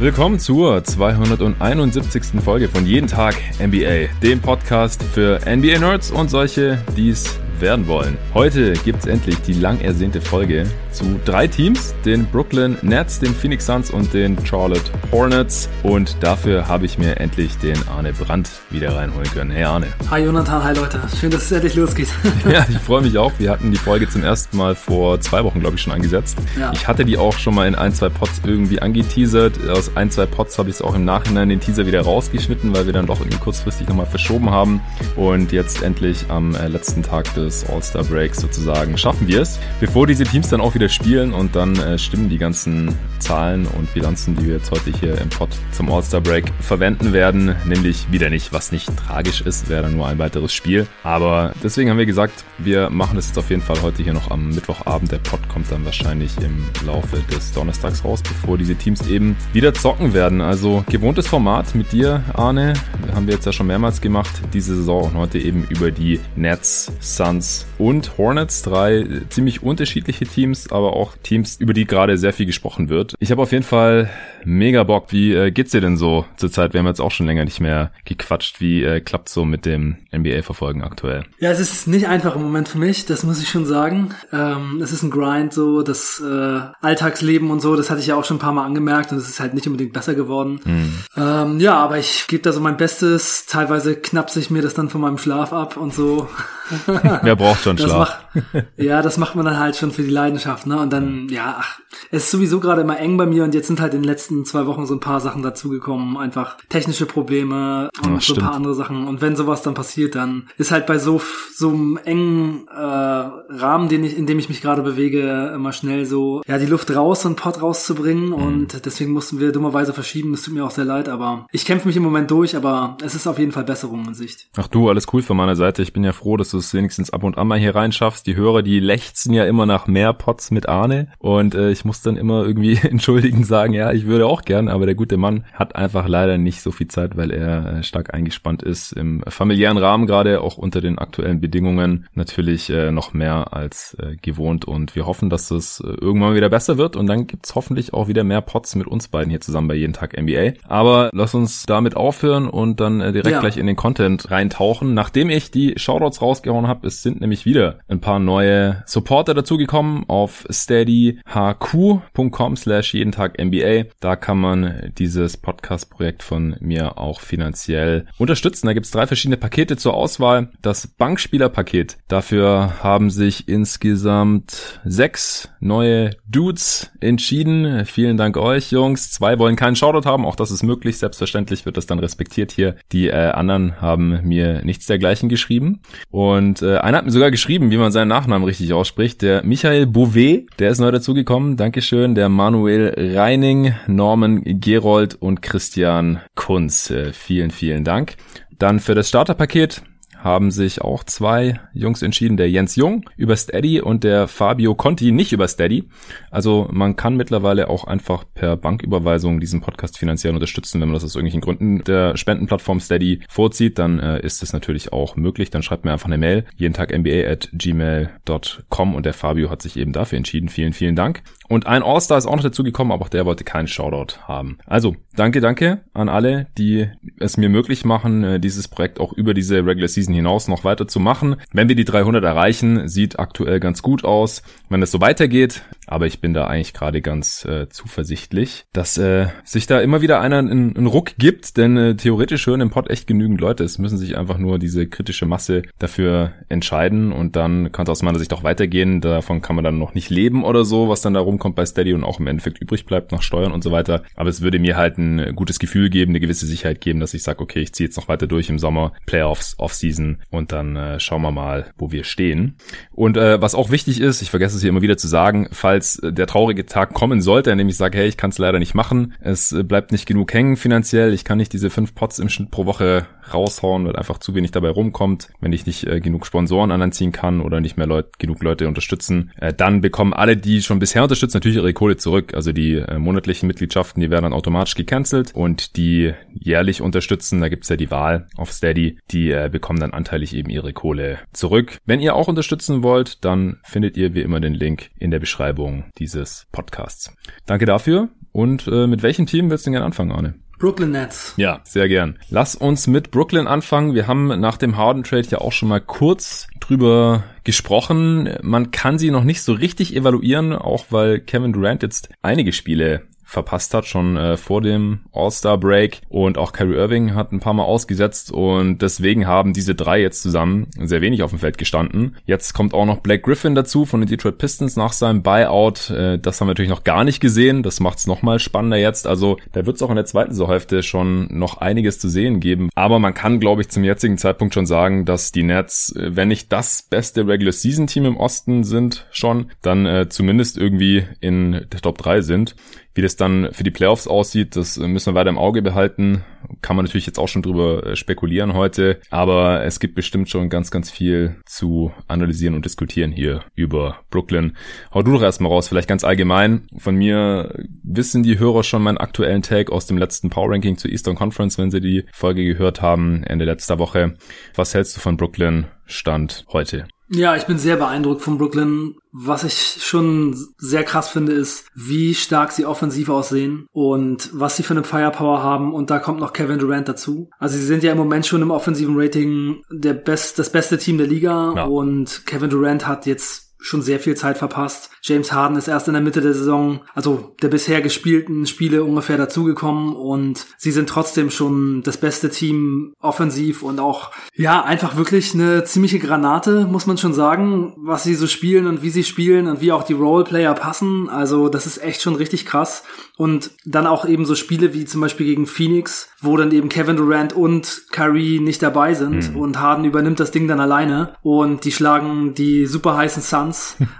Willkommen zur 271. Folge von Jeden Tag NBA, dem Podcast für NBA-Nerds und solche, die es werden wollen. Heute gibt's endlich die lang ersehnte Folge zu drei Teams, den Brooklyn Nets, den Phoenix Suns und den Charlotte Hornets. Und dafür habe ich mir endlich den Arne Brandt wieder reinholen können. Hey Arne. Hi Jonathan, hi Leute. Schön, dass es endlich losgeht. ja, ich freue mich auch. Wir hatten die Folge zum ersten Mal vor zwei Wochen, glaube ich, schon angesetzt. Ja. Ich hatte die auch schon mal in ein, zwei Pots irgendwie angeteasert. Aus ein, zwei Pots habe ich es auch im Nachhinein den Teaser wieder rausgeschnitten, weil wir dann doch irgendwie kurzfristig nochmal verschoben haben. Und jetzt endlich am äh, letzten Tag des All-Star Breaks sozusagen schaffen wir es. Bevor diese Teams dann auch wieder spielen und dann äh, stimmen die ganzen Zahlen und Bilanzen, die wir jetzt heute hier im Pod zum All-Star Break verwenden werden, nämlich wieder nicht, was nicht tragisch ist, wäre dann nur ein weiteres Spiel. Aber deswegen haben wir gesagt, wir machen das jetzt auf jeden Fall heute hier noch am Mittwochabend. Der Pod kommt dann wahrscheinlich im Laufe des Donnerstags raus, bevor diese Teams eben wieder zocken werden. Also gewohntes Format mit dir, Arne, haben wir jetzt ja schon mehrmals gemacht, diese Saison und heute eben über die Nets, Suns und Hornets, drei ziemlich unterschiedliche Teams, aber auch Teams, über die gerade sehr viel gesprochen wird. Ich habe auf jeden Fall mega Bock. Wie äh, geht's dir denn so zurzeit? Wir haben jetzt auch schon länger nicht mehr gequatscht. Wie äh, klappt so mit dem NBA-Verfolgen aktuell? Ja, es ist nicht einfach im Moment für mich, das muss ich schon sagen. Ähm, es ist ein Grind, so das äh, Alltagsleben und so, das hatte ich ja auch schon ein paar Mal angemerkt und es ist halt nicht unbedingt besser geworden. Mhm. Ähm, ja, aber ich gebe da so mein Bestes. Teilweise knapse ich mir das dann von meinem Schlaf ab und so. Wer braucht schon Schlaf? Macht, ja, das macht man dann halt schon für die Leidenschaft, ne? Und dann, ja, ach, es ist sowieso gerade immer eng bei mir und jetzt sind halt in den letzten zwei Wochen so ein paar Sachen dazugekommen. Einfach technische Probleme und ja, so ein paar andere Sachen. Und wenn sowas dann passiert, dann ist halt bei so, so einem engen äh, Rahmen, den ich, in dem ich mich gerade bewege, immer schnell so, ja, die Luft raus und Pot rauszubringen. Mhm. Und deswegen mussten wir dummerweise verschieben. Es tut mir auch sehr leid, aber ich kämpfe mich im Moment durch, aber es ist auf jeden Fall Besserung in Sicht. Ach du, alles cool von meiner Seite. Ich bin ja froh, dass du es wenigstens ab und an mal hier reinschaffst. Die Hörer, die lechzen ja immer nach mehr Pots mit Arne. Und äh, ich muss dann immer irgendwie entschuldigen sagen, ja, ich würde auch gern, aber der gute Mann hat einfach leider nicht so viel Zeit, weil er äh, stark eingespannt ist im familiären Rahmen gerade, auch unter den aktuellen Bedingungen natürlich äh, noch mehr als äh, gewohnt. Und wir hoffen, dass es äh, irgendwann wieder besser wird und dann gibt's hoffentlich auch wieder mehr Pots mit uns beiden hier zusammen bei jeden Tag NBA. Aber lass uns damit aufhören und dann direkt ja. gleich in den Content reintauchen. Nachdem ich die Shoutouts rausgehauen habe, es sind nämlich wieder ein paar neue Supporter dazugekommen auf steadyhq.com slash jeden Tag NBA. Da kann man dieses Podcast-Projekt von mir auch finanziell unterstützen. Da gibt's drei verschiedene Pakete zur Auswahl. Das Bankspielerpaket. Dafür haben sich insgesamt sechs neue Dudes entschieden. Vielen Dank euch, Jungs. Zwei wollen keinen Shoutout haben. Auch das ist möglich. Selbstverständlich wird das dann respektiert hier. Die äh, anderen haben mir nichts dergleichen geschrieben. Und äh, einer hat mir sogar geschrieben, wie man seinen Nachnamen richtig ausspricht. Der Michael Bouvet, der ist neu dazugekommen. Dankeschön. Der Manuel Reining, Norman Gerold und Christian Kunz. Äh, vielen, vielen Dank. Dann für das Starterpaket haben sich auch zwei Jungs entschieden, der Jens Jung über Steady und der Fabio Conti nicht über Steady. Also man kann mittlerweile auch einfach per Banküberweisung diesen Podcast finanziell unterstützen, wenn man das aus irgendwelchen Gründen der Spendenplattform Steady vorzieht, dann äh, ist es natürlich auch möglich. Dann schreibt mir einfach eine Mail, jeden Tag mba at gmail.com und der Fabio hat sich eben dafür entschieden. Vielen, vielen Dank. Und ein All-Star ist auch noch dazugekommen, aber auch der wollte keinen Shoutout haben. Also, danke, danke an alle, die es mir möglich machen, äh, dieses Projekt auch über diese Regular Season hinaus noch weiter zu machen. Wenn wir die 300 erreichen, sieht aktuell ganz gut aus. Wenn es so weitergeht, Aber ich bin da eigentlich gerade ganz äh, zuversichtlich, dass äh, sich da immer wieder einer einen, einen Ruck gibt, denn äh, theoretisch hören im Pod echt genügend Leute. Es müssen sich einfach nur diese kritische Masse dafür entscheiden und dann kann es aus meiner Sicht auch weitergehen. Davon kann man dann noch nicht leben oder so, was dann da rumkommt bei Steady und auch im Endeffekt übrig bleibt nach Steuern und so weiter. Aber es würde mir halt ein gutes Gefühl geben, eine gewisse Sicherheit geben, dass ich sage, okay, ich ziehe jetzt noch weiter durch im Sommer, Playoffs, Offseason und dann äh, schauen wir mal, wo wir stehen. Und äh, was auch wichtig ist, ich vergesse es hier immer wieder zu sagen, falls äh, der traurige Tag kommen sollte, an dem ich sage, hey, ich kann es leider nicht machen, es äh, bleibt nicht genug hängen finanziell, ich kann nicht diese fünf Pots im Schnitt pro Woche raushauen, weil einfach zu wenig dabei rumkommt, wenn ich nicht äh, genug Sponsoren anziehen kann oder nicht mehr Leut genug Leute unterstützen, äh, dann bekommen alle, die schon bisher unterstützen, natürlich ihre Kohle zurück. Also die äh, monatlichen Mitgliedschaften, die werden dann automatisch gecancelt und die jährlich unterstützen, da gibt's ja die Wahl auf Steady, die äh, bekommen dann anteilig eben ihre Kohle zurück. Wenn ihr auch unterstützen wollt, dann findet ihr wie immer den Link in der Beschreibung dieses Podcasts. Danke dafür und äh, mit welchem Team willst du denn gerne anfangen, Arne? Brooklyn Nets. Ja, sehr gern. Lass uns mit Brooklyn anfangen. Wir haben nach dem Harden Trade ja auch schon mal kurz drüber gesprochen. Man kann sie noch nicht so richtig evaluieren, auch weil Kevin Durant jetzt einige Spiele verpasst hat, schon äh, vor dem All-Star-Break. Und auch Kyrie Irving hat ein paar Mal ausgesetzt und deswegen haben diese drei jetzt zusammen sehr wenig auf dem Feld gestanden. Jetzt kommt auch noch Blake Griffin dazu von den Detroit Pistons nach seinem Buyout. Äh, das haben wir natürlich noch gar nicht gesehen. Das macht es nochmal spannender jetzt. Also da wird es auch in der zweiten Saisonhälfte schon noch einiges zu sehen geben. Aber man kann, glaube ich, zum jetzigen Zeitpunkt schon sagen, dass die Nets, äh, wenn nicht das beste Regular-Season-Team im Osten sind schon, dann äh, zumindest irgendwie in der Top 3 sind. Wie das dann für die Playoffs aussieht, das müssen wir weiter im Auge behalten. Kann man natürlich jetzt auch schon drüber äh, spekulieren heute. Aber es gibt bestimmt schon ganz, ganz viel zu analysieren und diskutieren hier über Brooklyn. Hau du doch erstmal raus, vielleicht ganz allgemein. Von mir wissen die Hörer schon meinen aktuellen Take aus dem letzten Power Ranking zur Eastern Conference, wenn sie die Folge gehört haben, Ende letzter Woche. Was hältst du von Brooklyn Stand heute? Ja, ich bin sehr beeindruckt von Brooklyn. Was ich schon sehr krass finde, ist, wie stark sie offensiv aussehen und was sie für eine Firepower haben. Und da kommt noch Kevin Durant dazu. Also sie sind ja im Moment schon im offensiven Rating der best, das beste Team der Liga. Ja. Und Kevin Durant hat jetzt schon sehr viel Zeit verpasst. James Harden ist erst in der Mitte der Saison, also der bisher gespielten Spiele ungefähr dazugekommen und sie sind trotzdem schon das beste Team offensiv und auch, ja, einfach wirklich eine ziemliche Granate, muss man schon sagen, was sie so spielen und wie sie spielen und wie auch die Roleplayer passen. Also das ist echt schon richtig krass. Und dann auch eben so Spiele wie zum Beispiel gegen Phoenix, wo dann eben Kevin Durant und Kyrie nicht dabei sind mhm. und Harden übernimmt das Ding dann alleine und die schlagen die super heißen Suns.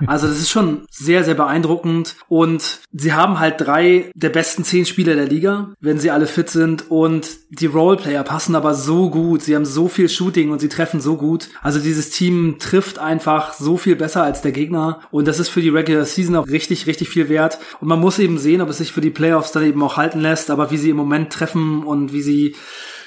Also das ist schon sehr, sehr beeindruckend. Und sie haben halt drei der besten zehn Spieler der Liga, wenn sie alle fit sind. Und die Roleplayer passen aber so gut. Sie haben so viel Shooting und sie treffen so gut. Also dieses Team trifft einfach so viel besser als der Gegner. Und das ist für die Regular Season auch richtig, richtig viel wert. Und man muss eben sehen, ob es sich für die die Playoffs dann eben auch halten lässt, aber wie sie im Moment treffen und wie sie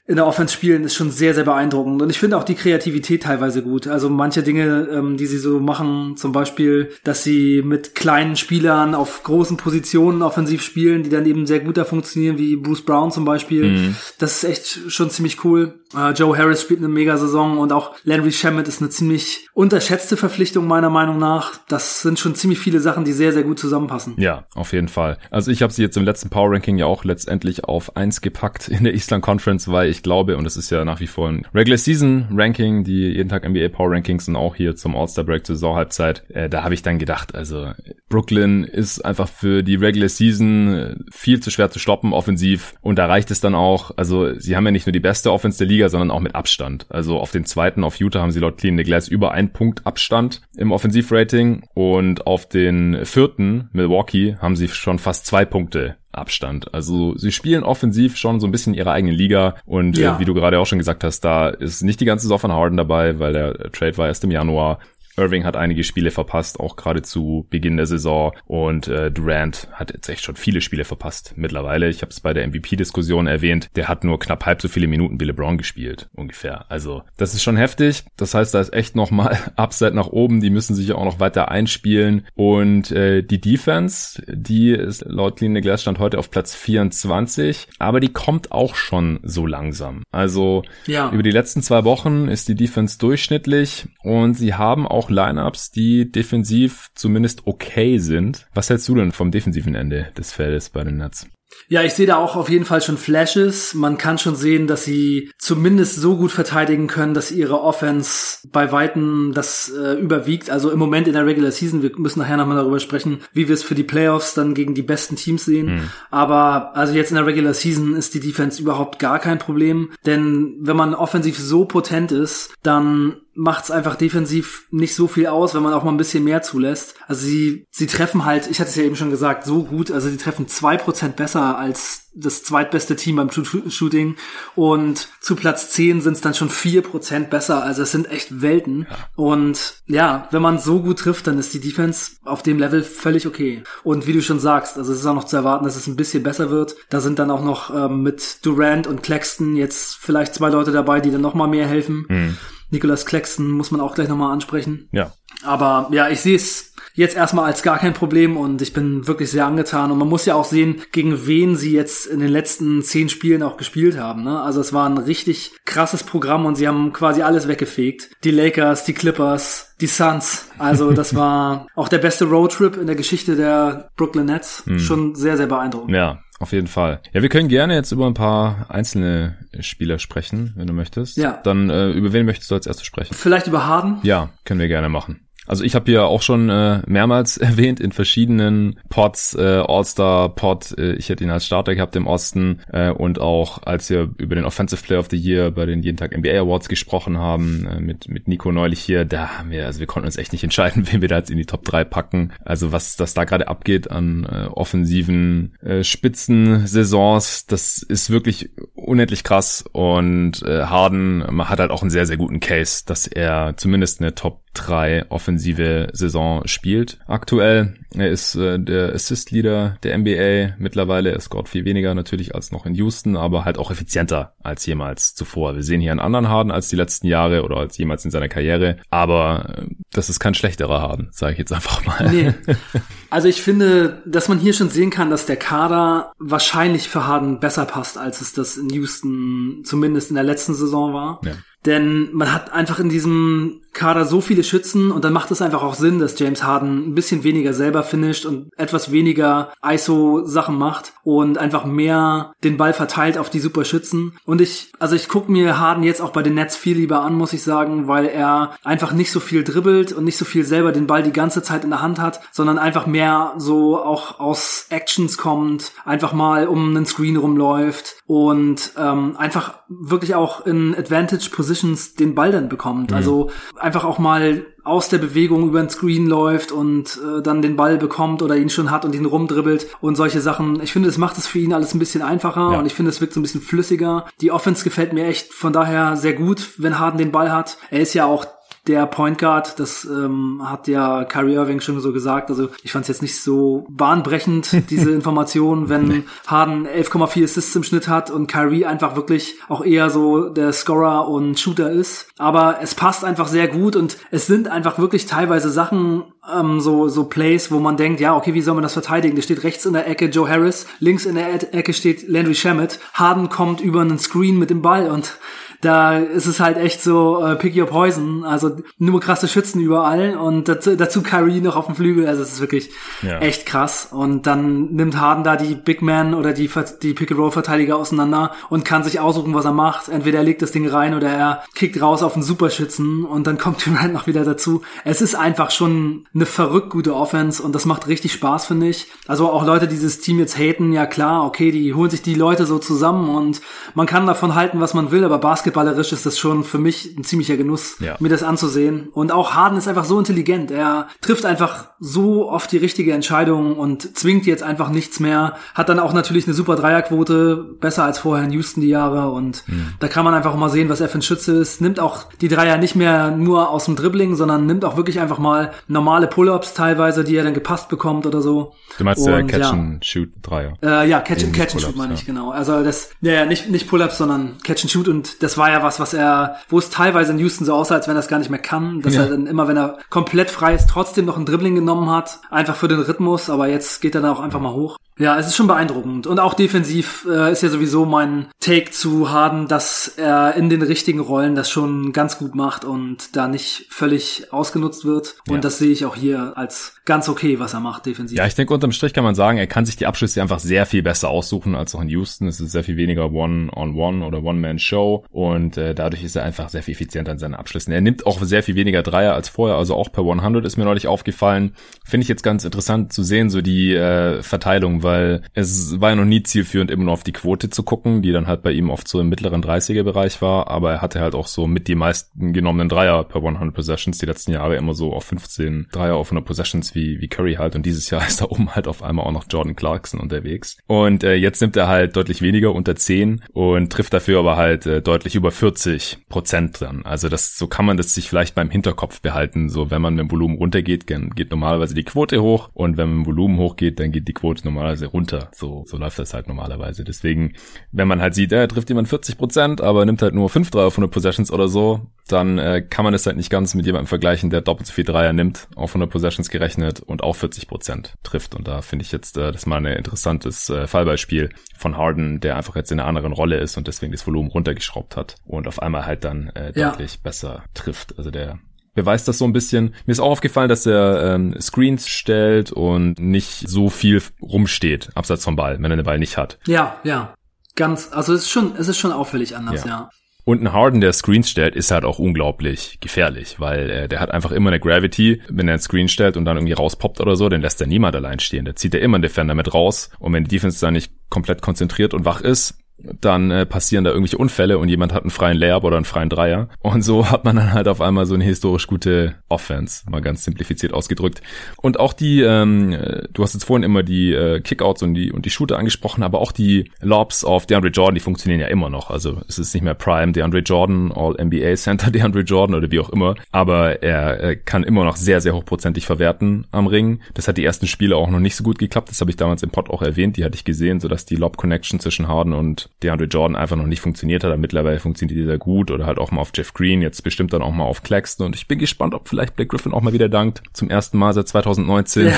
in der Offense spielen, ist schon sehr, sehr beeindruckend. Und ich finde auch die Kreativität teilweise gut. Also manche Dinge, ähm, die sie so machen, zum Beispiel, dass sie mit kleinen Spielern auf großen Positionen offensiv spielen, die dann eben sehr gut da funktionieren, wie Bruce Brown zum Beispiel. Mhm. Das ist echt schon ziemlich cool. Äh, Joe Harris spielt eine Mega-Saison und auch Landry Shamet ist eine ziemlich unterschätzte Verpflichtung meiner Meinung nach. Das sind schon ziemlich viele Sachen, die sehr, sehr gut zusammenpassen. Ja, auf jeden Fall. Also ich habe sie jetzt im letzten Power Ranking ja auch letztendlich auf eins gepackt in der Eastern Conference, weil ich glaube, und das ist ja nach wie vor ein Regular Season Ranking, die jeden Tag NBA Power Rankings und auch hier zum All-Star Break zur Saisonhalbzeit, äh, da habe ich dann gedacht, also Brooklyn ist einfach für die Regular Season äh, viel zu schwer zu stoppen offensiv. Und da reicht es dann auch, also sie haben ja nicht nur die beste Offense der Liga, sondern auch mit Abstand. Also auf den zweiten auf Utah haben sie laut Clean the Glass über ein Punkt Abstand im Offensivrating. Und auf den vierten Milwaukee haben sie schon fast zwei Punkte Abstand. Also sie spielen offensiv schon so ein bisschen ihre eigene Liga und äh, ja. äh, wie du gerade auch schon gesagt hast, da ist nicht die ganze Saison von Harden dabei, weil der Trade war erst im Januar. Irving hat einige Spiele verpasst, auch gerade zu Beginn der Saison. Und äh, Durant hat jetzt echt schon viele Spiele verpasst mittlerweile. Ich habe es bei der MVP-Diskussion erwähnt. Der hat nur knapp halb so viele Minuten wie LeBron gespielt, ungefähr. Also das ist schon heftig. Das heißt, da ist echt nochmal Upside nach oben. Die müssen sich auch noch weiter einspielen. Und äh, die Defense, die ist laut Clean Glass stand heute auf Platz 24. Aber die kommt auch schon so langsam. Also ja. über die letzten zwei Wochen ist die Defense durchschnittlich und sie haben auch auch Lineups, die defensiv zumindest okay sind. Was hältst du denn vom defensiven Ende des Feldes bei den Nets? Ja, ich sehe da auch auf jeden Fall schon Flashes. Man kann schon sehen, dass sie zumindest so gut verteidigen können, dass ihre Offense bei Weitem das äh, überwiegt. Also im Moment in der Regular Season, wir müssen nachher nochmal darüber sprechen, wie wir es für die Playoffs dann gegen die besten Teams sehen. Mhm. Aber also jetzt in der Regular Season ist die Defense überhaupt gar kein Problem. Denn wenn man offensiv so potent ist, dann macht es einfach defensiv nicht so viel aus, wenn man auch mal ein bisschen mehr zulässt. Also sie, sie treffen halt, ich hatte es ja eben schon gesagt, so gut, also sie treffen zwei Prozent besser als das zweitbeste Team beim Shooting und zu Platz 10 sind es dann schon vier Prozent besser, also es sind echt Welten ja. und ja, wenn man so gut trifft, dann ist die Defense auf dem Level völlig okay und wie du schon sagst, also es ist auch noch zu erwarten, dass es ein bisschen besser wird, da sind dann auch noch ähm, mit Durant und Claxton jetzt vielleicht zwei Leute dabei, die dann noch mal mehr helfen. Mhm. Nicholas Claxton muss man auch gleich nochmal ansprechen. Ja. Aber ja, ich sehe es jetzt erstmal als gar kein Problem und ich bin wirklich sehr angetan. Und man muss ja auch sehen, gegen wen sie jetzt in den letzten zehn Spielen auch gespielt haben. Ne? Also es war ein richtig krasses Programm und sie haben quasi alles weggefegt. Die Lakers, die Clippers, die Suns. Also das war auch der beste Roadtrip in der Geschichte der Brooklyn Nets. Hm. Schon sehr, sehr beeindruckend. Ja, auf jeden Fall. Ja, wir können gerne jetzt über ein paar einzelne Spieler sprechen, wenn du möchtest. Ja. Dann äh, über wen möchtest du als erstes sprechen? Vielleicht über Harden? Ja, können wir gerne machen. Also ich habe hier auch schon äh, mehrmals erwähnt in verschiedenen Pods, äh, All-Star-Pod, äh, ich hätte ihn als Starter gehabt im Osten äh, und auch als wir über den Offensive Player of the Year bei den jeden Tag NBA Awards gesprochen haben, äh, mit, mit Nico neulich hier, da haben wir, also wir konnten uns echt nicht entscheiden, wen wir da jetzt in die Top 3 packen. Also was das da gerade abgeht an äh, offensiven äh, Spitzensaisons, das ist wirklich unendlich krass und äh, Harden man hat halt auch einen sehr, sehr guten Case, dass er zumindest eine Top 3 offensive Saison spielt. Aktuell er ist äh, der Assist-Leader der NBA mittlerweile. Er scoret viel weniger natürlich als noch in Houston, aber halt auch effizienter als jemals zuvor. Wir sehen hier einen anderen Harden als die letzten Jahre oder als jemals in seiner Karriere. Aber äh, das ist kein schlechterer Harden, sage ich jetzt einfach mal. Nee. Also ich finde, dass man hier schon sehen kann, dass der Kader wahrscheinlich für Harden besser passt, als es das in Houston zumindest in der letzten Saison war. Ja. Denn man hat einfach in diesem Kader so viele Schützen und dann macht es einfach auch Sinn, dass James Harden ein bisschen weniger selber finisht und etwas weniger ISO-Sachen macht und einfach mehr den Ball verteilt auf die Superschützen. Und ich, also ich gucke mir Harden jetzt auch bei den Nets viel lieber an, muss ich sagen, weil er einfach nicht so viel dribbelt und nicht so viel selber den Ball die ganze Zeit in der Hand hat, sondern einfach mehr so auch aus Actions kommt, einfach mal um einen Screen rumläuft und ähm, einfach wirklich auch in Advantage Positions den Ball dann bekommt. Mhm. Also einfach auch mal aus der Bewegung über den Screen läuft und äh, dann den Ball bekommt oder ihn schon hat und ihn rumdribbelt und solche Sachen. Ich finde, es macht es für ihn alles ein bisschen einfacher ja. und ich finde, es wirkt so ein bisschen flüssiger. Die Offense gefällt mir echt von daher sehr gut, wenn Harden den Ball hat. Er ist ja auch der Point Guard, das ähm, hat ja Kyrie Irving schon so gesagt. Also ich fand es jetzt nicht so bahnbrechend, diese Information, wenn Harden 11,4 Assists im Schnitt hat und Kyrie einfach wirklich auch eher so der Scorer und Shooter ist. Aber es passt einfach sehr gut und es sind einfach wirklich teilweise Sachen, ähm, so, so Plays, wo man denkt, ja, okay, wie soll man das verteidigen? Da steht rechts in der Ecke Joe Harris, links in der Ecke steht Landry Shamet. Harden kommt über einen Screen mit dem Ball und da ist es halt echt so äh, Pick Your Poison, also nur krasse Schützen überall und dazu, dazu Kyrie noch auf dem Flügel, also es ist wirklich ja. echt krass und dann nimmt Harden da die Big Man oder die, die Pick-and-Roll-Verteidiger auseinander und kann sich aussuchen, was er macht. Entweder er legt das Ding rein oder er kickt raus auf einen Superschützen und dann kommt Durant noch wieder dazu. Es ist einfach schon eine verrückt gute Offense und das macht richtig Spaß, finde ich. Also auch Leute, die dieses Team jetzt haten, ja klar, okay, die holen sich die Leute so zusammen und man kann davon halten, was man will, aber Basketball basketballerisch ist das schon für mich ein ziemlicher Genuss, ja. mir das anzusehen. Und auch Harden ist einfach so intelligent. Er trifft einfach so oft die richtige Entscheidung und zwingt jetzt einfach nichts mehr. Hat dann auch natürlich eine super Dreierquote, besser als vorher in Houston die Jahre. Und mhm. da kann man einfach mal sehen, was er für ein Schütze ist. Nimmt auch die Dreier nicht mehr nur aus dem Dribbling, sondern nimmt auch wirklich einfach mal normale Pull-ups teilweise, die er dann gepasst bekommt oder so. Du meinst der Catch-and-Shoot-Dreier? Äh, ja, Catch-and-Shoot meine ich, genau. Also das, ja, nicht, nicht Pull-ups, sondern Catch-and-Shoot und das war war ja was, was er, wo es teilweise in Houston so aussah, als wenn er es gar nicht mehr kann, dass ja. er dann immer, wenn er komplett frei ist, trotzdem noch ein Dribbling genommen hat, einfach für den Rhythmus, aber jetzt geht er dann auch einfach mal hoch. Ja, es ist schon beeindruckend. Und auch defensiv äh, ist ja sowieso mein Take zu Harden, dass er in den richtigen Rollen das schon ganz gut macht und da nicht völlig ausgenutzt wird. Und ja. das sehe ich auch hier als ganz okay, was er macht defensiv. Ja, ich denke, unterm Strich kann man sagen, er kann sich die Abschlüsse einfach sehr viel besser aussuchen als auch in Houston. Es ist sehr viel weniger One-on-One -on -one oder One-Man-Show und äh, dadurch ist er einfach sehr viel effizienter in seinen Abschlüssen. Er nimmt auch sehr viel weniger Dreier als vorher, also auch per 100 ist mir neulich aufgefallen. Finde ich jetzt ganz interessant zu sehen, so die äh, Verteilung, weil es war ja noch nie zielführend, immer nur auf die Quote zu gucken, die dann halt bei ihm oft so im mittleren 30er-Bereich war, aber er hatte halt auch so mit die meisten genommenen Dreier per 100 Possessions die letzten Jahre immer so auf 15 Dreier auf 100 Possessions wie, wie Curry halt und dieses Jahr ist da oben halt auf einmal auch noch Jordan Clarkson unterwegs. Und äh, jetzt nimmt er halt deutlich weniger, unter 10 und trifft dafür aber halt äh, deutlich über 40 Prozent dran. Also das, so kann man das sich vielleicht beim Hinterkopf behalten, so wenn man mit dem Volumen runtergeht, geht normalerweise die Quote hoch und wenn man mit dem Volumen hochgeht, dann geht die Quote normalerweise runter. So, so läuft das halt normalerweise. Deswegen, wenn man halt sieht, er trifft jemand 40 Prozent, aber nimmt halt nur 5 Dreier auf 100 Possessions oder so, dann äh, kann man es halt nicht ganz mit jemandem vergleichen, der doppelt so viel Dreier nimmt, auf 100 Possessions gerechnet und auch 40 Prozent trifft. Und da finde ich jetzt äh, das mal ein interessantes äh, Fallbeispiel von Harden, der einfach jetzt in einer anderen Rolle ist und deswegen das Volumen runtergeschraubt hat und auf einmal halt dann äh, deutlich ja. besser trifft. Also der beweist das so ein bisschen. Mir ist auch aufgefallen, dass er ähm, Screens stellt und nicht so viel rumsteht, abseits vom Ball, wenn er den Ball nicht hat. Ja, ja. Ganz, also es ist schon, es ist schon auffällig anders, ja. ja. Und ein Harden, der Screens stellt, ist halt auch unglaublich gefährlich, weil äh, der hat einfach immer eine Gravity. Wenn er einen Screen stellt und dann irgendwie rauspoppt oder so, dann lässt er niemand allein stehen. Da zieht er immer einen Defender mit raus. Und wenn die Defense da nicht komplett konzentriert und wach ist, dann äh, passieren da irgendwelche Unfälle und jemand hat einen freien Layup oder einen freien Dreier. Und so hat man dann halt auf einmal so eine historisch gute Offense, mal ganz simplifiziert ausgedrückt. Und auch die, ähm, du hast jetzt vorhin immer die äh, Kickouts und die und die Shooter angesprochen, aber auch die Lobs auf DeAndre Jordan, die funktionieren ja immer noch. Also es ist nicht mehr Prime DeAndre Jordan, All NBA Center DeAndre Jordan oder wie auch immer, aber er äh, kann immer noch sehr, sehr hochprozentig verwerten am Ring. Das hat die ersten Spiele auch noch nicht so gut geklappt. Das habe ich damals im Pod auch erwähnt. Die hatte ich gesehen, sodass die Lob Connection zwischen Harden und DeAndre Jordan einfach noch nicht funktioniert hat. Aber mittlerweile funktioniert die sehr gut oder halt auch mal auf Jeff Green, jetzt bestimmt dann auch mal auf Claxton. Und ich bin gespannt, ob vielleicht Blake Griffin auch mal wieder dankt. Zum ersten Mal seit 2019. Ja.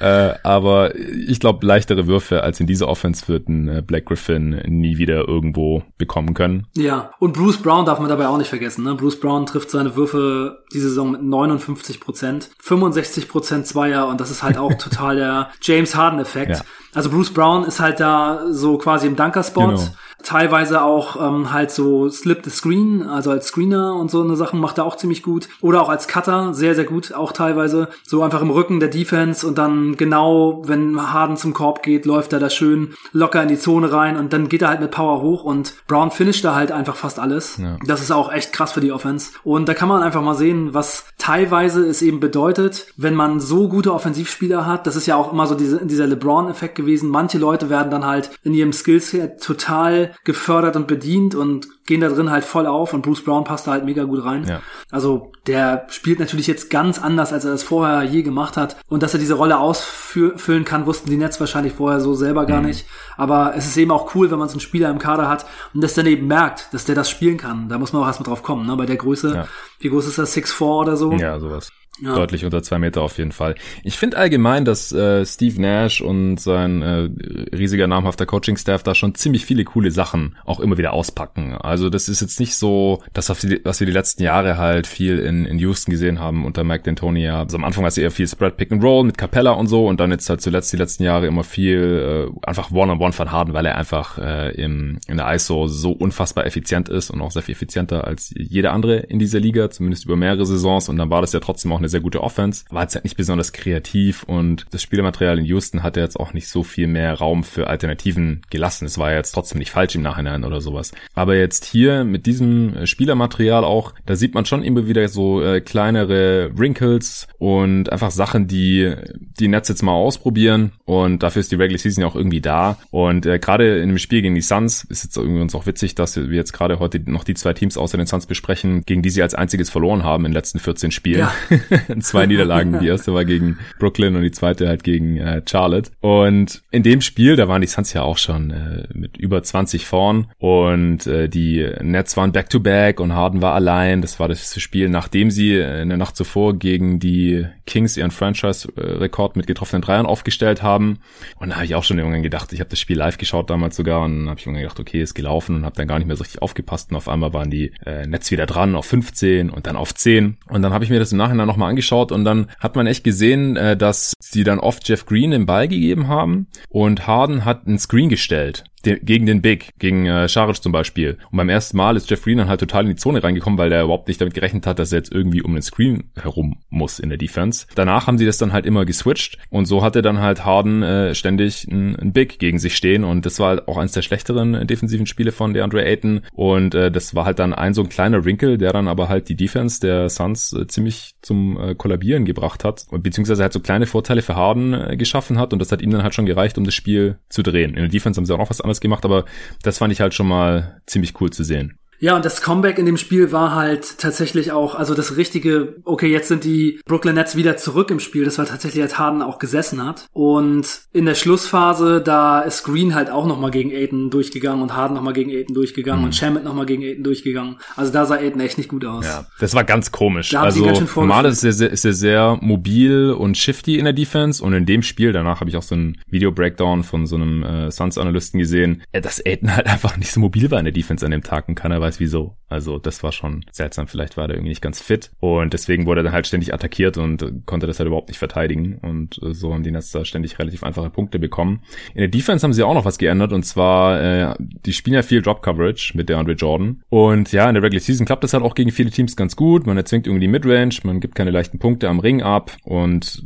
äh, aber ich glaube, leichtere Würfe als in dieser Offense wird ein äh, Blake Griffin nie wieder irgendwo bekommen können. Ja, und Bruce Brown darf man dabei auch nicht vergessen. Ne? Bruce Brown trifft seine Würfe diese Saison mit 59 Prozent, 65 Prozent Zweier und das ist halt auch total der James Harden-Effekt. Ja. Also Bruce Brown ist halt da so quasi im Dunkerspot. Genau teilweise auch ähm, halt so Slip the Screen, also als Screener und so eine Sachen macht er auch ziemlich gut. Oder auch als Cutter, sehr, sehr gut, auch teilweise. So einfach im Rücken der Defense und dann genau, wenn Harden zum Korb geht, läuft er da schön locker in die Zone rein und dann geht er halt mit Power hoch und Brown finisht da halt einfach fast alles. Ja. Das ist auch echt krass für die Offense. Und da kann man einfach mal sehen, was teilweise es eben bedeutet, wenn man so gute Offensivspieler hat. Das ist ja auch immer so diese, dieser LeBron-Effekt gewesen. Manche Leute werden dann halt in ihrem Skillset total gefördert und bedient und gehen da drin halt voll auf und Bruce Brown passt da halt mega gut rein. Ja. Also der spielt natürlich jetzt ganz anders, als er das vorher je gemacht hat. Und dass er diese Rolle ausfüllen kann, wussten die Nets wahrscheinlich vorher so selber gar mhm. nicht. Aber es ist eben auch cool, wenn man so einen Spieler im Kader hat und das dann eben merkt, dass der das spielen kann. Da muss man auch erstmal drauf kommen, ne? Bei der Größe, ja. wie groß ist das? 6'4 oder so? Ja, sowas. Ja. Deutlich unter zwei Meter auf jeden Fall. Ich finde allgemein, dass äh, Steve Nash und sein äh, riesiger namhafter Coaching-Staff da schon ziemlich viele coole Sachen auch immer wieder auspacken. Also das ist jetzt nicht so, das was wir die letzten Jahre halt viel in, in Houston gesehen haben unter Mike D'Antoni. Also am Anfang war es eher viel Spread Pick and Roll mit Capella und so und dann jetzt halt zuletzt die letzten Jahre immer viel äh, einfach One-on-One -on -one von Harden, weil er einfach äh, im, in der ISO so unfassbar effizient ist und auch sehr viel effizienter als jeder andere in dieser Liga, zumindest über mehrere Saisons und dann war das ja trotzdem auch eine sehr gute Offense, war jetzt halt nicht besonders kreativ und das Spielermaterial in Houston hat jetzt auch nicht so viel mehr Raum für Alternativen gelassen. Es war jetzt trotzdem nicht falsch im Nachhinein oder sowas. Aber jetzt hier mit diesem Spielermaterial auch, da sieht man schon immer wieder so äh, kleinere Wrinkles und einfach Sachen, die die Nets jetzt mal ausprobieren und dafür ist die Regular Season ja auch irgendwie da und äh, gerade in dem Spiel gegen die Suns ist jetzt irgendwie uns auch witzig, dass wir jetzt gerade heute noch die zwei Teams außer den Suns besprechen, gegen die sie als einziges verloren haben in den letzten 14 Spielen. Ja. Zwei Niederlagen. Die erste war gegen Brooklyn und die zweite halt gegen äh, Charlotte. Und in dem Spiel, da waren die Suns ja auch schon äh, mit über 20 vorn und äh, die Nets waren back-to-back -back und Harden war allein. Das war das Spiel, nachdem sie in der Nacht zuvor gegen die Kings ihren Franchise-Rekord mit getroffenen Dreiern aufgestellt haben. Und da habe ich auch schon irgendwann gedacht, ich habe das Spiel live geschaut damals sogar und habe ich irgendwann gedacht, okay, ist gelaufen und habe dann gar nicht mehr so richtig aufgepasst und auf einmal waren die äh, Nets wieder dran auf 15 und dann auf 10 und dann habe ich mir das im Nachhinein nochmal angeschaut und dann hat man echt gesehen, äh, dass sie dann oft Jeff Green den Ball gegeben haben und Harden hat einen Screen gestellt gegen den Big, gegen äh, Scharic zum Beispiel. Und beim ersten Mal ist Jeff Green dann halt total in die Zone reingekommen, weil der überhaupt nicht damit gerechnet hat, dass er jetzt irgendwie um den Screen herum muss in der Defense. Danach haben sie das dann halt immer geswitcht und so hatte dann halt Harden äh, ständig ein, Big gegen sich stehen und das war halt auch eines der schlechteren äh, defensiven Spiele von DeAndre Ayton und äh, das war halt dann ein so ein kleiner Wrinkle, der dann aber halt die Defense der Suns äh, ziemlich zum äh, Kollabieren gebracht hat, beziehungsweise halt so kleine Vorteile für Harden äh, geschaffen hat und das hat ihm dann halt schon gereicht, um das Spiel zu drehen. In der Defense haben sie auch noch was anderes gemacht, aber das fand ich halt schon mal ziemlich cool zu sehen. Ja, und das Comeback in dem Spiel war halt tatsächlich auch, also das richtige, okay, jetzt sind die Brooklyn Nets wieder zurück im Spiel. Das war tatsächlich, als Harden auch gesessen hat. Und in der Schlussphase, da ist Green halt auch nochmal gegen Aiden durchgegangen und Harden nochmal gegen Aiden durchgegangen mhm. und Shamet nochmal gegen Aiden durchgeganung. Also da sah Aiden echt nicht gut aus. Ja, das war ganz komisch. Da also normal ist er, sehr, ist er sehr mobil und shifty in der Defense und in dem Spiel, danach habe ich auch so ein Video-Breakdown von so einem äh, Suns-Analysten gesehen, äh, dass Aiden halt einfach nicht so mobil war in der Defense an dem Tag und keiner weiß wieso. Also das war schon seltsam. Vielleicht war er irgendwie nicht ganz fit und deswegen wurde er dann halt ständig attackiert und konnte das halt überhaupt nicht verteidigen und äh, so haben die Nets da ständig relativ einfache Punkte bekommen. In der Defense haben sie auch noch was geändert und zwar, äh, die spielen ja viel Drop Coverage mit der Andre Jordan und ja, in der Regular Season klappt das halt auch gegen viele Teams ganz gut. Man erzwingt irgendwie die Midrange, man gibt keine leichten Punkte am Ring ab und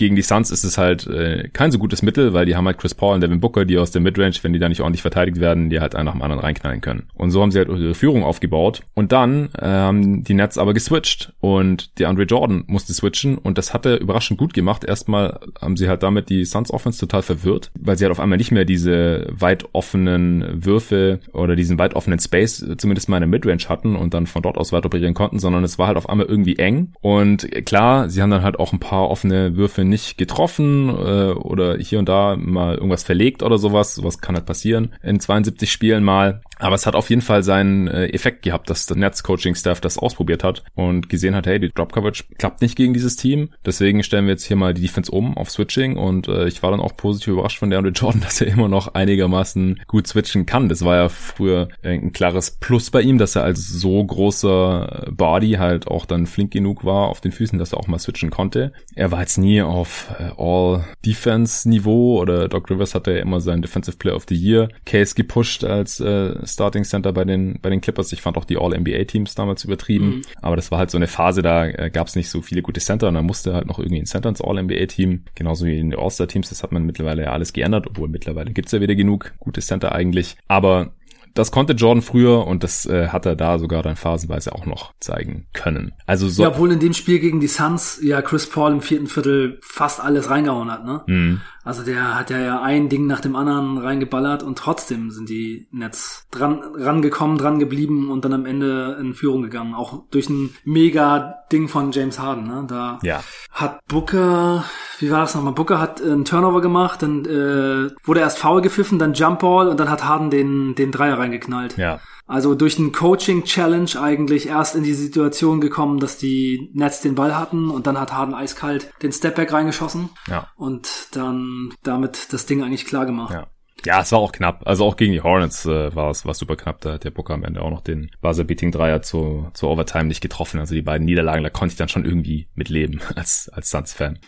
gegen die Suns ist es halt äh, kein so gutes Mittel, weil die haben halt Chris Paul und Devin Booker, die aus der Midrange, wenn die da nicht ordentlich verteidigt werden, die halt einen nach dem anderen reinknallen können. Und so haben sie halt ihre Führung aufgebaut. Und dann äh, haben die Nets aber geswitcht und die Andre Jordan musste switchen und das hat er überraschend gut gemacht. Erstmal haben sie halt damit die Suns Offense total verwirrt, weil sie halt auf einmal nicht mehr diese weit offenen Würfe oder diesen weit offenen Space zumindest mal in der Midrange hatten und dann von dort aus weit operieren konnten, sondern es war halt auf einmal irgendwie eng. Und klar, sie haben dann halt auch ein paar offene Würfe nicht getroffen äh, oder hier und da mal irgendwas verlegt oder sowas. Sowas kann halt passieren in 72 Spielen mal. Aber es hat auf jeden Fall seinen äh, Effekt gehabt, dass der Nets-Coaching-Staff das ausprobiert hat und gesehen hat, hey, die Drop-Coverage klappt nicht gegen dieses Team. Deswegen stellen wir jetzt hier mal die Defense um auf Switching und äh, ich war dann auch positiv überrascht von DeAndre Jordan, dass er immer noch einigermaßen gut switchen kann. Das war ja früher äh, ein klares Plus bei ihm, dass er als so großer Body halt auch dann flink genug war auf den Füßen, dass er auch mal switchen konnte. Er war jetzt nie auf äh, All-Defense-Niveau oder Doc Rivers hatte ja immer seinen Defensive Player of the Year Case gepusht als äh, Starting Center bei den, bei den Clippers. Ich fand auch die All-NBA-Teams damals übertrieben. Mhm. Aber das war halt so eine Phase, da äh, gab es nicht so viele gute Center und da musste halt noch irgendwie ein Center ins All-NBA-Team. Genauso wie in den All-Star-Teams. Das hat man mittlerweile ja alles geändert, obwohl mittlerweile gibt's ja wieder genug gute Center eigentlich. Aber das konnte Jordan früher und das äh, hat er da sogar dann phasenweise auch noch zeigen können. Also so. Ja, obwohl in dem Spiel gegen die Suns ja Chris Paul im vierten Viertel fast alles reingehauen hat, ne? Mhm. Also der hat ja, ein Ding nach dem anderen reingeballert und trotzdem sind die Nets dran rangekommen, dran geblieben und dann am Ende in Führung gegangen. Auch durch ein mega Ding von James Harden. Ne? Da ja. hat Booker, wie war das nochmal? Booker hat einen Turnover gemacht, dann äh, wurde erst Foul gepfiffen, dann Jump Ball und dann hat Harden den, den Dreier reingeknallt. Ja. Also durch einen Coaching-Challenge eigentlich erst in die Situation gekommen, dass die Nets den Ball hatten und dann hat Harden eiskalt den Stepback reingeschossen ja. und dann damit das Ding eigentlich klar gemacht. Ja. Ja, es war auch knapp. Also auch gegen die Hornets äh, war es war super knapp. Da hat der Booker am Ende auch noch den Buzzer-Beating-Dreier zu, zu Overtime nicht getroffen. Also die beiden Niederlagen, da konnte ich dann schon irgendwie mitleben als, als Suns-Fan.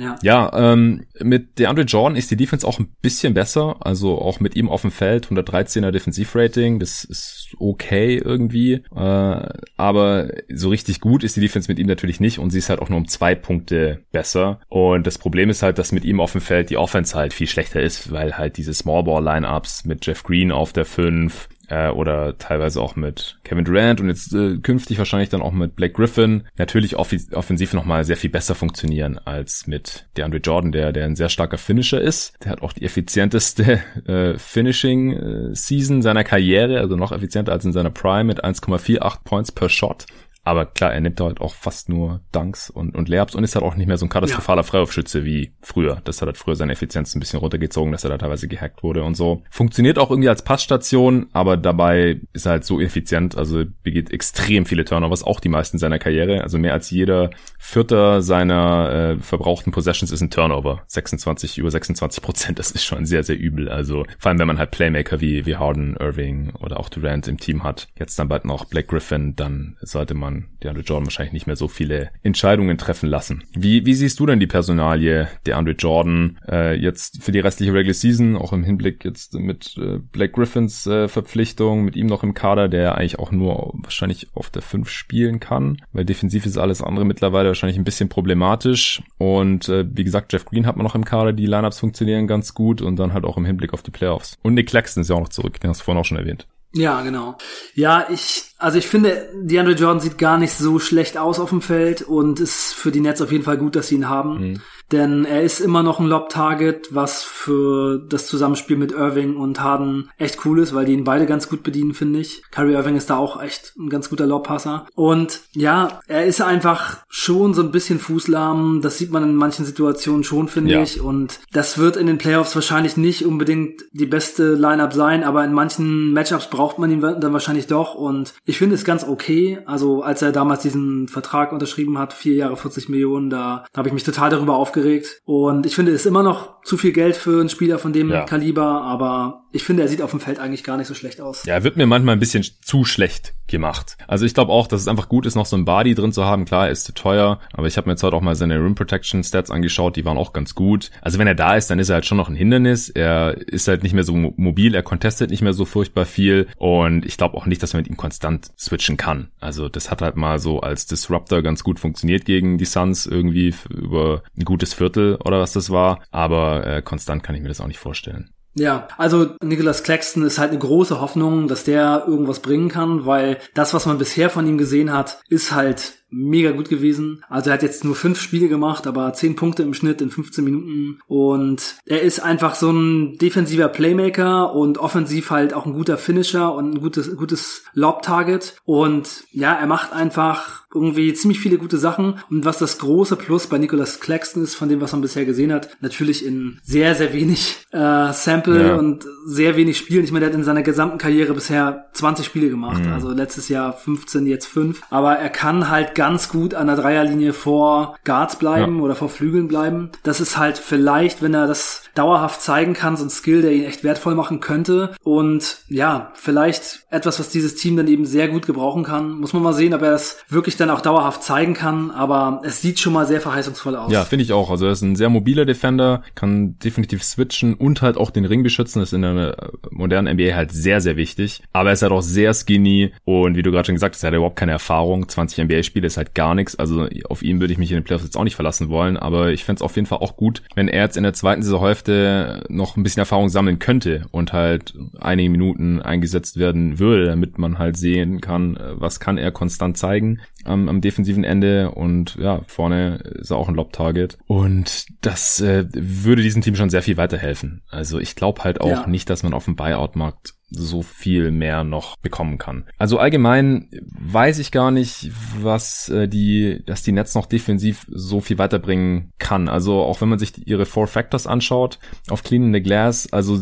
Ja, ja ähm, mit DeAndre Jordan ist die Defense auch ein bisschen besser. Also auch mit ihm auf dem Feld, 113er Defensivrating, das ist okay irgendwie. Äh, aber so richtig gut ist die Defense mit ihm natürlich nicht und sie ist halt auch nur um zwei Punkte besser. Und das Problem ist halt, dass mit ihm auf dem Feld die Offense halt viel schlechter ist, weil halt diese Small Ball Lineups mit Jeff Green auf der 5, äh, oder teilweise auch mit Kevin Durant und jetzt äh, künftig wahrscheinlich dann auch mit Blake Griffin natürlich off offensiv nochmal sehr viel besser funktionieren als mit DeAndre Jordan, der, der ein sehr starker Finisher ist. Der hat auch die effizienteste äh, Finishing-Season seiner Karriere, also noch effizienter als in seiner Prime mit 1,48 Points per Shot Aber klar, er nimmt halt auch fast nur Dunks und, und Layups und ist halt auch nicht mehr so ein katastrophaler ja. Freiwurfschütze wie früher. Das hat halt früher seine Effizienz ein bisschen runtergezogen, dass er da teilweise gehackt wurde und so. Funktioniert auch irgendwie als Passstation, aber dabei ist er halt so effizient, also begeht extrem viele Turnovers, auch die meisten seiner Karriere. Also mehr als jeder Vierter seiner äh, verbrauchten Possessions ist ein Turnover. 26, über 26 Prozent, das ist schon sehr, sehr übel. Also vor allem, wenn man halt Playmaker wie, wie Harden, Irving oder auch Durant im Team hat, jetzt dann bald noch Blake Griffin, dann sollte man DeAndre Jordan wahrscheinlich nicht mehr so viele Entscheidungen treffen lassen. Wie, wie siehst du denn die Personalie DeAndre Jordan äh, jetzt für die restliche Regular Season, auch im Hinblick jetzt mit äh, Blake Griffins äh, Verpflichtung, mit ihm noch im Kader, der eigentlich auch nur wahrscheinlich auf der 5 spielen kann, weil defensiv ist alles andere mittlerweile wahrscheinlich ein bisschen problematisch und äh, wie gesagt, Jeff Green hat man noch im Kader, die Lineups funktionieren ganz gut und dann halt auch im Hinblick auf die Playoffs. Und Nick Claxton ist ja auch noch zurück, den hast du vorhin auch schon erwähnt. Ja, genau. Ja, ich, also ich finde, DeAndre Jordan sieht gar nicht so schlecht aus auf dem Feld und ist für die Nets auf jeden Fall gut, dass sie ihn haben. Mhm. Denn er ist immer noch ein Lob-Target, was für das Zusammenspiel mit Irving und Harden echt cool ist, weil die ihn beide ganz gut bedienen, finde ich. Kyrie Irving ist da auch echt ein ganz guter Lobpasser. Und ja, er ist einfach schon so ein bisschen fußlahm. Das sieht man in manchen Situationen schon, finde ja. ich. Und das wird in den Playoffs wahrscheinlich nicht unbedingt die beste Lineup sein, aber in manchen Matchups braucht man ihn dann wahrscheinlich doch. Und ich finde es ganz okay. Also als er damals diesen Vertrag unterschrieben hat, vier Jahre 40 Millionen, da, da habe ich mich total darüber aufgeregt. Und ich finde, es ist immer noch zu viel Geld für einen Spieler von dem ja. Kaliber, aber ich finde, er sieht auf dem Feld eigentlich gar nicht so schlecht aus. Ja, er wird mir manchmal ein bisschen zu schlecht gemacht. Also ich glaube auch, dass es einfach gut ist, noch so ein Body drin zu haben. Klar, er ist zu teuer, aber ich habe mir jetzt heute auch mal seine Rim Protection Stats angeschaut, die waren auch ganz gut. Also wenn er da ist, dann ist er halt schon noch ein Hindernis. Er ist halt nicht mehr so mobil, er contestet nicht mehr so furchtbar viel und ich glaube auch nicht, dass man mit ihm konstant switchen kann. Also das hat halt mal so als Disruptor ganz gut funktioniert gegen die Suns irgendwie über ein gutes Viertel oder was das war, aber äh, konstant kann ich mir das auch nicht vorstellen. Ja, also Nicholas Claxton ist halt eine große Hoffnung, dass der irgendwas bringen kann, weil das, was man bisher von ihm gesehen hat, ist halt mega gut gewesen. Also er hat jetzt nur fünf Spiele gemacht, aber zehn Punkte im Schnitt in 15 Minuten. Und er ist einfach so ein defensiver Playmaker und offensiv halt auch ein guter Finisher und ein gutes, gutes Lob-Target. Und ja, er macht einfach irgendwie ziemlich viele gute Sachen. Und was das große Plus bei Nicholas Claxton ist, von dem, was man bisher gesehen hat, natürlich in sehr, sehr wenig äh, Sample ja. und sehr wenig Spielen. Ich meine, der hat in seiner gesamten Karriere bisher 20 Spiele gemacht. Mhm. Also letztes Jahr 15, jetzt 5. Aber er kann halt ganz gut an der Dreierlinie vor Guards bleiben ja. oder vor Flügeln bleiben. Das ist halt vielleicht, wenn er das dauerhaft zeigen kann, so ein Skill, der ihn echt wertvoll machen könnte. Und ja, vielleicht etwas, was dieses Team dann eben sehr gut gebrauchen kann. Muss man mal sehen, ob er das wirklich dann auch dauerhaft zeigen kann. Aber es sieht schon mal sehr verheißungsvoll aus. Ja, finde ich auch. Also er ist ein sehr mobiler Defender, kann definitiv switchen und halt auch den Ring beschützen. Das ist in der modernen NBA halt sehr, sehr wichtig. Aber er ist halt auch sehr skinny und wie du gerade schon gesagt hast, er hat überhaupt keine Erfahrung. 20 NBA-Spiele ist halt gar nichts. Also auf ihn würde ich mich in den Playoffs jetzt auch nicht verlassen wollen. Aber ich fände es auf jeden Fall auch gut, wenn er jetzt in der zweiten Saisonhälfte Hälfte noch ein bisschen Erfahrung sammeln könnte und halt einige Minuten eingesetzt werden würde, damit man halt sehen kann, was kann er konstant zeigen am, am defensiven Ende und ja, vorne ist er auch ein Lob-Target und das äh, würde diesem Team schon sehr viel weiterhelfen. Also ich glaube halt auch ja. nicht, dass man auf dem Buyout-Markt so viel mehr noch bekommen kann. Also allgemein weiß ich gar nicht, was äh, die, dass die Nets noch defensiv so viel weiterbringen kann. Also auch wenn man sich ihre Four Factors anschaut auf Clean in the Glass, also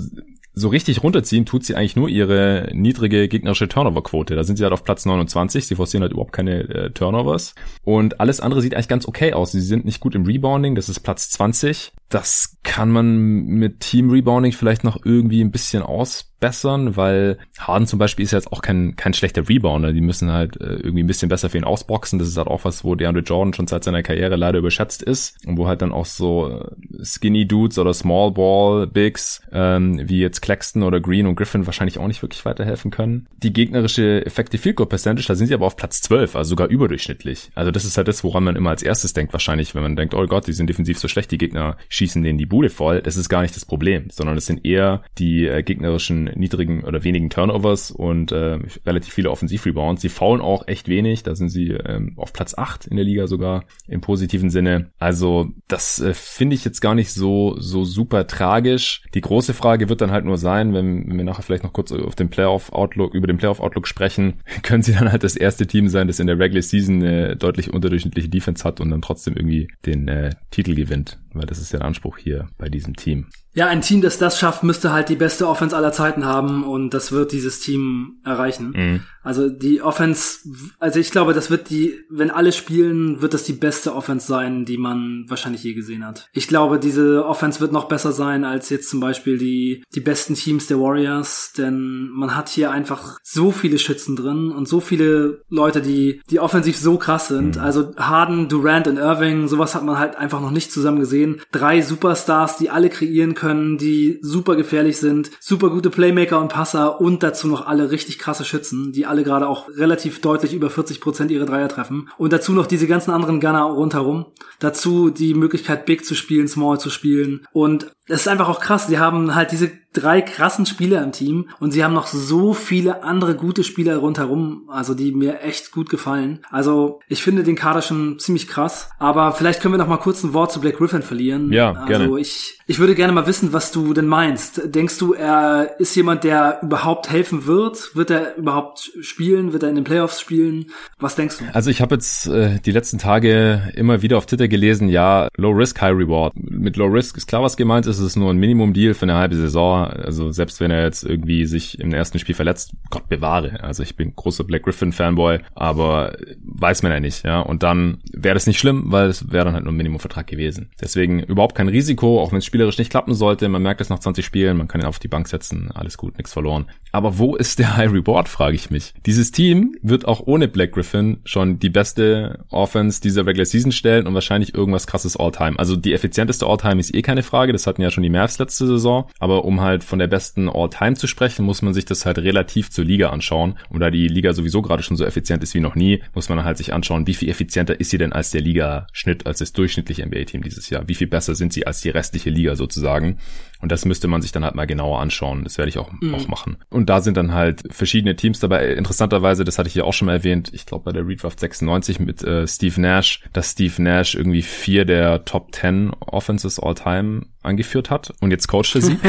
so richtig runterziehen tut sie eigentlich nur ihre niedrige gegnerische Turnover-Quote. Da sind sie halt auf Platz 29. Sie forcieren halt überhaupt keine äh, Turnovers. Und alles andere sieht eigentlich ganz okay aus. Sie sind nicht gut im Rebounding. Das ist Platz 20. Das kann man mit Team Rebounding vielleicht noch irgendwie ein bisschen ausbessern, weil Harden zum Beispiel ist jetzt auch kein, kein schlechter Rebounder. Die müssen halt äh, irgendwie ein bisschen besser für ihn ausboxen. Das ist halt auch was, wo DeAndre Jordan schon seit seiner Karriere leider überschätzt ist und wo halt dann auch so äh, Skinny Dudes oder Small Ball Bigs ähm, wie jetzt Claxton oder Green und Griffin wahrscheinlich auch nicht wirklich weiterhelfen können. Die gegnerische Effective Field Goal Percentage, da sind sie aber auf Platz 12, also sogar überdurchschnittlich. Also das ist halt das, woran man immer als erstes denkt wahrscheinlich, wenn man denkt, oh Gott, die sind defensiv so schlecht, die Gegner schießen denen die Bude voll. Das ist gar nicht das Problem, sondern es sind eher die äh, gegnerischen niedrigen oder wenigen Turnovers und äh, relativ viele Offensivrebounds. Sie faulen auch echt wenig. Da sind sie ähm, auf Platz 8 in der Liga sogar im positiven Sinne. Also das äh, finde ich jetzt gar nicht so, so super tragisch. Die große Frage wird dann halt nur sein, wenn, wenn wir nachher vielleicht noch kurz auf den Playoff-Outlook, über den Playoff-Outlook sprechen, können sie dann halt das erste Team sein, das in der Regular Season eine deutlich unterdurchschnittliche Defense hat und dann trotzdem irgendwie den äh, Titel gewinnt, weil das ist der Anspruch hier bei diesem Team. Ja, ein Team, das das schafft, müsste halt die beste Offense aller Zeiten haben und das wird dieses Team erreichen. Mhm. Also die Offense, also ich glaube, das wird die, wenn alle spielen, wird das die beste Offense sein, die man wahrscheinlich je gesehen hat. Ich glaube, diese Offense wird noch besser sein als jetzt zum Beispiel die, die besten Teams der Warriors, denn man hat hier einfach so viele Schützen drin und so viele Leute, die, die offensiv so krass sind. Mhm. Also Harden, Durant und Irving, sowas hat man halt einfach noch nicht zusammen gesehen. Drei Superstars, die alle kreieren können, die super gefährlich sind, super gute Playmaker und Passer und dazu noch alle richtig krasse Schützen, die alle gerade auch relativ deutlich über 40 Prozent ihre Dreier treffen. Und dazu noch diese ganzen anderen Gunner rundherum. Dazu die Möglichkeit, Big zu spielen, Small zu spielen. Und es ist einfach auch krass. Die haben halt diese drei krassen Spieler im Team und sie haben noch so viele andere gute Spieler rundherum, also die mir echt gut gefallen. Also ich finde den Kader schon ziemlich krass. Aber vielleicht können wir noch mal kurz ein Wort zu Black Griffin verlieren. Ja, also gerne. ich, ich würde gerne mal wissen, was du denn meinst. Denkst du, er ist jemand, der überhaupt helfen wird? Wird er überhaupt spielen? Wird er in den Playoffs spielen? Was denkst du? Also ich habe jetzt äh, die letzten Tage immer wieder auf Twitter gelesen, ja, Low Risk, High Reward. Mit Low Risk ist klar, was gemeint ist. Es ist nur ein Minimum-Deal für eine halbe Saison. Also selbst wenn er jetzt irgendwie sich im ersten Spiel verletzt, Gott bewahre. Also ich bin großer Black Griffin Fanboy, aber weiß man ja nicht, ja. Und dann wäre das nicht schlimm, weil es wäre dann halt nur ein Minimumvertrag gewesen. Deswegen überhaupt kein Risiko, auch wenn es spielerisch nicht klappen sollte. Man merkt es nach 20 Spielen, man kann ihn auf die Bank setzen, alles gut, nichts verloren. Aber wo ist der High Reward, frage ich mich. Dieses Team wird auch ohne Black Griffin schon die beste Offense dieser Regular Season stellen und wahrscheinlich irgendwas krasses All-Time. Also die effizienteste All-Time ist eh keine Frage, das hatten ja schon die Mavs letzte Saison. Aber um halt von der besten All-Time zu sprechen, muss man sich das halt relativ zur Liga anschauen. Und da die Liga sowieso gerade schon so effizient ist wie noch nie, muss man halt sich anschauen, wie viel effizienter ist sie denn als der Liga-Schnitt, als das durchschnittliche NBA-Team dieses Jahr. Wie viel besser sind sie als die restliche Liga sozusagen. Und das müsste man sich dann halt mal genauer anschauen. Das werde ich auch, mhm. auch machen. Und da sind dann halt verschiedene Teams dabei. Interessanterweise, das hatte ich ja auch schon mal erwähnt, ich glaube bei der Redraft 96 mit äh, Steve Nash, dass Steve Nash irgendwie vier der Top 10 Offenses all time angeführt hat und jetzt coacht er sie.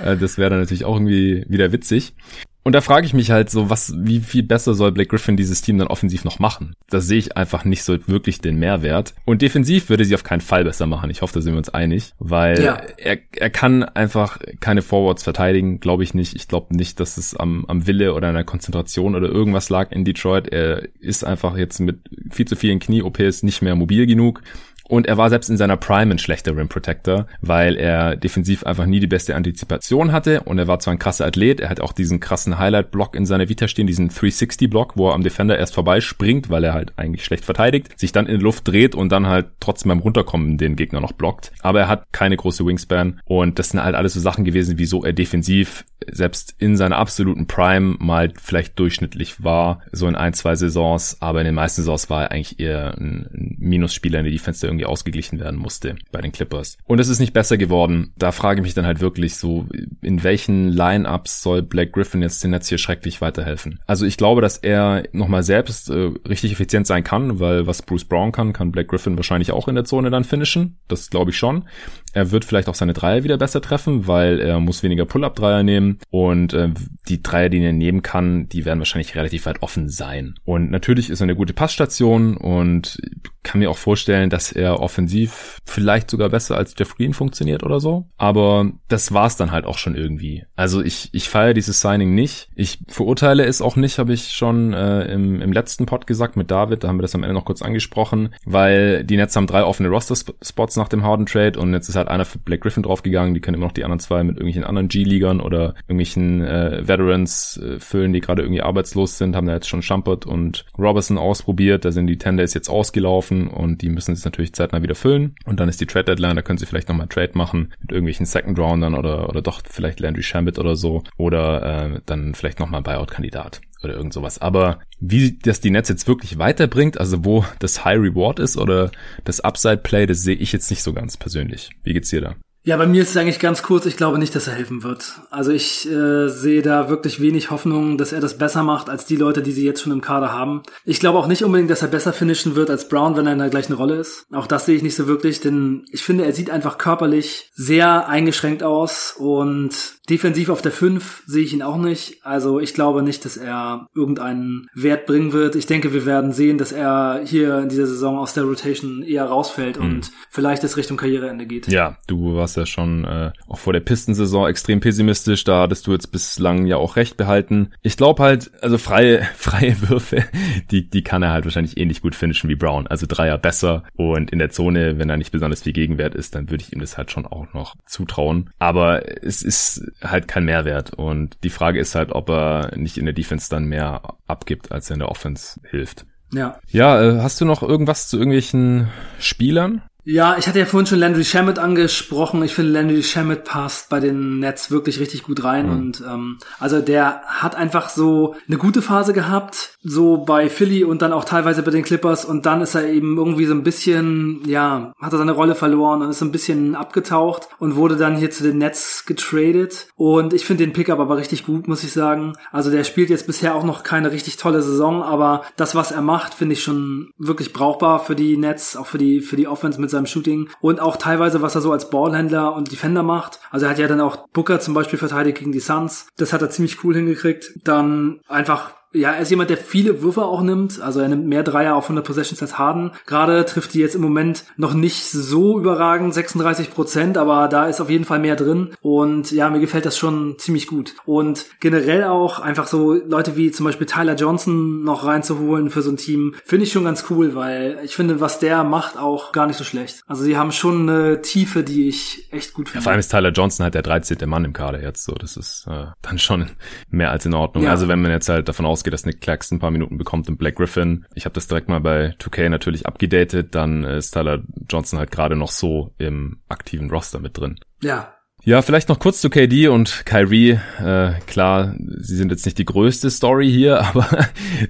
Äh, das wäre dann natürlich auch irgendwie wieder witzig. Und da frage ich mich halt so, was, wie viel besser soll Blake Griffin dieses Team dann offensiv noch machen? Da sehe ich einfach nicht so wirklich den Mehrwert. Und defensiv würde sie auf keinen Fall besser machen. Ich hoffe, da sind wir uns einig, weil ja. er, er kann einfach keine Forwards verteidigen, glaube ich nicht. Ich glaube nicht, dass es am, am Wille oder an der Konzentration oder irgendwas lag in Detroit. Er ist einfach jetzt mit viel zu vielen Knie-OPs nicht mehr mobil genug. Und er war selbst in seiner Prime ein schlechter Rim Protector, weil er defensiv einfach nie die beste Antizipation hatte. Und er war zwar ein krasser Athlet, er hat auch diesen krassen Highlight-Block in seiner Vita stehen, diesen 360-Block, wo er am Defender erst vorbeispringt, weil er halt eigentlich schlecht verteidigt, sich dann in die Luft dreht und dann halt trotzdem beim Runterkommen den Gegner noch blockt. Aber er hat keine große Wingspan. Und das sind halt alles so Sachen gewesen, wieso er defensiv selbst in seiner absoluten Prime mal vielleicht durchschnittlich war, so in ein, zwei Saisons. Aber in den meisten Saisons war er eigentlich eher ein Minusspieler in der Defense, der irgendwie ausgeglichen werden musste bei den Clippers. Und es ist nicht besser geworden. Da frage ich mich dann halt wirklich so, in welchen Lineups soll Black Griffin jetzt den Netz hier schrecklich weiterhelfen? Also ich glaube, dass er nochmal selbst äh, richtig effizient sein kann, weil was Bruce Brown kann, kann Black Griffin wahrscheinlich auch in der Zone dann finishen. Das glaube ich schon. Er wird vielleicht auch seine Dreier wieder besser treffen, weil er muss weniger Pull-Up-Dreier nehmen und äh, die Dreier, die er nehmen kann, die werden wahrscheinlich relativ weit offen sein. Und natürlich ist er eine gute Passstation und kann mir auch vorstellen, dass er offensiv vielleicht sogar besser als Jeff Green funktioniert oder so. Aber das war's dann halt auch schon irgendwie. Also ich, ich feiere dieses Signing nicht. Ich verurteile es auch nicht, habe ich schon äh, im, im letzten Pod gesagt mit David, da haben wir das am Ende noch kurz angesprochen, weil die Nets haben drei offene Roster-Spots nach dem Harden Trade und jetzt ist halt einer für Black Griffin draufgegangen, die können immer noch die anderen zwei mit irgendwelchen anderen G-Ligern oder irgendwelchen äh, Veterans äh, füllen, die gerade irgendwie arbeitslos sind, haben da jetzt schon Schumpert und Robertson ausprobiert, da sind die Tender ist jetzt ausgelaufen und die müssen es natürlich zeitnah wieder füllen. Und dann ist die Trade Deadline, da können sie vielleicht nochmal Trade machen mit irgendwelchen Second Roundern oder, oder doch vielleicht Landry Shambit oder so oder äh, dann vielleicht nochmal Buyout-Kandidat oder irgend sowas. Aber wie das die Nets jetzt wirklich weiterbringt, also wo das High Reward ist oder das Upside Play, das sehe ich jetzt nicht so ganz persönlich. Wie geht's dir da? Ja, bei mir ist es eigentlich ganz kurz, ich glaube nicht, dass er helfen wird. Also ich äh, sehe da wirklich wenig Hoffnung, dass er das besser macht als die Leute, die sie jetzt schon im Kader haben. Ich glaube auch nicht unbedingt, dass er besser finishen wird als Brown, wenn er in der gleichen Rolle ist. Auch das sehe ich nicht so wirklich, denn ich finde, er sieht einfach körperlich sehr eingeschränkt aus und Defensiv auf der 5 sehe ich ihn auch nicht. Also ich glaube nicht, dass er irgendeinen Wert bringen wird. Ich denke, wir werden sehen, dass er hier in dieser Saison aus der Rotation eher rausfällt mhm. und vielleicht es Richtung Karriereende geht. Ja, du warst ja schon äh, auch vor der Pistensaison extrem pessimistisch. Da hattest du jetzt bislang ja auch recht behalten. Ich glaube halt, also freie, freie Würfe, die, die kann er halt wahrscheinlich ähnlich gut finishen wie Brown. Also Dreier besser und in der Zone, wenn da nicht besonders viel Gegenwert ist, dann würde ich ihm das halt schon auch noch zutrauen. Aber es ist halt kein Mehrwert. Und die Frage ist halt, ob er nicht in der Defense dann mehr abgibt, als er in der Offense hilft. Ja. Ja, äh, hast du noch irgendwas zu irgendwelchen Spielern? Ja, ich hatte ja vorhin schon Landry Shamet angesprochen. Ich finde, Landry Shamet passt bei den Nets wirklich richtig gut rein. Mhm. Und ähm, also der hat einfach so eine gute Phase gehabt, so bei Philly und dann auch teilweise bei den Clippers. Und dann ist er eben irgendwie so ein bisschen, ja, hat er seine Rolle verloren und ist so ein bisschen abgetaucht und wurde dann hier zu den Nets getradet. Und ich finde den Pickup aber richtig gut, muss ich sagen. Also der spielt jetzt bisher auch noch keine richtig tolle Saison, aber das, was er macht, finde ich schon wirklich brauchbar für die Nets, auch für die, für die Offense mit seinem Shooting und auch teilweise, was er so als Ballhändler und Defender macht. Also er hat ja dann auch Booker zum Beispiel verteidigt gegen die Suns. Das hat er ziemlich cool hingekriegt. Dann einfach ja, er ist jemand, der viele Würfe auch nimmt. Also er nimmt mehr Dreier auf 100 Possessions als Harden. Gerade trifft die jetzt im Moment noch nicht so überragend, 36 Prozent, aber da ist auf jeden Fall mehr drin. Und ja, mir gefällt das schon ziemlich gut. Und generell auch einfach so Leute wie zum Beispiel Tyler Johnson noch reinzuholen für so ein Team, finde ich schon ganz cool, weil ich finde, was der macht, auch gar nicht so schlecht. Also sie haben schon eine Tiefe, die ich echt gut finde. Ja, vor allem ist Tyler Johnson halt der 13. Mann im Kader jetzt so. Das ist äh, dann schon mehr als in Ordnung. Ja. Also wenn man jetzt halt davon aus ausgeht, dass Nick Claxton ein paar Minuten bekommt und Black Griffin. Ich habe das direkt mal bei 2K natürlich abgedatet, dann ist Tyler Johnson halt gerade noch so im aktiven Roster mit drin. Ja, ja, vielleicht noch kurz zu KD und Kyrie. Äh, klar, sie sind jetzt nicht die größte Story hier, aber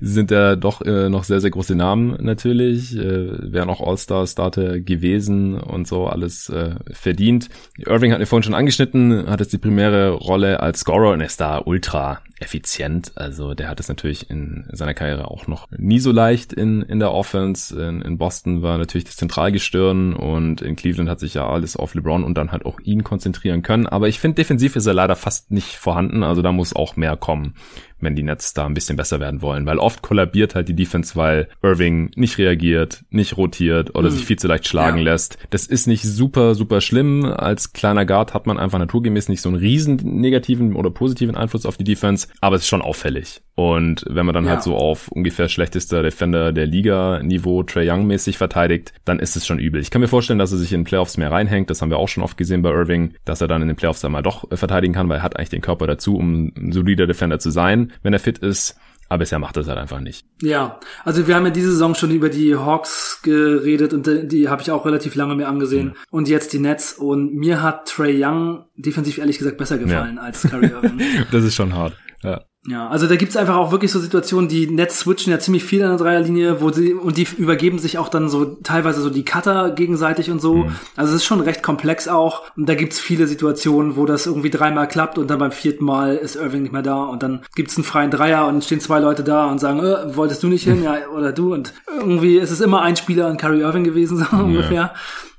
sie sind ja doch äh, noch sehr, sehr große Namen natürlich. Äh, wären auch All-Star-Starter gewesen und so alles äh, verdient. Irving hat mir vorhin schon angeschnitten, hat jetzt die primäre Rolle als Scorer und ist da ultra effizient. Also der hat es natürlich in seiner Karriere auch noch nie so leicht in, in der Offense. In, in Boston war natürlich das Zentralgestirn und in Cleveland hat sich ja alles auf LeBron und dann halt auch ihn konzentrieren können. Aber ich finde, defensiv ist er leider fast nicht vorhanden. Also da muss auch mehr kommen wenn die Nets da ein bisschen besser werden wollen. Weil oft kollabiert halt die Defense, weil Irving nicht reagiert, nicht rotiert oder mhm. sich viel zu leicht schlagen ja. lässt. Das ist nicht super, super schlimm. Als kleiner Guard hat man einfach naturgemäß nicht so einen riesen negativen oder positiven Einfluss auf die Defense, aber es ist schon auffällig. Und wenn man dann ja. halt so auf ungefähr schlechtester Defender der Liga Niveau Trey Young mäßig verteidigt, dann ist es schon übel. Ich kann mir vorstellen, dass er sich in den Playoffs mehr reinhängt. Das haben wir auch schon oft gesehen bei Irving, dass er dann in den Playoffs dann mal doch äh, verteidigen kann, weil er hat eigentlich den Körper dazu, um ein solider Defender zu sein, wenn er fit ist. Aber bisher macht er es halt einfach nicht. Ja, also wir haben ja diese Saison schon über die Hawks geredet und die, die habe ich auch relativ lange mir angesehen. Mhm. Und jetzt die Nets. Und mir hat Trey Young defensiv ehrlich gesagt besser gefallen ja. als Kyrie Irving. das ist schon hart. Ja. Ja, also da gibt's einfach auch wirklich so Situationen, die Nets switchen ja ziemlich viel an der Dreierlinie, wo sie und die übergeben sich auch dann so teilweise so die Cutter gegenseitig und so. Mhm. Also es ist schon recht komplex auch und da gibt's viele Situationen, wo das irgendwie dreimal klappt und dann beim vierten Mal ist Irving nicht mehr da und dann gibt's einen freien Dreier und stehen zwei Leute da und sagen, äh, wolltest du nicht hin, ja oder du und irgendwie ist es immer ein Spieler an Kyrie Irving gewesen so ja. ungefähr.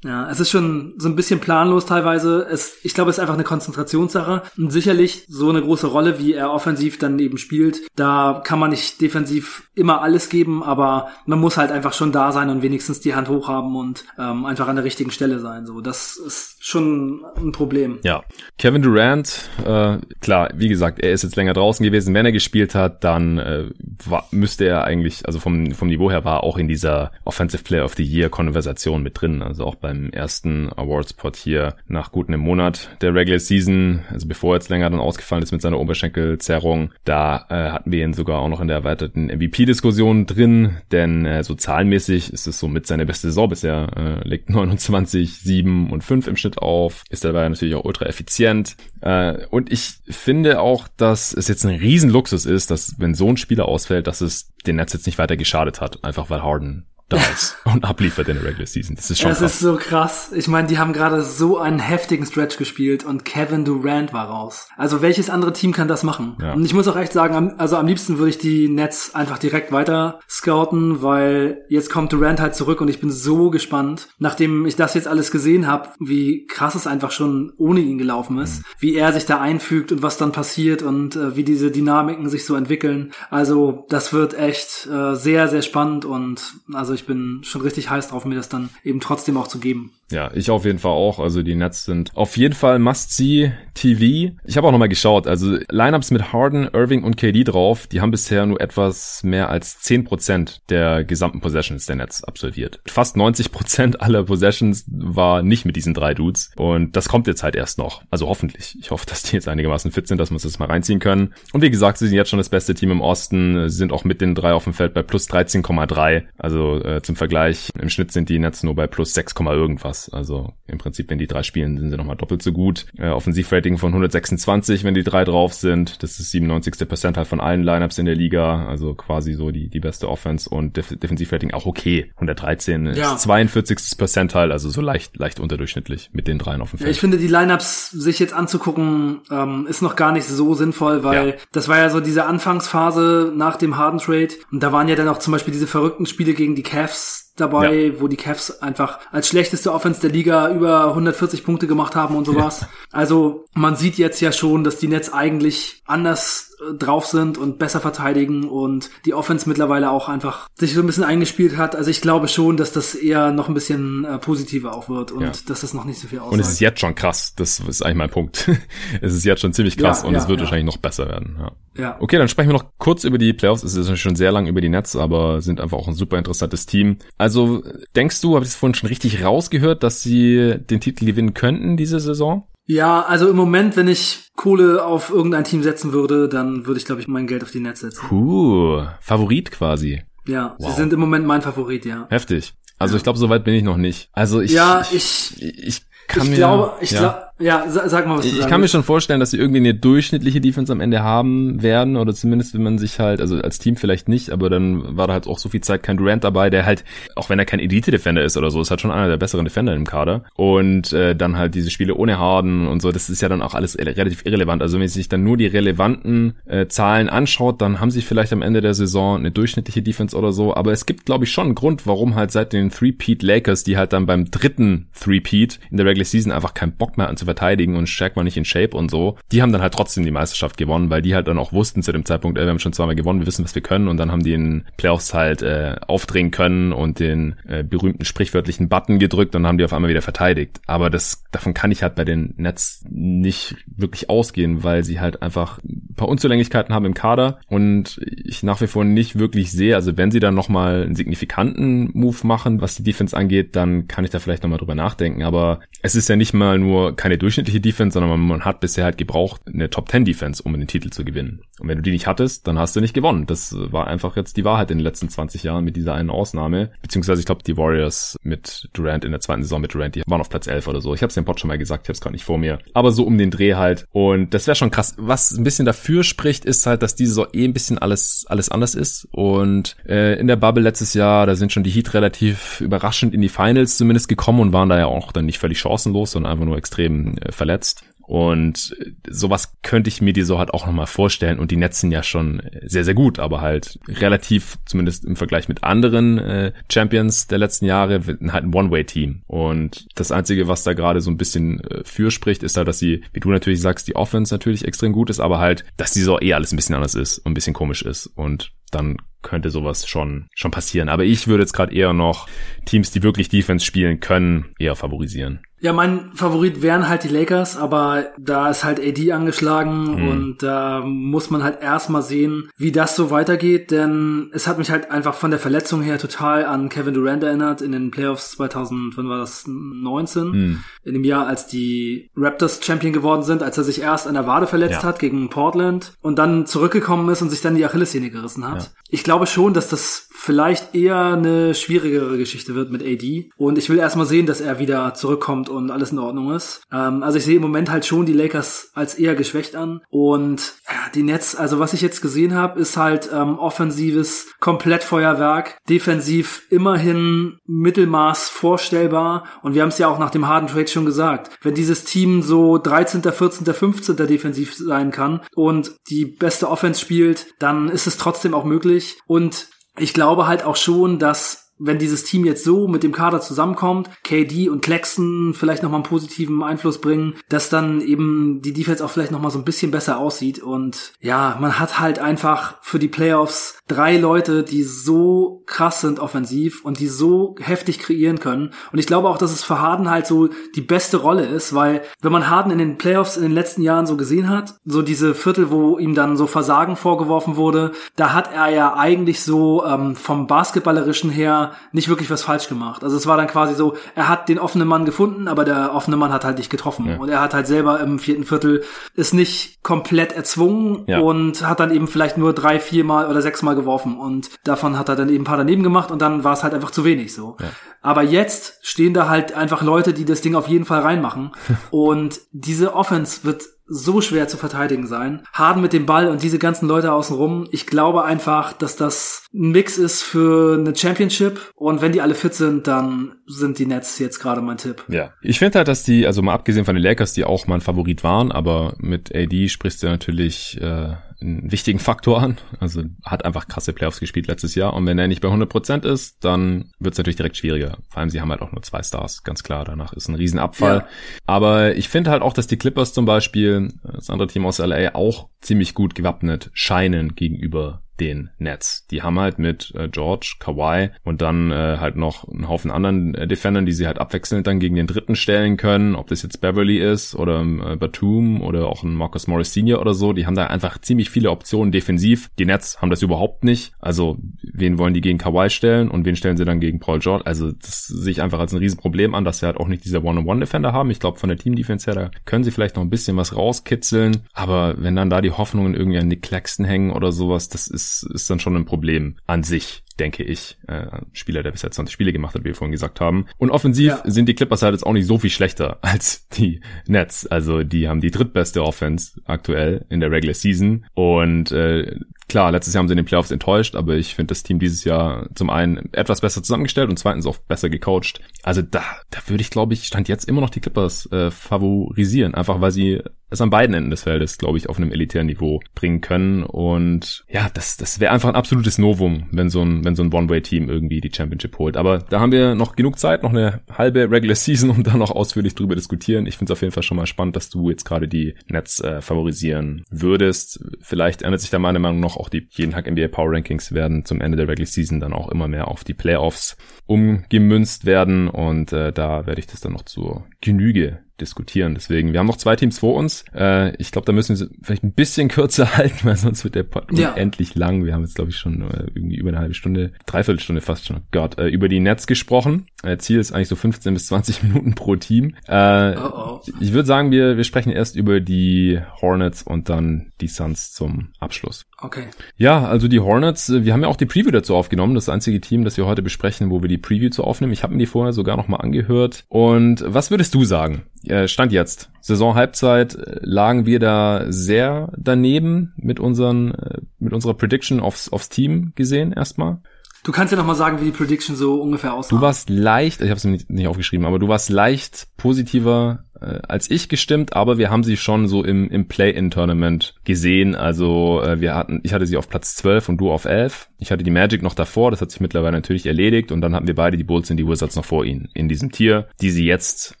Ja, es ist schon so ein bisschen planlos teilweise. Es, ich glaube, es ist einfach eine Konzentrationssache. Und sicherlich so eine große Rolle, wie er offensiv dann eben spielt, da kann man nicht defensiv immer alles geben, aber man muss halt einfach schon da sein und wenigstens die Hand hoch haben und ähm, einfach an der richtigen Stelle sein. So, das ist schon ein Problem. Ja, Kevin Durant, äh, klar, wie gesagt, er ist jetzt länger draußen gewesen. Wenn er gespielt hat, dann äh, war, müsste er eigentlich, also vom vom Niveau her war auch in dieser Offensive Player of the Year Konversation mit drin. Also auch bei beim ersten Awards-Pod hier nach gut einem Monat der Regular Season, also bevor er jetzt länger dann ausgefallen ist mit seiner Oberschenkelzerrung, da äh, hatten wir ihn sogar auch noch in der erweiterten MVP-Diskussion drin, denn äh, so zahlenmäßig ist es so mit seiner beste Saison bisher, äh, legt 29, 7 und 5 im Schnitt auf, ist dabei natürlich auch ultra effizient. Äh, und ich finde auch, dass es jetzt ein Riesenluxus ist, dass wenn so ein Spieler ausfällt, dass es den Netz jetzt nicht weiter geschadet hat, einfach weil Harden da ist und abliefert in der Regular Season. Das ist schon Das krass. ist so krass. Ich meine, die haben gerade so einen heftigen Stretch gespielt und Kevin Durant war raus. Also welches andere Team kann das machen? Ja. Und ich muss auch echt sagen, also am liebsten würde ich die Nets einfach direkt weiter scouten, weil jetzt kommt Durant halt zurück und ich bin so gespannt, nachdem ich das jetzt alles gesehen habe, wie krass es einfach schon ohne ihn gelaufen ist, Mhm. wie er sich da einfügt und was dann passiert und äh, wie diese Dynamiken sich so entwickeln. Also das wird echt äh, sehr, sehr spannend und also ich bin schon richtig heiß drauf, mir das dann eben trotzdem auch zu geben. Ja, ich auf jeden Fall auch. Also die Nets sind auf jeden Fall Must-See TV. Ich habe auch nochmal geschaut. Also Lineups mit Harden, Irving und KD drauf, die haben bisher nur etwas mehr als 10% der gesamten Possessions der Nets absolviert. Fast 90% aller Possessions war nicht mit diesen drei Dudes. Und das kommt jetzt halt erst noch. Also hoffentlich. Ich hoffe, dass die jetzt einigermaßen fit sind, dass wir uns das mal reinziehen können. Und wie gesagt, sie sind jetzt schon das beste Team im Osten. Sie sind auch mit den drei auf dem Feld bei plus 13,3. Also äh, zum Vergleich, im Schnitt sind die Nets nur bei plus 6, irgendwas. Also im Prinzip, wenn die drei spielen, sind sie nochmal doppelt so gut. Äh, Offensivrating von 126, wenn die drei drauf sind. Das ist 97. Percentile von allen Lineups in der Liga. Also quasi so die, die beste Offense und Def Defensivrating auch okay. 113 ist Ja. 42. Percentile, also so leicht, leicht unterdurchschnittlich mit den dreien auf dem Ja, Feld. ich finde, die Lineups sich jetzt anzugucken, ähm, ist noch gar nicht so sinnvoll, weil Ja. das war ja so diese Anfangsphase nach dem Harden Trade. Und da waren ja dann auch zum Beispiel diese verrückten Spiele gegen die Cavs dabei, wo die Cavs einfach als schlechteste Offense der Liga über 140 Punkte gemacht haben und sowas. Also man sieht jetzt ja schon, dass die Nets eigentlich anders drauf sind und besser verteidigen und die Offense mittlerweile auch einfach sich so ein bisschen eingespielt hat. Also ich glaube schon, dass das eher noch ein bisschen äh, positiver auch wird und Ja. dass das noch nicht so viel aussagt. Und es ist jetzt schon krass. Das ist eigentlich mein Punkt. es ist jetzt schon ziemlich krass Ja, und ja, es wird wahrscheinlich noch besser werden. Ja. Okay, dann sprechen wir noch kurz über die Playoffs. Es ist schon sehr lang über die Nets, aber sind einfach auch ein super interessantes Team. Also denkst du, habe ich das vorhin schon richtig rausgehört, dass sie den Titel gewinnen könnten diese Saison? Ja, also im Moment, wenn ich Kohle auf irgendein Team setzen würde, dann würde ich, glaube ich, mein Geld auf die Netz setzen. Puh, Favorit quasi. Ja, Wow. sie sind im Moment mein Favorit, ja. Heftig. Also ich glaube, so weit bin ich noch nicht. Also ich, Ja, ich, ich, ich kann ich mir, glaube, ich ja. glaube, ja, sa- sag mal, was du Ich sagen kann mir schon vorstellen, dass sie irgendwie eine durchschnittliche Defense am Ende haben werden oder zumindest wenn man sich halt, also als Team vielleicht nicht, aber dann war da halt auch so viel Zeit kein Durant dabei, der halt, auch wenn er kein Elite-Defender ist oder so, ist halt schon einer der besseren Defender im Kader. Und äh, dann halt diese Spiele ohne Harden und so, das ist ja dann auch alles relativ irrelevant. Also wenn man sich dann nur die relevanten äh, Zahlen anschaut, dann haben sie vielleicht am Ende der Saison eine durchschnittliche Defense oder so, aber es gibt glaube ich schon einen Grund, warum halt seit den Three-Peat Lakers, die halt dann beim dritten Three-Peat in der Regular Season einfach keinen Bock mehr an zu verteidigen und Shaq war nicht in Shape und so. Die haben dann halt trotzdem die Meisterschaft gewonnen, weil die halt dann auch wussten zu dem Zeitpunkt, ey, wir haben schon zweimal gewonnen, wir wissen, was wir können und dann haben die in Playoffs halt äh, aufdrehen können und den äh, berühmten sprichwörtlichen Button gedrückt und haben die auf einmal wieder verteidigt. Aber das davon kann ich halt bei den Nets nicht wirklich ausgehen, weil sie halt einfach ein paar Unzulänglichkeiten haben im Kader und ich nach wie vor nicht wirklich sehe, also wenn sie dann nochmal einen signifikanten Move machen, was die Defense angeht, dann kann ich da vielleicht nochmal drüber nachdenken. Aber es ist ja nicht mal nur keine durchschnittliche Defense, sondern man, hat bisher halt gebraucht eine Top 10 Defense, um den Titel zu gewinnen. Und wenn du die nicht hattest, dann hast du nicht gewonnen. Das war einfach jetzt die Wahrheit in den letzten 20 Jahren mit dieser einen Ausnahme. Beziehungsweise ich glaube, die Warriors mit Durant in der zweiten Saison mit Durant, die waren auf Platz 11 oder so. Ich habe es im Pod schon mal gesagt, ich habe es gerade nicht vor mir. Aber so um den Dreh halt. Und das wäre schon krass. Was ein bisschen dafür spricht, ist halt, dass diese Saison eh ein bisschen alles, alles anders ist. Und äh, in der Bubble letztes Jahr, da sind schon die Heat relativ überraschend in die Finals zumindest gekommen und waren da ja auch dann nicht völlig chancenlos, sondern einfach nur extrem äh, verletzt. Und sowas könnte ich mir die so halt auch nochmal vorstellen. Und die Nets sind ja schon sehr, sehr gut, aber halt relativ, zumindest im Vergleich mit anderen äh, Champions der letzten Jahre, halt ein One-Way-Team. Und das Einzige, was da gerade so ein bisschen äh, für spricht, ist halt, dass sie, wie du natürlich sagst, die Offense natürlich extrem gut ist, aber halt, dass die so eh alles ein bisschen anders ist und ein bisschen komisch ist. Und dann könnte sowas schon, schon passieren. Aber ich würde jetzt gerade eher noch Teams, die wirklich Defense spielen können, eher favorisieren. Ja, mein Favorit wären halt die Lakers, aber da ist halt AD angeschlagen mhm. und da muss man halt erstmal sehen, wie das so weitergeht, denn es hat mich halt einfach von der Verletzung her total an Kevin Durant erinnert in den Playoffs 2000, wann war das, 19? Mhm. In dem Jahr, als die Raptors Champion geworden sind, als er sich erst an der Wade verletzt ja. hat gegen Portland und dann zurückgekommen ist und sich dann die Achillessehne gerissen hat. Ja. Ich glaube schon, dass das vielleicht eher eine schwierigere Geschichte wird mit AD. Und ich will erstmal sehen, dass er wieder zurückkommt und alles in Ordnung ist. Ähm, also ich sehe im Moment halt schon die Lakers als eher geschwächt an. Und ja, die Nets, also was ich jetzt gesehen habe, ist halt ähm, offensives Komplettfeuerwerk, defensiv immerhin Mittelmaß vorstellbar. Und wir haben es ja auch nach dem harten Trade schon gesagt. Wenn dieses Team so 13., 14., 15. defensiv sein kann und die beste Offense spielt, dann ist es trotzdem auch möglich. Und ich glaube halt auch schon, dass wenn dieses Team jetzt so mit dem Kader zusammenkommt, KD und Claxton vielleicht nochmal einen positiven Einfluss bringen, dass dann eben die Defense auch vielleicht nochmal so ein bisschen besser aussieht. Und ja, man hat halt einfach für die Playoffs drei Leute, die so krass sind offensiv und die so heftig kreieren können. Und ich glaube auch, dass es für Harden halt so die beste Rolle ist, weil wenn man Harden in den Playoffs in den letzten Jahren so gesehen hat, so diese Viertel, wo ihm dann so Versagen vorgeworfen wurde, da hat er ja eigentlich so ähm, vom Basketballerischen her nicht wirklich was falsch gemacht. Also es war dann quasi so, er hat den offenen Mann gefunden, aber der offene Mann hat halt nicht getroffen. Ja. Und er hat halt selber im vierten Viertel es nicht komplett erzwungen ja. und hat dann eben vielleicht nur drei, vier Mal oder sechs Mal geworfen. Und davon hat er dann eben ein paar daneben gemacht und dann war es halt einfach zu wenig so. Ja. Aber jetzt stehen da halt einfach Leute, die das Ding auf jeden Fall reinmachen. und diese Offense wird so schwer zu verteidigen sein. Harden mit dem Ball und diese ganzen Leute außenrum. Ich glaube einfach, dass das ein Mix ist für eine Championship. Und wenn die alle fit sind, dann sind die Nets jetzt gerade mein Tipp. Ja. Ich finde halt, dass die, also mal abgesehen von den Lakers, die auch mein Favorit waren, aber mit AD sprichst du natürlich äh, einen wichtigen Faktor an. Also hat einfach krasse Playoffs gespielt letztes Jahr. Und wenn er nicht bei 100% ist, dann wird es natürlich direkt schwieriger. Vor allem, sie haben halt auch nur zwei Stars, ganz klar. Danach ist ein Riesenabfall. Ja. Aber ich finde halt auch, dass die Clippers zum Beispiel, das andere Team aus LA, auch ziemlich gut gewappnet scheinen gegenüber den Nets. Die haben halt mit äh, George, Kawhi und dann äh, halt noch einen Haufen anderen äh, Defendern, die sie halt abwechselnd dann gegen den dritten stellen können, ob das jetzt Beverly ist oder äh, Batum oder auch ein Marcus Morris Senior oder so, die haben da einfach ziemlich viele Optionen defensiv. Die Nets haben das überhaupt nicht. Also wen wollen die gegen Kawhi stellen und wen stellen sie dann gegen Paul George? Also das sehe ich einfach als ein Riesenproblem an, dass sie halt auch nicht diese One-on-One-Defender haben. Ich glaube, von der Team-Defense her, da können sie vielleicht noch ein bisschen was rauskitzeln. Aber wenn dann da die Hoffnungen irgendwie an Nick Claxton hängen oder sowas, das ist ist, ist dann schon ein Problem an sich denke ich. Äh, Spieler, der bisher 20 Spiele gemacht hat, wie wir vorhin gesagt haben. Und offensiv ja. sind die Clippers halt jetzt auch nicht so viel schlechter als die Nets. Also die haben die drittbeste Offense aktuell in der Regular Season. Und äh, klar, letztes Jahr haben sie in den Playoffs enttäuscht, aber ich finde das Team dieses Jahr zum einen etwas besser zusammengestellt und zweitens auch besser gecoacht. Also da, da würde ich, glaube ich, stand jetzt immer noch die Clippers äh, favorisieren, einfach weil sie es an beiden Enden des Feldes, glaube ich, auf einem elitären Niveau bringen können. Und ja, das, das wäre einfach ein absolutes Novum, wenn so ein, wenn so ein One-Way-Team irgendwie die Championship holt. Aber da haben wir noch genug Zeit, noch eine halbe Regular Season, um da noch ausführlich drüber diskutieren. Ich finde es auf jeden Fall schon mal spannend, dass du jetzt gerade die Nets äh, favorisieren würdest. Vielleicht ändert sich da meiner Meinung nach auch die jeden Tag NBA Power Rankings werden zum Ende der Regular Season dann auch immer mehr auf die Playoffs umgemünzt werden. Und äh, da werde ich das dann noch zur Genüge diskutieren. Deswegen, wir haben noch zwei Teams vor uns. Äh, ich glaube, da müssen wir vielleicht ein bisschen kürzer halten, weil sonst wird der Podcast ja. endlich lang. Wir haben jetzt, glaube ich, schon äh, irgendwie über eine halbe Stunde, dreiviertel Stunde fast schon, oh Gott, äh, über die Nets gesprochen. Äh, Ziel ist eigentlich so 15 bis 20 Minuten pro Team. Äh, oh oh. Ich würde sagen, wir, wir sprechen erst über die Hornets und dann die Suns zum Abschluss. Okay. Ja, also die Hornets, äh, wir haben ja auch die Preview dazu aufgenommen. Das einzige Team, das wir heute besprechen, wo wir die Preview zu aufnehmen. Ich habe mir die vorher sogar noch mal angehört. Und was würdest du sagen? Stand jetzt. Saison Halbzeit äh, lagen wir da sehr daneben mit unseren, äh, mit unserer Prediction aufs, aufs Team gesehen erstmal. Du kannst ja noch mal sagen, wie die Prediction so ungefähr aussah. Du warst leicht, ich habe es nicht, nicht aufgeschrieben, aber du warst leicht positiver äh, als ich gestimmt, aber wir haben sie schon so im, im Play-In-Tournament gesehen. Also äh, wir hatten, ich hatte sie auf Platz 12 und du auf 11. Ich hatte die Magic noch davor, das hat sich mittlerweile natürlich erledigt und dann hatten wir beide die Bulls und die Wizards noch vor ihnen in diesem Tier, die sie jetzt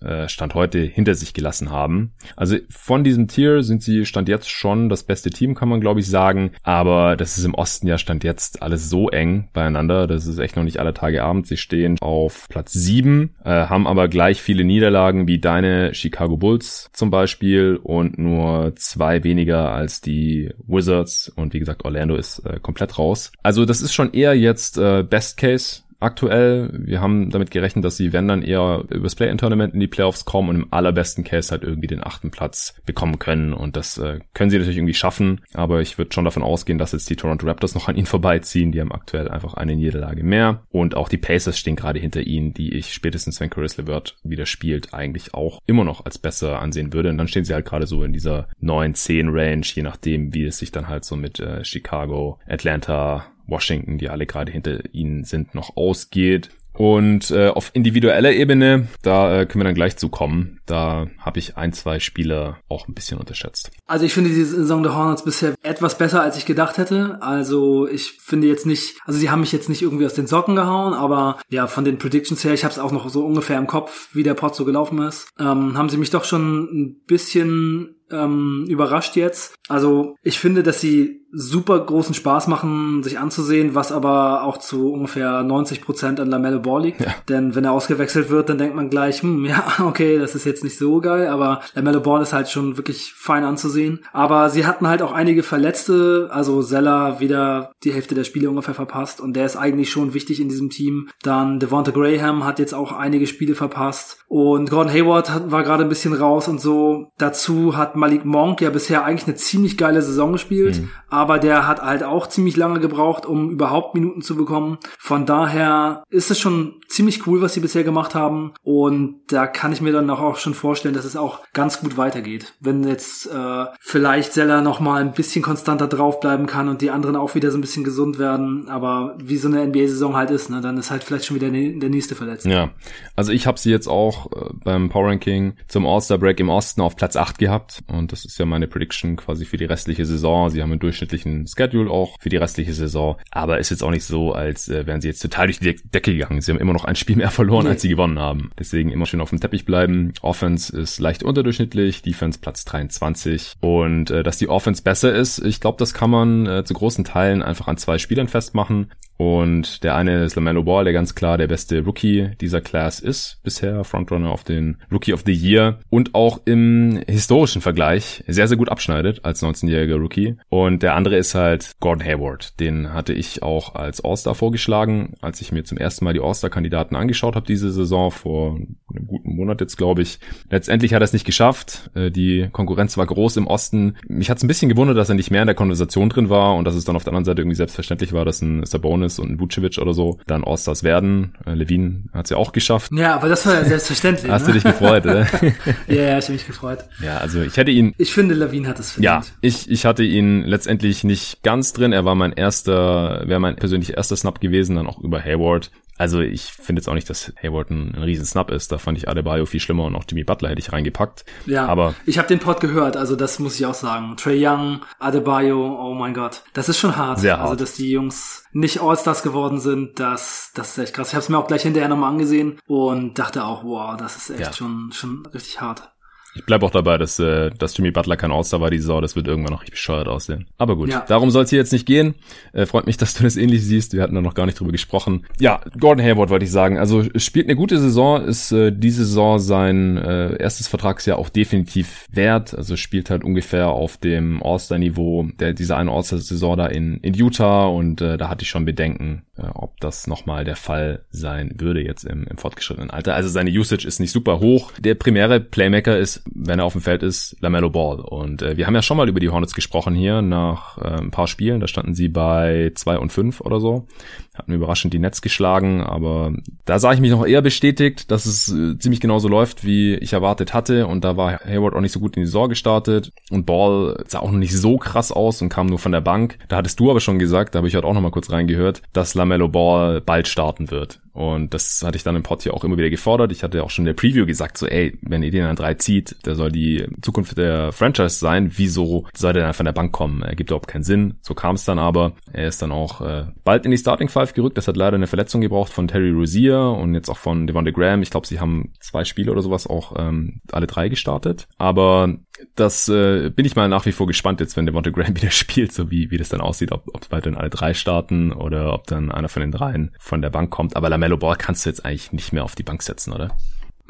äh, Stand heute hinter sich gelassen haben. Also von diesem Tier sind sie Stand jetzt schon das beste Team, kann man glaube ich sagen, aber das ist im Osten ja Stand jetzt alles so eng beieinander, das ist echt noch nicht alle Tage Abend. Sie stehen auf Platz 7, äh, haben aber gleich viele Niederlagen wie deine Chicago Bulls zum Beispiel und nur zwei weniger als die Wizards und wie gesagt Orlando ist äh, komplett raus. Also das ist schon eher jetzt äh, Best Case aktuell. Wir haben damit gerechnet, dass sie, wenn dann eher übers Play-In-Tournament in die Playoffs kommen und im allerbesten Case halt irgendwie den achten Platz bekommen können. Und das äh, können sie natürlich irgendwie schaffen. Aber ich würde schon davon ausgehen, dass jetzt die Toronto Raptors noch an ihnen vorbeiziehen. Die haben aktuell einfach eine Niederlage mehr. Und auch die Pacers stehen gerade hinter ihnen, die ich spätestens, wenn Chris LeVert wieder spielt, eigentlich auch immer noch als besser ansehen würde. Und dann stehen sie halt gerade so in dieser 9-10 Range, je nachdem, wie es sich dann halt so mit äh, Chicago, Atlanta, Washington, die alle gerade hinter ihnen sind, noch ausgeht. Und äh, auf individueller Ebene, da äh, können wir dann gleich zu kommen. Da habe ich ein, zwei Spieler auch ein bisschen unterschätzt. Also ich finde diese Saison der Hornets bisher etwas besser, als ich gedacht hätte. Also ich finde jetzt nicht, also sie haben mich jetzt nicht irgendwie aus den Socken gehauen, aber ja, von den Predictions her, ich habe es auch noch so ungefähr im Kopf, wie der Pot so gelaufen ist, ähm, haben sie mich doch schon ein bisschen ähm, überrascht jetzt. Also ich finde, dass sie super großen Spaß machen, sich anzusehen, was aber auch zu ungefähr 90 Prozent an Lamello Ball liegt. Ja. Denn wenn er ausgewechselt wird, dann denkt man gleich, hm, ja, okay, das ist jetzt nicht so geil, aber Lamello Ball ist halt schon wirklich fein anzusehen. Aber sie hatten halt auch einige Verletzte, also Zeller wieder die Hälfte der Spiele ungefähr verpasst und der ist eigentlich schon wichtig in diesem Team. Dann Devonta Graham hat jetzt auch einige Spiele verpasst und Gordon Hayward hat, war gerade ein bisschen raus und so. Dazu hat Malik Monk ja bisher eigentlich eine ziemlich geile Saison gespielt, mhm. Aber der hat halt auch ziemlich lange gebraucht, um überhaupt Minuten zu bekommen. Von daher ist es schon ziemlich cool, was sie bisher gemacht haben und da kann ich mir dann auch schon vorstellen, dass es auch ganz gut weitergeht. Wenn jetzt äh, vielleicht Zeller noch mal ein bisschen konstanter draufbleiben kann und die anderen auch wieder so ein bisschen gesund werden, aber wie so eine NBA-Saison halt ist, ne, dann ist halt vielleicht schon wieder der nächste verletzt. Ja, also ich habe sie jetzt auch äh, beim Power Ranking zum All-Star Break im Osten auf Platz 8 gehabt und das ist ja meine Prediction quasi für die restliche Saison. Sie haben einen durchschnittlichen Schedule auch für die restliche Saison, aber ist jetzt auch nicht so, als äh, wären sie jetzt total durch die Decke gegangen. Sie haben immer noch ein Spiel mehr verloren, nee. als sie gewonnen haben. Deswegen immer schön auf dem Teppich bleiben. Offense ist leicht unterdurchschnittlich, Defense Platz 23 und äh, dass die Offense besser ist, ich glaube, das kann man äh, zu großen Teilen einfach an zwei Spielern festmachen. Und der eine ist LaMelo Ball, der ganz klar der beste Rookie dieser Class ist bisher, Frontrunner auf den Rookie of the Year und auch im historischen Vergleich sehr, sehr gut abschneidet als 19-jähriger Rookie. Und der andere ist halt Gordon Hayward. Den hatte ich auch als All-Star vorgeschlagen, als ich mir zum ersten Mal die All-Star-Kandidaten angeschaut habe diese Saison, vor einem guten Monat jetzt, glaube ich. Letztendlich hat er es nicht geschafft. Äh, die Konkurrenz war groß im Osten. Mich hat es ein bisschen gewundert, dass er nicht mehr in der Konversation drin war und dass es dann auf der anderen Seite irgendwie selbstverständlich war, dass ein Sabonis und ein Vucevic oder so dann All-Stars werden. Äh, Levine hat es ja auch geschafft. Ja, aber das war ja selbstverständlich. Hast ne? du dich gefreut, oder? ja, ja, ich habe mich gefreut. Ja, also ich hätte ihn. Ich finde, Levine hat es verdient. Ja, ich, ich hatte ihn letztendlich nicht ganz drin. Er war mein erster, wäre mein persönlich erster Snap gewesen, dann auch über Hayward. Also ich finde jetzt auch nicht, dass Hayward ein, ein riesen Snap ist. Da fand ich Adebayo viel schlimmer und auch Jimmy Butler hätte ich reingepackt. Ja, aber ich habe den Pod gehört, also das muss ich auch sagen. Trey Young, Adebayo, oh mein Gott, das ist schon hart. Sehr hart. Also dass die Jungs nicht All-Stars geworden sind, das, das ist echt krass. Ich habe es mir auch gleich hinterher nochmal angesehen und dachte auch, wow, das ist echt ja. schon, schon richtig hart. Ich bleib auch dabei, dass, äh, dass Jimmy Butler kein All-Star war die Saison. Das wird irgendwann noch richtig bescheuert aussehen. Aber gut, ja. darum soll es hier jetzt nicht gehen. Äh, freut mich, dass du das ähnlich siehst. Wir hatten da noch gar nicht drüber gesprochen. Ja, Gordon Hayward wollte ich sagen. Also spielt eine gute Saison, ist äh, diese Saison sein äh, erstes Vertragsjahr auch definitiv wert. Also spielt halt ungefähr auf dem All-Star-Niveau der dieser eine All-Star-Saison da in, in Utah und äh, da hatte ich schon Bedenken, äh, ob das nochmal der Fall sein würde jetzt im, im fortgeschrittenen Alter. Also seine Usage ist nicht super hoch. Der primäre Playmaker ist, wenn er auf dem Feld ist, LaMelo Ball. Und äh, wir haben ja schon mal über die Hornets gesprochen hier nach äh, ein paar Spielen. Da standen sie bei zwei und fünf oder so. Hatten überraschend die Netz geschlagen, aber da sah ich mich noch eher bestätigt, dass es äh, ziemlich genauso läuft, wie ich erwartet hatte. Und da war Hayward auch nicht so gut in die Saison gestartet. Und Ball sah auch noch nicht so krass aus und kam nur von der Bank. Da hattest du aber schon gesagt, da habe ich heute auch noch mal kurz reingehört, dass LaMelo Ball bald starten wird. Und das hatte ich dann im Pod hier auch immer wieder gefordert. Ich hatte auch schon in der Preview gesagt, so ey, wenn ihr den an drei zieht. Der soll die Zukunft der Franchise sein. Wieso soll der dann von der Bank kommen? Er gibt überhaupt keinen Sinn. So kam es dann aber. Er ist dann auch äh, bald in die Starting Five gerückt. Das hat leider eine Verletzung gebraucht von Terry Rozier und jetzt auch von Devonta Graham. Ich glaube, sie haben zwei Spiele oder sowas auch ähm, alle drei gestartet. Aber das äh, bin ich mal nach wie vor gespannt jetzt, wenn Devonta Graham wieder spielt, so wie, wie das dann aussieht, ob, ob weiterhin alle drei starten oder ob dann einer von den dreien von der Bank kommt. Aber LaMelo Ball kannst du jetzt eigentlich nicht mehr auf die Bank setzen, oder?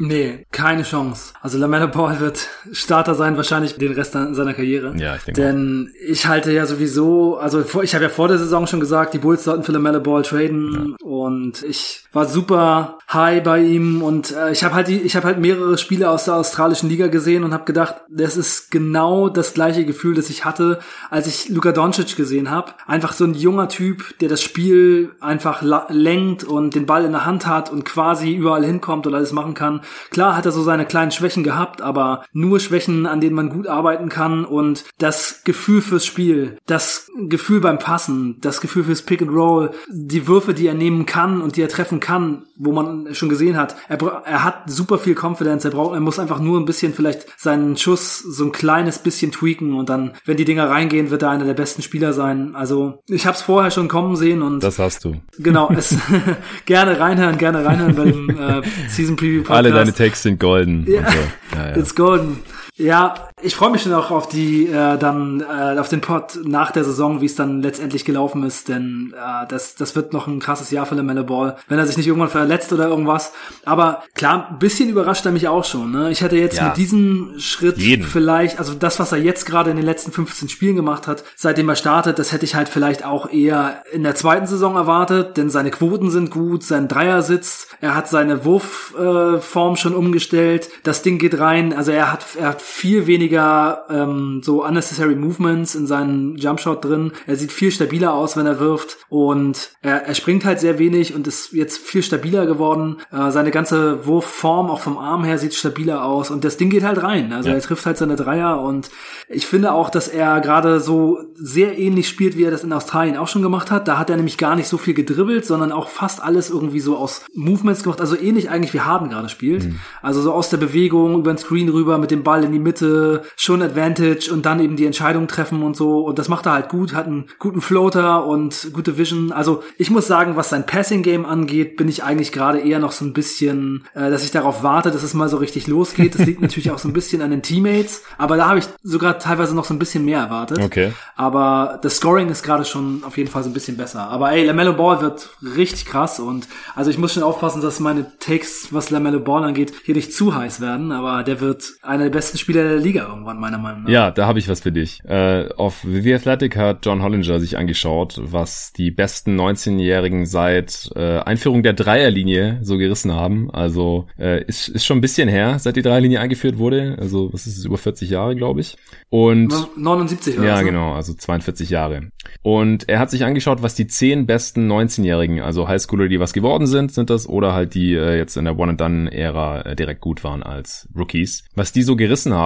Nee, keine Chance. Also Lamella Ball wird Starter sein, wahrscheinlich den Rest seiner Karriere. Ja, ich denke. Denn ich halte ja sowieso, also ich habe ja vor der Saison schon gesagt, die Bulls sollten für Lamella Ball traden ja. und ich war super high bei ihm und äh, ich habe halt die, ich habe halt mehrere Spiele aus der australischen Liga gesehen und habe gedacht, das ist genau das gleiche Gefühl, das ich hatte, als ich Luka Doncic gesehen habe. Einfach so ein junger Typ, der das Spiel einfach lenkt und den Ball in der Hand hat und quasi überall hinkommt und alles machen kann Klar hat er so seine kleinen Schwächen gehabt, aber nur Schwächen, an denen man gut arbeiten kann und das Gefühl fürs Spiel, das Gefühl beim Passen, das Gefühl fürs Pick and Roll, die Würfe, die er nehmen kann und die er treffen kann, wo man schon gesehen hat, er, er hat super viel Confidence, er braucht, er muss einfach nur ein bisschen vielleicht seinen Schuss so ein kleines bisschen tweaken und dann, wenn die Dinger reingehen, wird er einer der besten Spieler sein. Also ich habe es vorher schon kommen sehen und das hast du. Genau, es gerne reinhören, gerne reinhören bei dem äh, Season Preview Podcast. Alle deine Takes sind golden. Ja, so. ja, ja. it's golden. Ja, ich freue mich schon auch auf die äh, dann äh, auf den Pod nach der Saison, wie es dann letztendlich gelaufen ist, denn äh, das das wird noch ein krasses Jahr für LaMelo Ball, wenn er sich nicht irgendwann verletzt oder irgendwas. Aber klar, ein bisschen überrascht er mich auch schon. Ne? Ich hätte jetzt ja. mit diesem Schritt Jeden. vielleicht, also das, was er jetzt gerade in den letzten 15 Spielen gemacht hat, seitdem er startet, das hätte ich halt vielleicht auch eher in der zweiten Saison erwartet, denn seine Quoten sind gut, sein Dreier sitzt, er hat seine Wurfform äh, schon umgestellt, das Ding geht rein, also er hat er hat viel weniger ähm, so unnecessary movements in seinem Jumpshot drin. Er sieht viel stabiler aus, wenn er wirft und er, er springt halt sehr wenig und ist jetzt viel stabiler geworden. Äh, seine ganze Wurfform auch vom Arm her sieht stabiler aus und das Ding geht halt rein. Also ja. er trifft halt seine Dreier und ich finde auch, dass er gerade so sehr ähnlich spielt, wie er das in Australien auch schon gemacht hat. Da hat er nämlich gar nicht so viel gedribbelt, sondern auch fast alles irgendwie so aus Movements gemacht. Also ähnlich eigentlich wie Harden gerade spielt. Mhm. Also so aus der Bewegung über den Screen rüber mit dem Ball in die Mitte, schon Advantage und dann eben die Entscheidung treffen und so. Und das macht er halt gut, hat einen guten Floater und gute Vision. Also ich muss sagen, was sein Passing Game angeht, bin ich eigentlich gerade eher noch so ein bisschen, äh, dass ich darauf warte, dass es mal so richtig losgeht. Das liegt natürlich auch so ein bisschen an den Teammates, aber da habe ich sogar teilweise noch so ein bisschen mehr erwartet. Okay. Aber das Scoring ist gerade schon auf jeden Fall so ein bisschen besser. Aber ey, LaMelo Ball wird richtig krass und also ich muss schon aufpassen, dass meine Takes, was LaMelo Ball angeht, hier nicht zu heiß werden, aber der wird einer der besten Spieler der Liga irgendwann, meiner Meinung nach. Ja, da habe ich was für dich. Äh, auf The Athletic hat John Hollinger sich angeschaut, was die besten 19-Jährigen seit äh, Einführung der Dreierlinie so gerissen haben. Also äh, ist, ist schon ein bisschen her, seit die Dreierlinie eingeführt wurde. Also was ist es, über 40 Jahre, glaube ich. Und 79 oder Ja, so. genau, also 42 Jahre. Und er hat sich angeschaut, was die zehn besten 19-Jährigen, also Highschooler, die was geworden sind, sind das, oder halt die äh, jetzt in der One-and-Done-Ära äh, direkt gut waren als Rookies, was die so gerissen haben.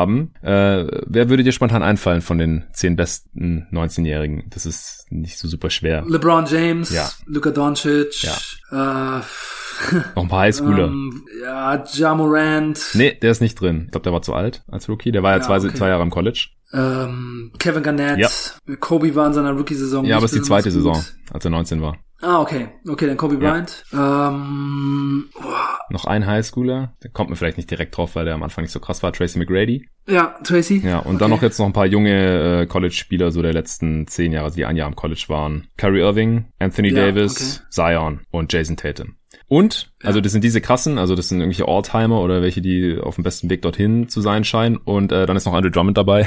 Äh, wer würde dir spontan einfallen von den zehn besten 19-Jährigen? Das ist nicht so super schwer. LeBron James, ja. Luka Doncic, ja. äh, noch ein paar Highschooler. Ähm, ja, Jamorant. Nee, der ist nicht drin. Ich glaube, der war zu alt als Rookie. Der war ja, ja zwei, okay. zwei Jahre im College. Ähm, Kevin Garnett. Ja. Kobe war in seiner Rookie-Saison. Ja, aber es ist die zweite Saison, als er 19 war. Ah, okay. Okay, dann Kobe Bryant. Ja. Ähm, Noch ein Highschooler. Der kommt mir vielleicht nicht direkt drauf, weil der am Anfang nicht so krass war. Tracy McGrady. Ja, Tracy. Ja, und okay. dann noch jetzt noch ein paar junge äh, College-Spieler so der letzten zehn Jahre, die ein Jahr im College waren. Kyrie Irving, Anthony ja, Davis, okay. Zion und Jason Tatum. Und, also das sind diese krassen, also das sind irgendwelche Alltimer oder welche, die auf dem besten Weg dorthin zu sein scheinen. Und äh, dann ist noch Andrew Drummond dabei.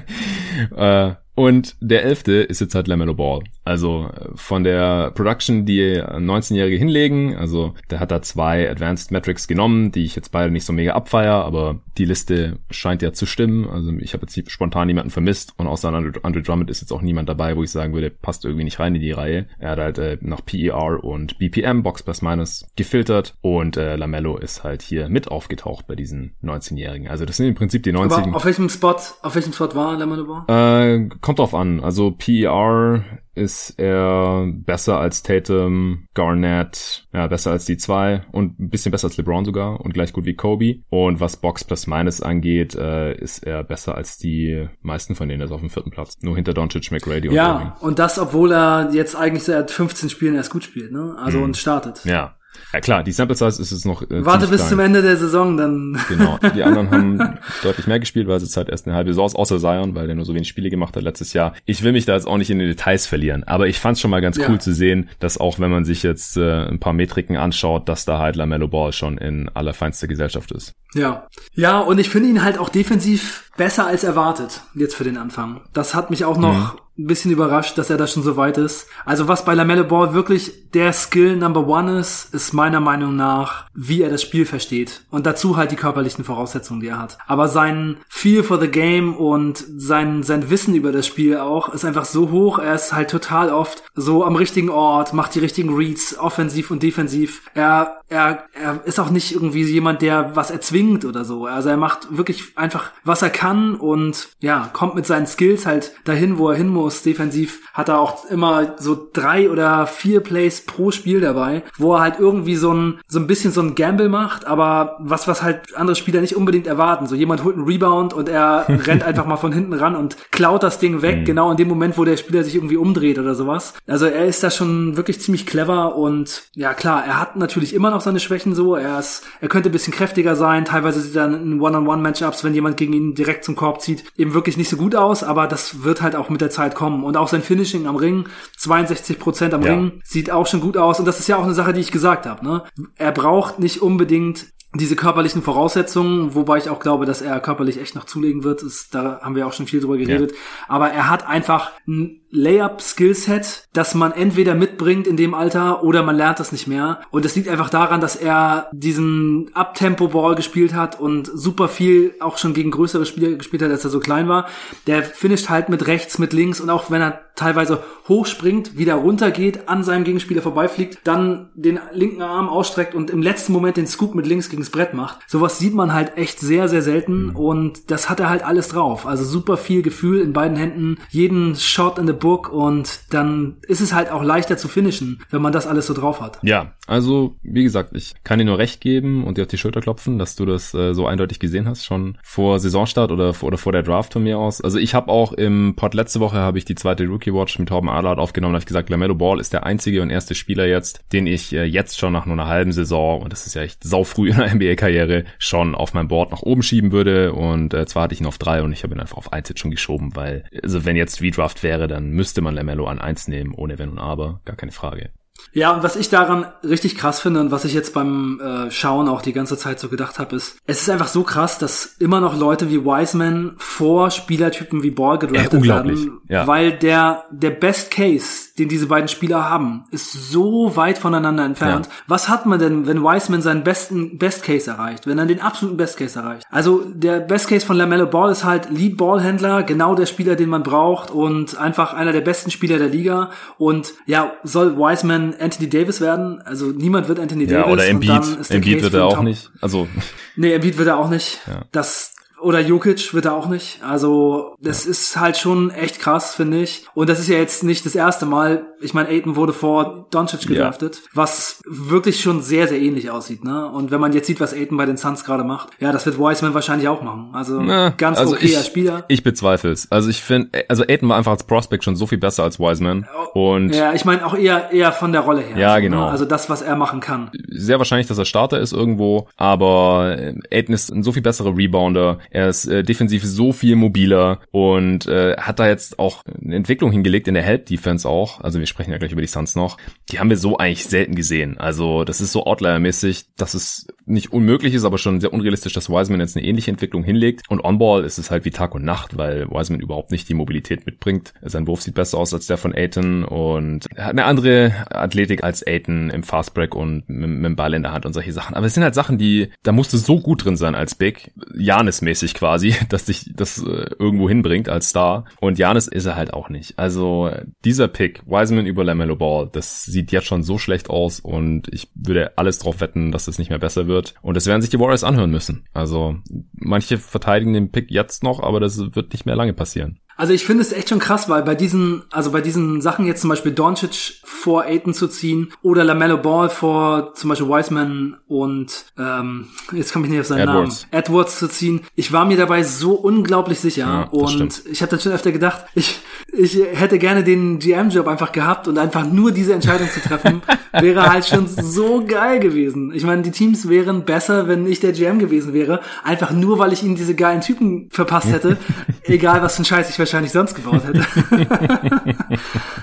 äh, und der elfte ist jetzt halt LaMelo Ball. Also äh, von der Production, die 19-Jährige hinlegen, also der hat da zwei Advanced Metrics genommen, die ich jetzt beide nicht so mega abfeier, aber die Liste scheint ja zu stimmen. Also ich habe jetzt spontan niemanden vermisst und außer Andrew, Drummond ist jetzt auch niemand dabei, wo ich sagen würde, passt irgendwie nicht rein in die Reihe. Er hat halt äh, nach PER und BPM, Box Plus Minus, gefiltert und äh, LaMelo ist halt hier mit aufgetaucht bei diesen 19-Jährigen. Also das sind im Prinzip die 90 Aber auf welchem Spot, auf welchem Spot war LaMelo Ball? Äh, kommt drauf an. Also PER ist er besser als Tatum, Garnett, ja, besser als die zwei und ein bisschen besser als LeBron sogar und gleich gut wie Kobe. Und was Box plus Minus angeht, äh, ist er besser als die meisten von denen. Ist auf dem vierten Platz. Nur hinter Doncic, McGrady und Ja, Irving. und das, obwohl er jetzt eigentlich seit 15 Spielen erst gut spielt, ne? Also mhm. und startet. Ja, ja klar, die Sample Size ist es noch. Äh, Warte bis klein. zum Ende der Saison, dann. Genau. Die anderen haben deutlich mehr gespielt, weil es jetzt halt erst eine halbe Saison ist, außer Zion, weil der nur so wenig Spiele gemacht hat letztes Jahr. Ich will mich da jetzt auch nicht in die Details verlieren, aber ich fand es schon mal ganz ja. cool zu sehen, dass auch wenn man sich jetzt äh, ein paar Metriken anschaut, dass da halt Lamello Ball schon in allerfeinster Gesellschaft ist. Ja. Ja, und ich finde ihn halt auch defensiv besser als erwartet, jetzt für den Anfang. Das hat mich auch noch mhm ein bisschen überrascht, dass er da schon so weit ist. Also was bei Lamelle Ball wirklich der Skill Number One ist, ist meiner Meinung nach, wie er das Spiel versteht. Und dazu halt die körperlichen Voraussetzungen, die er hat. Aber sein Feel for the Game und sein, sein Wissen über das Spiel auch ist einfach so hoch. Er ist halt total oft so am richtigen Ort, macht die richtigen Reads, offensiv und defensiv. Er, er, er ist auch nicht irgendwie jemand, der was erzwingt oder so. Also er macht wirklich einfach, was er kann und ja, kommt mit seinen Skills halt dahin, wo er hin muss defensiv hat er auch immer so drei oder vier Plays pro Spiel dabei, wo er halt irgendwie so ein, so ein bisschen so ein Gamble macht, aber was, was halt andere Spieler nicht unbedingt erwarten. So jemand holt einen Rebound und er rennt einfach mal von hinten ran und klaut das Ding weg, mhm. genau in dem Moment, wo der Spieler sich irgendwie umdreht oder sowas. Also er ist da schon wirklich ziemlich clever und ja klar, er hat natürlich immer noch seine Schwächen so. Er ist, er könnte ein bisschen kräftiger sein. Teilweise sieht er in One-on-One-Matchups, wenn jemand gegen ihn direkt zum Korb zieht, eben wirklich nicht so gut aus, aber das wird halt auch mit der Zeit kommen. Und auch sein Finishing am Ring, 62 Prozent am ja. Ring, sieht auch schon gut aus. Und das ist ja auch eine Sache, die ich gesagt habe. Ne? Er braucht nicht unbedingt diese körperlichen Voraussetzungen, wobei ich auch glaube, dass er körperlich echt noch zulegen wird, ist, da haben wir auch schon viel drüber geredet. Ja. Aber er hat einfach ein Layup-Skillset, das man entweder mitbringt in dem Alter oder man lernt das nicht mehr. Und es liegt einfach daran, dass er diesen Uptempo-Ball gespielt hat und super viel auch schon gegen größere Spieler gespielt hat, als er so klein war. Der finisht halt mit rechts, mit links und auch wenn er teilweise hochspringt, wieder runtergeht, an seinem Gegenspieler vorbeifliegt, dann den linken Arm ausstreckt und im letzten Moment den Scoop mit links gegens Brett macht. Sowas sieht man halt echt sehr, sehr selten mhm. und das hat er halt alles drauf. Also super viel Gefühl in beiden Händen, jeden Shot in the book und dann ist es halt auch leichter zu finishen, wenn man das alles so drauf hat. Ja, also wie gesagt, ich kann dir nur recht geben und dir auf die Schulter klopfen, dass du das äh, so eindeutig gesehen hast, schon vor Saisonstart oder oder vor der Draft von mir aus. Also ich habe auch im Pod letzte Woche habe ich die zweite Rookie Watch mit Torben Adler aufgenommen, da habe ich gesagt, Lamello Ball ist der einzige und erste Spieler jetzt, den ich äh, jetzt schon nach nur einer halben Saison und das ist ja echt sau früh in der NBA-Karriere schon auf mein Board nach oben schieben würde und äh, zwar hatte ich ihn auf drei und ich habe ihn einfach auf eins jetzt schon geschoben, weil also wenn jetzt Redraft wäre, dann müsste man Lamello an eins nehmen, ohne Wenn und Aber, gar keine Frage. Ja, und was ich daran richtig krass finde und was ich jetzt beim äh, Schauen auch die ganze Zeit so gedacht habe, ist, es ist einfach so krass, dass immer noch Leute wie Wiseman vor Spielertypen wie Ball gedraftet äh, werden, ja. weil der der Best Case, den diese beiden Spieler haben, ist so weit voneinander entfernt. Ja. Was hat man denn, wenn Wiseman seinen besten Best Case erreicht, wenn er den absoluten Best Case erreicht? Also der Best Case von Lamello Ball ist halt Lead Ballhändler, genau der Spieler, den man braucht und einfach einer der besten Spieler der Liga und ja, soll Wiseman Anthony Davis werden. Also niemand wird Anthony ja, Davis. Oder Embiid. Embiid wird er auch nicht. Also. Nee, Embiid wird er auch nicht. Ja. Das, oder Jokic wird er auch nicht. Also das ja. ist halt schon echt krass, finde ich. Und das ist ja jetzt nicht das erste Mal. Ich meine, Aiton wurde vor Doncic gedraftet, ja. was wirklich schon sehr, sehr ähnlich aussieht. Ne? Und wenn man jetzt sieht, was Aiton bei den Suns gerade macht, ja, das wird Wiseman wahrscheinlich auch machen. Also Na, ganz also okayer ich, Spieler. Ich bezweifle es. Also ich finde, also Aiton war einfach als Prospect schon so viel besser als Wiseman. Und ja, ich meine auch eher eher von der Rolle her. Ja, so, ne? genau. Ne? Also das, was er machen kann. Sehr wahrscheinlich, dass er Starter ist irgendwo, aber Aiton ist ein so viel besserer Rebounder. Er ist äh, defensiv so viel mobiler und äh, hat da jetzt auch eine Entwicklung hingelegt in der Help Defense auch. Also wir sprechen ja gleich über die Suns noch. Die haben wir so eigentlich selten gesehen. Also das ist so Outlier-mäßig, dass es nicht unmöglich ist, aber schon sehr unrealistisch, dass Wiseman jetzt eine ähnliche Entwicklung hinlegt. Und On-Ball ist es halt wie Tag und Nacht, weil Wiseman überhaupt nicht die Mobilität mitbringt. Sein Wurf sieht besser aus als der von Aiton und er hat eine andere Athletik als Aiton im Fastbreak und mit, mit dem Ball in der Hand und solche Sachen. Aber es sind halt Sachen, die, da musst du so gut drin sein als Big, Janis-mäßig quasi, dass dich das äh, irgendwo hinbringt als Star. Und Janis ist er halt auch nicht. Also dieser Pick, Wiseman über LaMelo Ball, das sieht jetzt schon so schlecht aus und ich würde alles drauf wetten, dass das nicht mehr besser wird. Und das werden sich die Warriors anhören müssen. Also manche verteidigen den Pick jetzt noch, aber das wird nicht mehr lange passieren. Also ich finde es echt schon krass, weil bei diesen, also bei diesen Sachen jetzt zum Beispiel Doncic vor Aiton zu ziehen oder LaMelo Ball vor zum Beispiel Wiseman und ähm, jetzt komme ich nicht auf seinen Edwards. Namen, Edwards zu ziehen. Ich war mir dabei so unglaublich sicher ja, und stimmt. ich habe dann schon öfter gedacht, ich ich hätte gerne den GM-Job einfach gehabt und einfach nur diese Entscheidung zu treffen, wäre halt schon so geil gewesen. Ich meine, die Teams wären besser, wenn ich der GM gewesen wäre, einfach nur, weil ich ihnen diese geilen Typen verpasst hätte, egal was für ein Scheiß ich wahrscheinlich sonst gebaut hätte.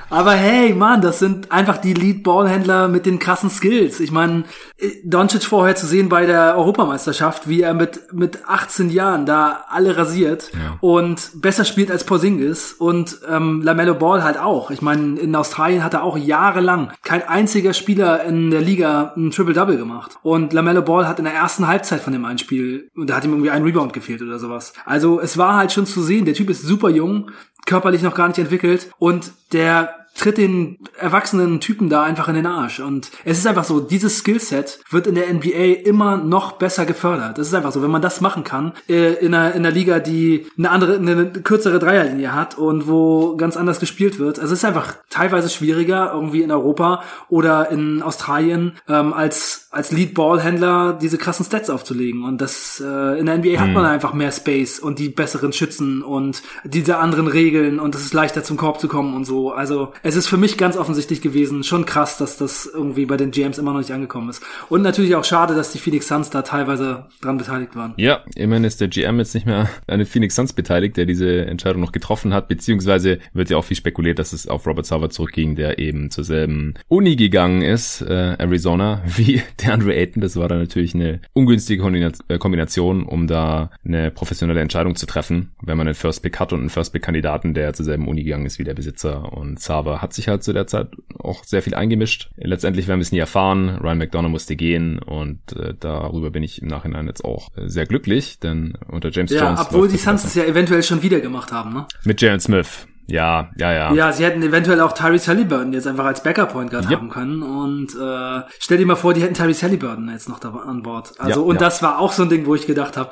Aber hey, Mann, das sind einfach die Lead-Ballhändler mit den krassen Skills. Ich meine, Doncic vorher zu sehen bei der Europameisterschaft, wie er mit, mit 18 Jahren da alle rasiert ja. und besser spielt als Porzingis und ähm, LaMelo Ball halt auch. Ich meine, in Australien hat er auch jahrelang kein einziger Spieler in der Liga ein Triple-Double gemacht. Und LaMelo Ball hat in der ersten Halbzeit von dem einen Spiel, da hat ihm irgendwie ein Rebound gefehlt oder sowas. Also es war halt schon zu sehen, der Typ ist super jung, körperlich noch gar nicht entwickelt und der tritt den erwachsenen Typen da einfach in den Arsch. Und es ist einfach so, dieses Skillset wird in der NBA immer noch besser gefördert. Das ist einfach so, wenn man das machen kann, äh, in einer, in einer Liga, die eine andere, eine kürzere Dreierlinie hat und wo ganz anders gespielt wird. Also es ist einfach teilweise schwieriger, irgendwie in Europa oder in Australien, ähm, als, als Lead-Ball-Händler diese krassen Stats aufzulegen. Und das, äh, in der NBA hat man einfach mehr Space und die besseren Schützen und diese anderen Regeln und es ist leichter zum Korb zu kommen und so. Also es ist für mich ganz offensichtlich gewesen, schon krass, dass das irgendwie bei den GMs immer noch nicht angekommen ist. Und natürlich auch schade, dass die Phoenix Suns da teilweise dran beteiligt waren. Ja, immerhin ist der GM jetzt nicht mehr an den Phoenix Suns beteiligt, der diese Entscheidung noch getroffen hat, beziehungsweise wird ja auch viel spekuliert, dass es auf Robert Sauer zurückging, der eben zur selben Uni gegangen ist, äh, Arizona, wie der Andre Ayton. Das war dann natürlich eine ungünstige äh, Kombination, um da eine professionelle Entscheidung zu treffen, wenn man einen First Pick hat und einen First Pick Kandidaten, der zur selben Uni gegangen ist wie der Besitzer und Sauer hat sich halt zu der Zeit auch sehr viel eingemischt. Letztendlich werden wir es nie erfahren. Ryan McDonough musste gehen und äh, darüber bin ich im Nachhinein jetzt auch äh, sehr glücklich, denn unter James ja, Jones. Ja, obwohl die Suns es ja eventuell schon wieder gemacht haben, ne? Mit Jalen Smith. Ja, ja, ja. Ja, sie hätten eventuell auch Tyrese Halliburton jetzt einfach als Backup Point Guard yep. haben können und äh, stell dir mal vor, die hätten Tyrese Halliburton jetzt noch da an Bord. Also ja, und ja. das war auch so ein Ding, wo ich gedacht habe,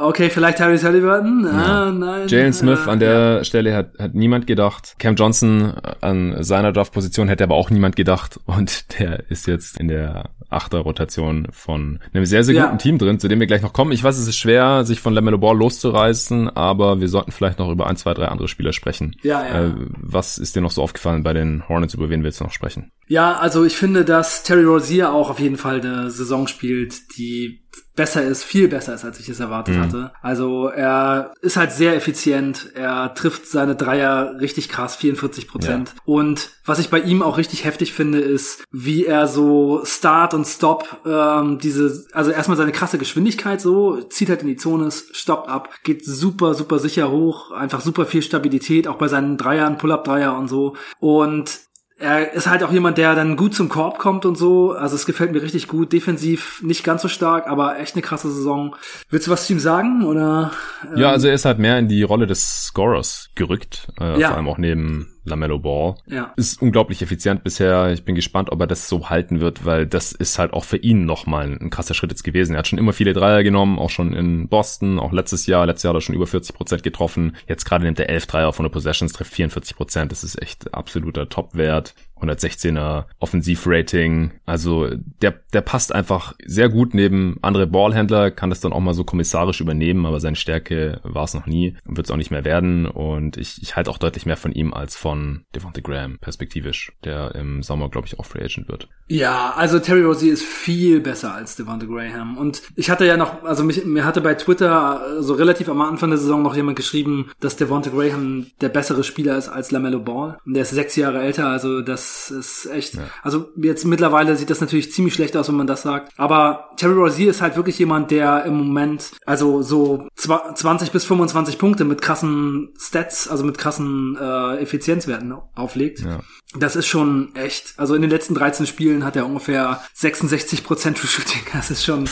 Okay, vielleicht Tyrese Halliburton. Ah, nein. Jalen Smith äh, an der ja. Stelle hat, hat niemand gedacht. Cam Johnson an seiner Draft-Position hätte aber auch niemand gedacht. Und der ist jetzt in der Achter-Rotation von einem sehr, sehr guten ja. Team drin, zu dem wir gleich noch kommen. Ich weiß, es ist schwer, sich von LaMelo Ball loszureißen, aber wir sollten vielleicht noch über ein, zwei, drei andere Spieler sprechen. Ja, ja. Äh, was ist dir noch so aufgefallen bei den Hornets, über wen willst du noch sprechen? Ja, also ich finde, dass Terry Rozier auch auf jeden Fall eine Saison spielt, die besser ist, viel besser ist, als ich es erwartet mhm. hatte. Also er ist halt sehr effizient, er trifft seine Dreier richtig krass, 44 Prozent. Ja. Und was ich bei ihm auch richtig heftig finde, ist, wie er so Start und Stop, ähm, diese, also erstmal seine krasse Geschwindigkeit so, zieht halt in die Zone, stoppt ab, geht super, super sicher hoch, einfach super viel Stabilität, auch bei seinen Dreiern, Pull-Up-Dreier und so. Und er ist halt auch jemand, der dann gut zum Korb kommt und so. Also es gefällt mir richtig gut. Defensiv nicht ganz so stark, aber echt eine krasse Saison. Willst du was zu ihm sagen? Oder? Ähm? Ja, also er ist halt mehr in die Rolle des Scorers gerückt. Äh, ja. Vor allem auch neben LaMelo Ball. Ja. Ist unglaublich effizient bisher. Ich bin gespannt, ob er das so halten wird, weil das ist halt auch für ihn nochmal ein krasser Schritt jetzt gewesen. Er hat schon immer viele Dreier genommen, auch schon in Boston, auch letztes Jahr. Letztes Jahr hat er schon über 40 Prozent getroffen. Jetzt gerade nimmt er 11 Dreier von der Possessions, trifft 44 Prozent. Das ist echt absoluter Topwert. 116er Offensivrating. Also der, der passt einfach sehr gut neben andere Ballhändler, kann das dann auch mal so kommissarisch übernehmen, aber seine Stärke war es noch nie und wird es auch nicht mehr werden. Und ich, ich halte auch deutlich mehr von ihm als von Devontae Graham, perspektivisch, der im Sommer, glaube ich, auch Free Agent wird. Ja, also Terry Rosie ist viel besser als Devontae Graham. Und ich hatte ja noch, also mich, mir hatte bei Twitter so relativ am Anfang der Saison noch jemand geschrieben, dass Devontae Graham der bessere Spieler ist als LaMelo Ball. Und der ist sechs Jahre älter, also das das ist echt, ja. also jetzt mittlerweile sieht das natürlich ziemlich schlecht aus, wenn man das sagt. Aber Terry Rozier ist halt wirklich jemand, der im Moment, also so 20 bis 25 Punkte mit krassen Stats, also mit krassen äh, Effizienzwerten auflegt. Ja. Das ist schon echt, also in den letzten 13 Spielen hat er ungefähr 66 Prozent True Shooting. Das ist schon,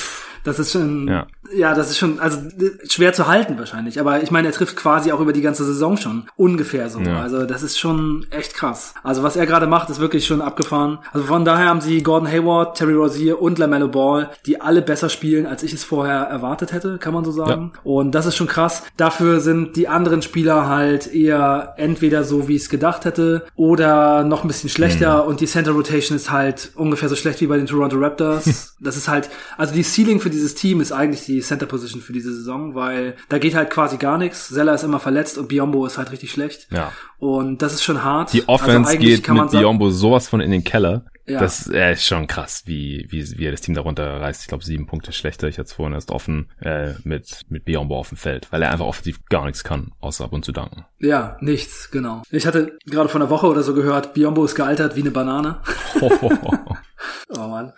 Das ist schon, ja. ja, das ist schon, also schwer zu halten wahrscheinlich. Aber ich meine, er trifft quasi auch über die ganze Saison schon ungefähr so. Ja. Also das ist schon echt krass. Also was er gerade macht, ist wirklich schon abgefahren. Also von daher haben sie Gordon Hayward, Terry Rozier und LaMelo Ball, die alle besser spielen, als ich es vorher erwartet hätte, kann man so sagen. Ja. Und das ist schon krass. Dafür sind die anderen Spieler halt eher entweder so, wie ich es gedacht hätte, oder noch ein bisschen schlechter. Mhm. Und die Center Rotation ist halt ungefähr so schlecht wie bei den Toronto Raptors. das ist halt, also die Ceiling für dieses Team ist eigentlich die Center Position für diese Saison, weil da geht halt quasi gar nichts. Zeller ist immer verletzt und Biombo ist halt richtig schlecht. Ja. Und das ist schon hart. Die Offense also geht mit Biombo sowas von in den Keller. Ja. Das äh, ist schon krass, wie, wie, wie er das Team darunter reißt. Ich glaube, sieben Punkte schlechter. Ich hatte vorhin erst offen äh, mit, mit Biombo auf dem Feld, weil er einfach offensiv gar nichts kann, außer ab und zu danken. Ja, nichts, genau. Ich hatte gerade vor einer Woche oder so gehört, Biombo ist gealtert wie eine Banane. Oh man.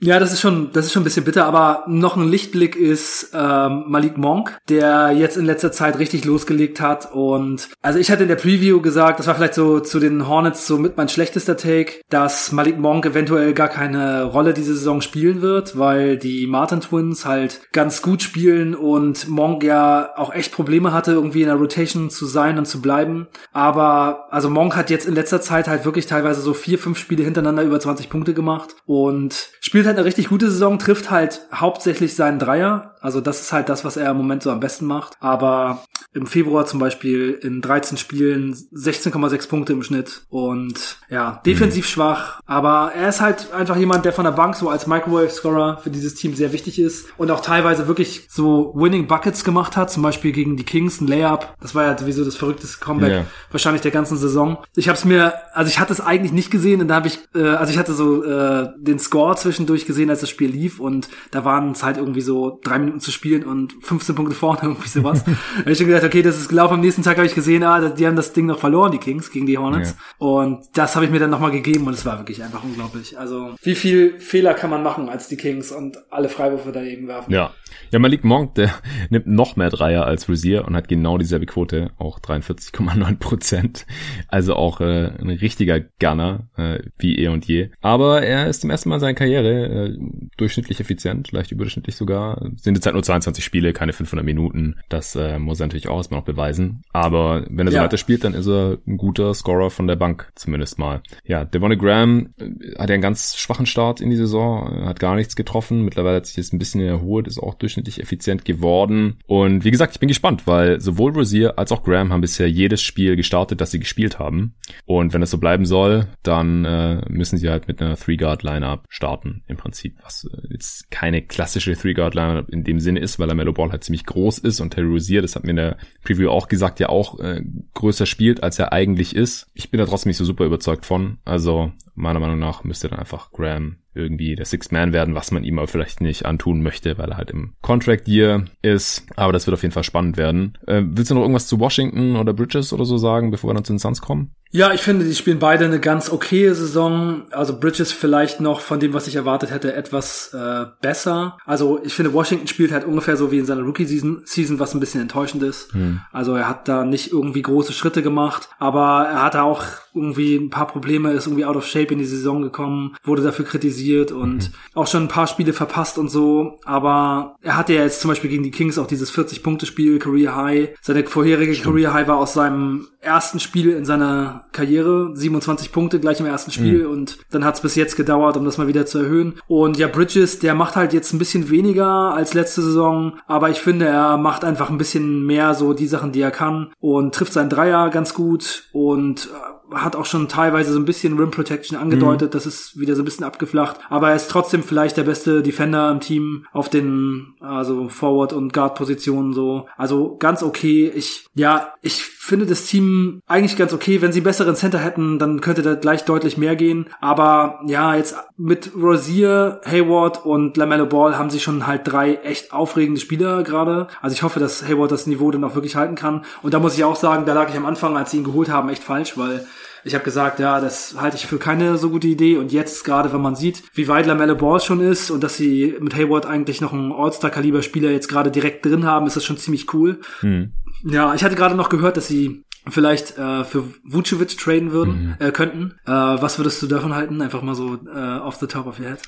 Ja, das ist schon, das ist schon ein bisschen bitter, aber noch ein Lichtblick ist ähm, Malik Monk, der jetzt in letzter Zeit richtig losgelegt hat. Und also ich hatte in der Preview gesagt, das war vielleicht so zu den Hornets so mit mein schlechtester Take, dass Malik Monk eventuell gar keine Rolle diese Saison spielen wird, weil die Martin Twins halt ganz gut spielen und Monk ja auch echt Probleme hatte, irgendwie in der Rotation zu sein und zu bleiben. Aber also Monk hat jetzt in letzter Zeit halt wirklich teilweise so vier, fünf Spiele hintereinander über 20 Punkte gemacht und spielt halt eine richtig gute Saison, trifft halt hauptsächlich seinen Dreier. Also das ist halt das, was er im Moment so am besten macht. Aber im Februar zum Beispiel in 13 Spielen 16,6 Punkte im Schnitt und ja, defensiv mhm. schwach. Aber er ist halt einfach jemand, der von der Bank so als Microwave-Scorer für dieses Team sehr wichtig ist und auch teilweise wirklich so Winning Buckets gemacht hat. Zum Beispiel gegen die Kings, ein Layup. Das war ja sowieso das verrückteste Comeback yeah. wahrscheinlich der ganzen Saison. Ich habe es mir, also ich hatte es eigentlich nicht gesehen und da habe ich, äh, also ich hatte so äh, den Score zwischendurch gesehen, als das Spiel lief und da waren es halt irgendwie so drei Minuten zu spielen und 15 Punkte vorne, irgendwie sowas. da habe ich schon gedacht, okay, das ist gelaufen. Am nächsten Tag habe ich gesehen, ah, die haben das Ding noch verloren, die Kings, gegen die Hornets. Ja. Und das habe ich mir dann nochmal gegeben und es war wirklich einfach unglaublich. Also wie viel Fehler kann man machen als die Kings und alle Freiwürfe daneben werfen? Ja. Ja, Malik Monk, der nimmt noch mehr Dreier als Rosier und hat genau dieselbe Quote, auch 43,9 Prozent. Also auch äh, ein richtiger Gunner, äh, wie eh und je. Aber er ist zum ersten Mal in seiner Karriere äh, durchschnittlich effizient, leicht überdurchschnittlich sogar. Sind jetzt halt nur 22 Spiele, keine 500 Minuten. Das äh, muss er natürlich auch erstmal noch beweisen. Aber wenn er so ja. weiter spielt, dann ist er ein guter Scorer von der Bank zumindest mal. Ja, Devonne Graham äh, hat ja einen ganz schwachen Start in die Saison, hat gar nichts getroffen. Mittlerweile hat sich jetzt ein bisschen erholt, ist auch durchschnittlich effizient geworden. Und wie gesagt, ich bin gespannt, weil sowohl Rosier als auch Graham haben bisher jedes Spiel gestartet, das sie gespielt haben. Und wenn das so bleiben soll, dann äh, müssen sie halt mit einer Three-Guard-Lineup starten, im Prinzip. Was äh, jetzt keine klassische Three-Guard-Lineup in dem Sinne ist, weil Mellow Ball halt ziemlich groß ist und Terry Rosier, das hat mir in der Preview auch gesagt, ja auch äh, größer spielt, als er eigentlich ist. Ich bin da trotzdem nicht so super überzeugt von. Also meiner Meinung nach müsste dann einfach Graham irgendwie der Sixth Man werden, was man ihm aber vielleicht nicht antun möchte, weil er halt im Contract Year ist. Aber das wird auf jeden Fall spannend werden. Äh, willst du noch irgendwas zu Washington oder Bridges oder so sagen, bevor wir dann zu den Suns kommen? Ja, ich finde, die spielen beide eine ganz okaye Saison. Also Bridges vielleicht noch von dem, was ich erwartet hätte, etwas äh, besser. Also ich finde, Washington spielt halt ungefähr so wie in seiner Rookie-Season, Season, was ein bisschen enttäuschend ist. Hm. Also er hat da nicht irgendwie große Schritte gemacht, aber er hatte auch irgendwie ein paar Probleme, ist irgendwie out of shape in die Saison gekommen, wurde dafür kritisiert und mhm. auch schon ein paar Spiele verpasst und so. Aber er hatte ja jetzt zum Beispiel gegen die Kings auch dieses 40-Punkte-Spiel, Career High. Seine vorherige Stimmt. Career High war aus seinem ersten Spiel in seiner Karriere, 27 Punkte gleich im ersten Spiel mhm. und dann hat es bis jetzt gedauert, um das mal wieder zu erhöhen. Und ja, Bridges, der macht halt jetzt ein bisschen weniger als letzte Saison, aber ich finde, er macht einfach ein bisschen mehr so die Sachen, die er kann und trifft seinen Dreier ganz gut und äh, hat auch schon teilweise so ein bisschen Rim Protection angedeutet, mhm. das ist wieder so ein bisschen abgeflacht, aber er ist trotzdem vielleicht der beste Defender im Team auf den also Forward und Guard Positionen so. Also ganz okay. Ich ja, ich finde das Team eigentlich ganz okay, wenn sie besseren Center hätten, dann könnte da gleich deutlich mehr gehen, aber ja, jetzt mit Rosier, Hayward und LaMelo Ball haben sie schon halt drei echt aufregende Spieler gerade. Also ich hoffe, dass Hayward das Niveau dann auch wirklich halten kann und da muss ich auch sagen, da lag ich am Anfang, als sie ihn geholt haben, echt falsch, weil ich habe gesagt, ja, das halte ich für keine so gute Idee. Und jetzt, gerade wenn man sieht, wie weit Lamelle Ball schon ist und dass sie mit Hayward eigentlich noch einen All-Star-Kaliber-Spieler jetzt gerade direkt drin haben, ist das schon ziemlich cool. Hm. Ja, ich hatte gerade noch gehört, dass sie vielleicht äh, für Vucevic traden würden, mhm. äh, könnten. Äh, was würdest du davon halten? Einfach mal so äh, off the top of your head.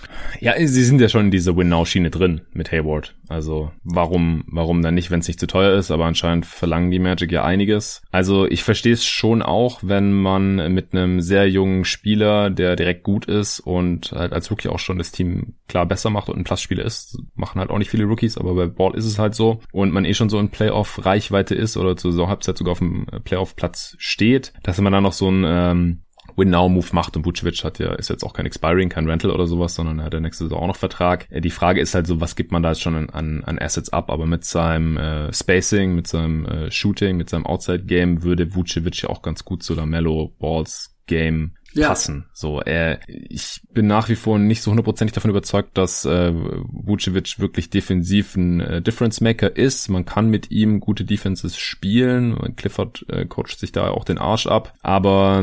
Ja, sie sind ja schon in dieser Win-Now-Schiene drin mit Hayward. Also warum, warum dann nicht, wenn es nicht zu teuer ist, aber anscheinend verlangen die Magic ja einiges. Also ich verstehe es schon auch, wenn man mit einem sehr jungen Spieler, der direkt gut ist und halt als Rookie auch schon das Team klar besser macht und ein Plus-Spieler ist, machen halt auch nicht viele Rookies, aber bei Ball ist es halt so und man eh schon so in Playoff-Reichweite ist oder zur Saisonhalbzeit sogar auf dem Playoff-Platz steht, dass man dann noch so ein ähm, Win-Now-Move macht und Vucevic hat ja, ist jetzt auch kein Expiring, kein Rental oder sowas, sondern er hat ja nächste Saison auch noch Vertrag. Äh, die Frage ist halt so, was gibt man da jetzt schon an, an Assets ab, aber mit seinem äh, Spacing, mit seinem äh, Shooting, mit seinem Outside-Game würde Vucevic ja auch ganz gut zu der Mellow Balls Game ja. passen. So, äh, ich bin nach wie vor nicht so hundertprozentig davon überzeugt, dass äh, Vucevic wirklich defensiv ein äh, Difference Maker ist. Man kann mit ihm gute Defenses spielen. Clifford äh, coacht sich da auch den Arsch ab, aber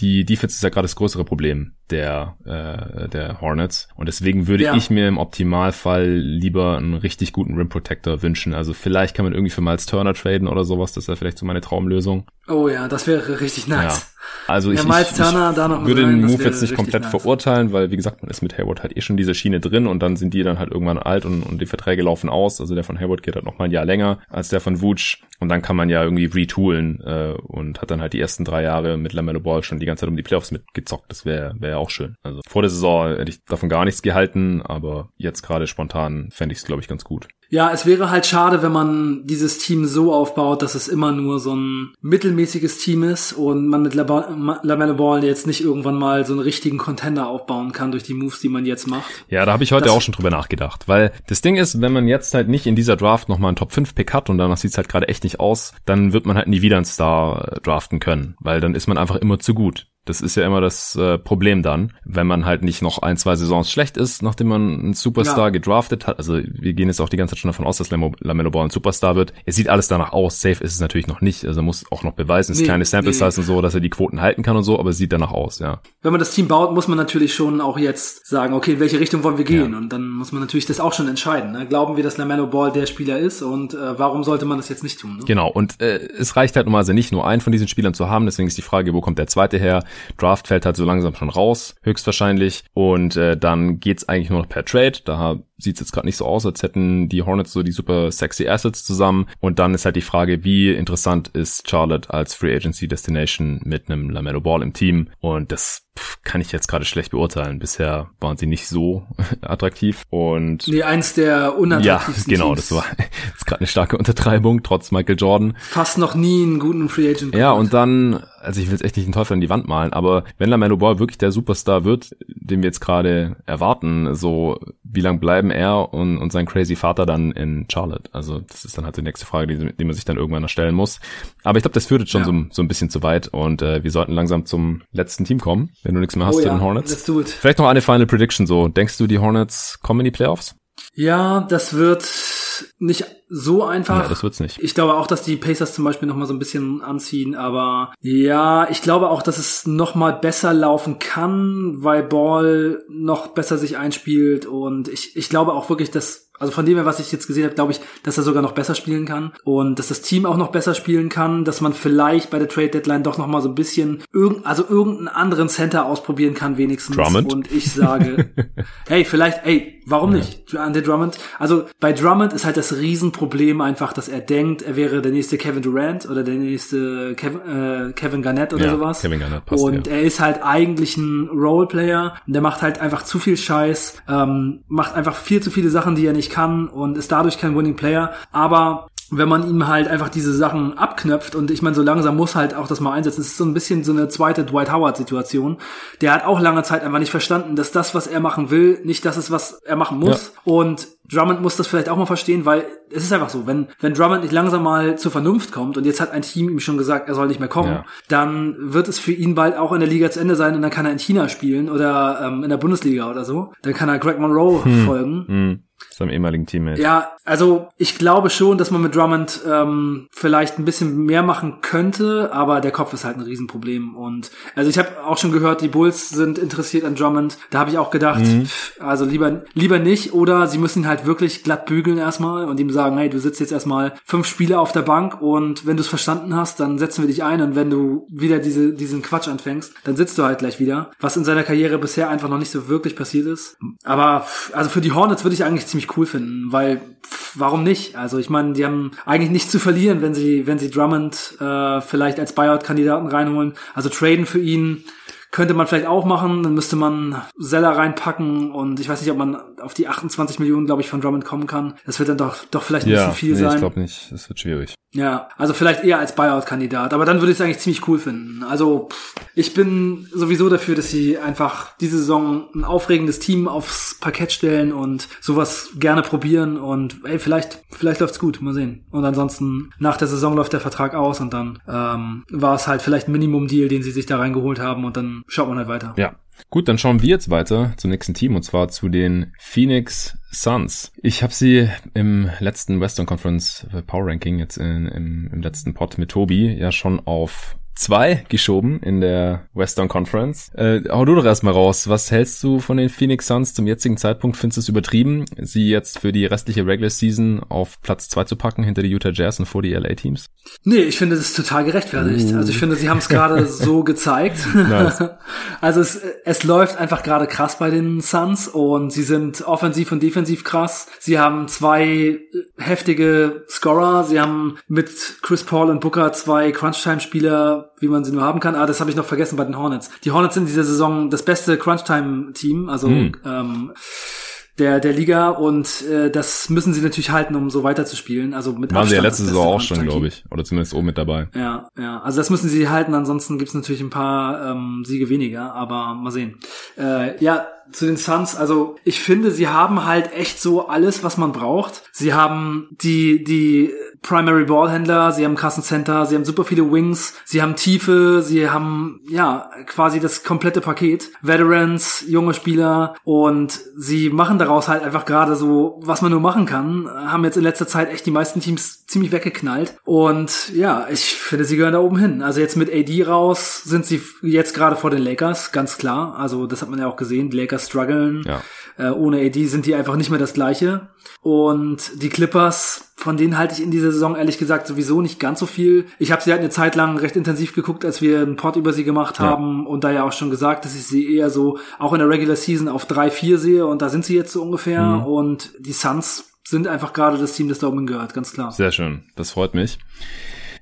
die Defense ist ja gerade das größere Problem der, äh, der Hornets. Und deswegen würde ja. ich mir im Optimalfall lieber einen richtig guten Rim Protector wünschen. Also vielleicht kann man irgendwie für Miles Turner traden oder sowas. Das wäre vielleicht so meine Traumlösung. Oh ja, das wäre richtig nice. Also ich, ja, ich, ich würde den Move jetzt nicht komplett nice. verurteilen, weil wie gesagt, man ist mit Hayward halt eh schon diese Schiene drin und dann sind die dann halt irgendwann alt und, und die Verträge laufen aus. Also der von Hayward geht halt noch mal ein Jahr länger als der von Vooch und dann kann man ja irgendwie retoolen äh, und hat dann halt die ersten drei Jahre mit LaMelo Ball schon die ganze Zeit um die Playoffs mitgezockt. Das wäre wäre auch schön. Also vor der Saison hätte ich davon gar nichts gehalten, aber jetzt gerade spontan fände ich es, glaube ich, ganz gut. Ja, es wäre halt schade, wenn man dieses Team so aufbaut, dass es immer nur so ein mittelmäßiges Team ist und man mit LaMelo Ball jetzt nicht irgendwann mal so einen richtigen Contender aufbauen kann durch die Moves, die man jetzt macht. Ja, da habe ich heute das auch schon drüber nachgedacht, weil das Ding ist, wenn man jetzt halt nicht in dieser Draft nochmal einen Top 5 Pick hat und danach sieht's halt gerade echt nicht aus, dann wird man halt nie wieder einen Star äh, draften können, weil dann ist man einfach immer zu gut. Das ist ja immer das äh, Problem dann, wenn man halt nicht noch ein, zwei Saisons schlecht ist, nachdem man einen Superstar ja. gedraftet hat. Also wir gehen jetzt auch die ganze Zeit schon davon aus, dass Lamello Ball ein Superstar wird. Es sieht alles danach aus. Safe ist es natürlich noch nicht. Also muss auch noch beweisen. Es nee, ist kleine Sample Size nee. und so, dass er die Quoten halten kann und so, aber es sieht danach aus, ja. Wenn man das Team baut, muss man natürlich schon auch jetzt sagen, okay, in welche Richtung wollen wir gehen? Ja. Und dann muss man natürlich das auch schon entscheiden. Ne? Glauben wir, dass Lamello Ball der Spieler ist und äh, warum sollte man das jetzt nicht tun? Ne? Genau. Und äh, es reicht halt normalerweise nicht nur einen von diesen Spielern zu haben. Deswegen ist die Frage, wo kommt der zweite her? Draft fällt halt so langsam schon raus, höchstwahrscheinlich. Und äh, dann geht's eigentlich nur noch per Trade. Da sieht es jetzt gerade nicht so aus, als hätten die Hornets so die super sexy Assets zusammen. Und dann ist halt die Frage, wie interessant ist Charlotte als Free Agency Destination mit einem LaMelo Ball im Team? Und das kann ich jetzt gerade schlecht beurteilen. Bisher waren sie nicht so attraktiv und nee, eins der unattraktivsten Ja, genau, Teams. das war jetzt gerade eine starke Untertreibung trotz Michael Jordan. Fast noch nie einen guten Free Agent. Ja, und dann also ich will jetzt echt nicht den Teufel an die Wand malen, aber wenn LaMelo Ball wirklich der Superstar wird, den wir jetzt gerade erwarten, so wie lang bleiben er und, und sein crazy Vater dann in Charlotte? Also das ist dann halt die nächste Frage, die, die man sich dann irgendwann noch stellen muss. Aber ich glaube, das führt jetzt schon ja. so, so ein bisschen zu weit und äh, wir sollten langsam zum letzten Team kommen, wenn du nichts mehr hast oh, zu ja. den Hornets. Let's do it. Vielleicht noch eine Final Prediction so. Denkst du, die Hornets kommen in die Playoffs? Ja, das wird nicht so einfach. Ja, das wird's nicht. Ich glaube auch, dass die Pacers zum Beispiel noch mal so ein bisschen anziehen, aber ja, ich glaube auch, dass es noch mal besser laufen kann, weil Ball noch besser sich einspielt und ich, ich glaube auch wirklich, dass also von dem her, was ich jetzt gesehen habe, glaube ich, dass er sogar noch besser spielen kann und dass das Team auch noch besser spielen kann, dass man vielleicht bei der Trade Deadline doch noch mal so ein bisschen irgend, also irgendeinen anderen Center ausprobieren kann wenigstens. Drummond. Und ich sage, hey, vielleicht, ey, warum nicht? Andre Drummond. Also bei Drummond ist halt das Riesenproblem einfach, dass er denkt, er wäre der nächste Kevin Durant oder der nächste Kevin, äh, Kevin Garnett oder ja, sowas. Kevin Garnett passt, und ja. er ist halt eigentlich ein Roleplayer und der macht halt einfach zu viel Scheiß, ähm, macht einfach viel zu viele Sachen, die er nicht kann und ist dadurch kein Winning Player. Aber wenn man ihm halt einfach diese Sachen abknöpft und ich meine, so langsam muss halt auch das mal einsetzen. Es ist so ein bisschen so eine zweite Dwight Howard-Situation. Der hat auch lange Zeit einfach nicht verstanden, dass das, was er machen will, nicht das ist, was er machen muss. Ja. Und Drummond muss das vielleicht auch mal verstehen, weil es ist einfach so, wenn, wenn Drummond nicht langsam mal zur Vernunft kommt und jetzt hat ein Team ihm schon gesagt, er soll nicht mehr kommen, ja. dann wird es für ihn bald auch in der Liga zu Ende sein und dann kann er in China spielen oder ähm, in der Bundesliga oder so. Dann kann er Greg Monroe hm. folgen. Hm. Seinem ehemaligen Teammate. Ja, also ich glaube schon, dass man mit Drummond ähm, vielleicht ein bisschen mehr machen könnte, aber der Kopf ist halt ein Riesenproblem. Und also ich habe auch schon gehört, die Bulls sind interessiert an Drummond. Da habe ich auch gedacht, mhm. also lieber lieber nicht oder sie müssen ihn halt halt wirklich glatt bügeln erstmal und ihm sagen, hey, du sitzt jetzt erstmal fünf Spiele auf der Bank und wenn du es verstanden hast, dann setzen wir dich ein und wenn du wieder diese, diesen Quatsch anfängst, dann sitzt du halt gleich wieder. Was in seiner Karriere bisher einfach noch nicht so wirklich passiert ist. Aber also für die Hornets würde ich eigentlich ziemlich cool finden, weil warum nicht? Also ich meine, die haben eigentlich nichts zu verlieren, wenn sie, wenn sie Drummond äh, vielleicht als Buyout-Kandidaten reinholen. Also traden für ihn könnte man vielleicht auch machen, dann müsste man Seller reinpacken und ich weiß nicht, ob man auf die 28 Millionen, glaube ich, von Drummond kommen kann. Das wird dann doch, doch vielleicht ein ja, bisschen viel nee, sein. ich glaube nicht. Das wird schwierig. Ja, also vielleicht eher als Buyout-Kandidat, aber dann würde ich es eigentlich ziemlich cool finden. Also pff, ich bin sowieso dafür, dass sie einfach diese Saison ein aufregendes Team aufs Parkett stellen und sowas gerne probieren und ey, vielleicht, vielleicht läuft's gut, mal sehen. Und ansonsten nach der Saison läuft der Vertrag aus und dann ähm, war es halt vielleicht ein Minimum-Deal, den sie sich da reingeholt haben und dann schaut man halt weiter. Ja. Gut, dann schauen wir jetzt weiter zum nächsten Team und zwar zu den Phoenix Suns. Ich habe sie im letzten Western Conference Power Ranking jetzt in, im, im letzten Pod mit Tobi ja schon auf zwei geschoben in der Western Conference. Äh, hau du doch erstmal raus. Was hältst du von den Phoenix Suns zum jetzigen Zeitpunkt? Findest du es übertrieben, sie jetzt für die restliche Regular Season auf Platz zwei zu packen hinter die Utah Jazz und vor die LA Teams? Nee, ich finde das total gerechtfertigt. Uh. Also ich finde, sie haben es gerade so gezeigt. Nice. Also es, es läuft einfach gerade krass bei den Suns und sie sind offensiv und defensiv krass. Sie haben zwei heftige Scorer. Sie haben mit Chris Paul und Booker zwei Crunch-Time-Spieler wie man sie nur haben kann. Ah, das habe ich noch vergessen bei den Hornets. Die Hornets sind in dieser Saison das beste Crunch-Time-Team, also hm. ähm, der, der Liga und äh, das müssen sie natürlich halten, um so weiterzuspielen. Also mit Waren sie ja letzte Saison auch schon, glaube ich. Oder zumindest oben mit dabei. Ja, ja. Also das müssen sie halten, ansonsten gibt's natürlich ein paar ähm, Siege weniger, aber mal sehen. Äh, ja, zu den Suns, also ich finde, sie haben halt echt so alles, was man braucht. Sie haben die, die Primary Ballhändler, sie haben Kassencenter, sie haben super viele Wings, sie haben Tiefe, sie haben ja quasi das komplette Paket. Veterans, junge Spieler und sie machen daraus halt einfach gerade so, was man nur machen kann. Haben jetzt in letzter Zeit echt die meisten Teams ziemlich weggeknallt. Und ja, ich finde, sie gehören da oben hin. Also jetzt mit AD raus sind sie jetzt gerade vor den Lakers, ganz klar. Also das hat man ja auch gesehen. Die Lakers strugglen. Ja. Äh, ohne AD sind die einfach nicht mehr das gleiche. Und die Clippers, von denen halte ich in dieser Saison ehrlich gesagt sowieso nicht ganz so viel. Ich habe sie halt eine Zeit lang recht intensiv geguckt, als wir einen Pod über sie gemacht ja. haben und da ja auch schon gesagt, dass ich sie eher so auch in der Regular Season auf 3-4 sehe und da sind sie jetzt so ungefähr. Mhm. Und die Suns sind einfach gerade das Team, das da oben gehört, ganz klar. Sehr schön, das freut mich.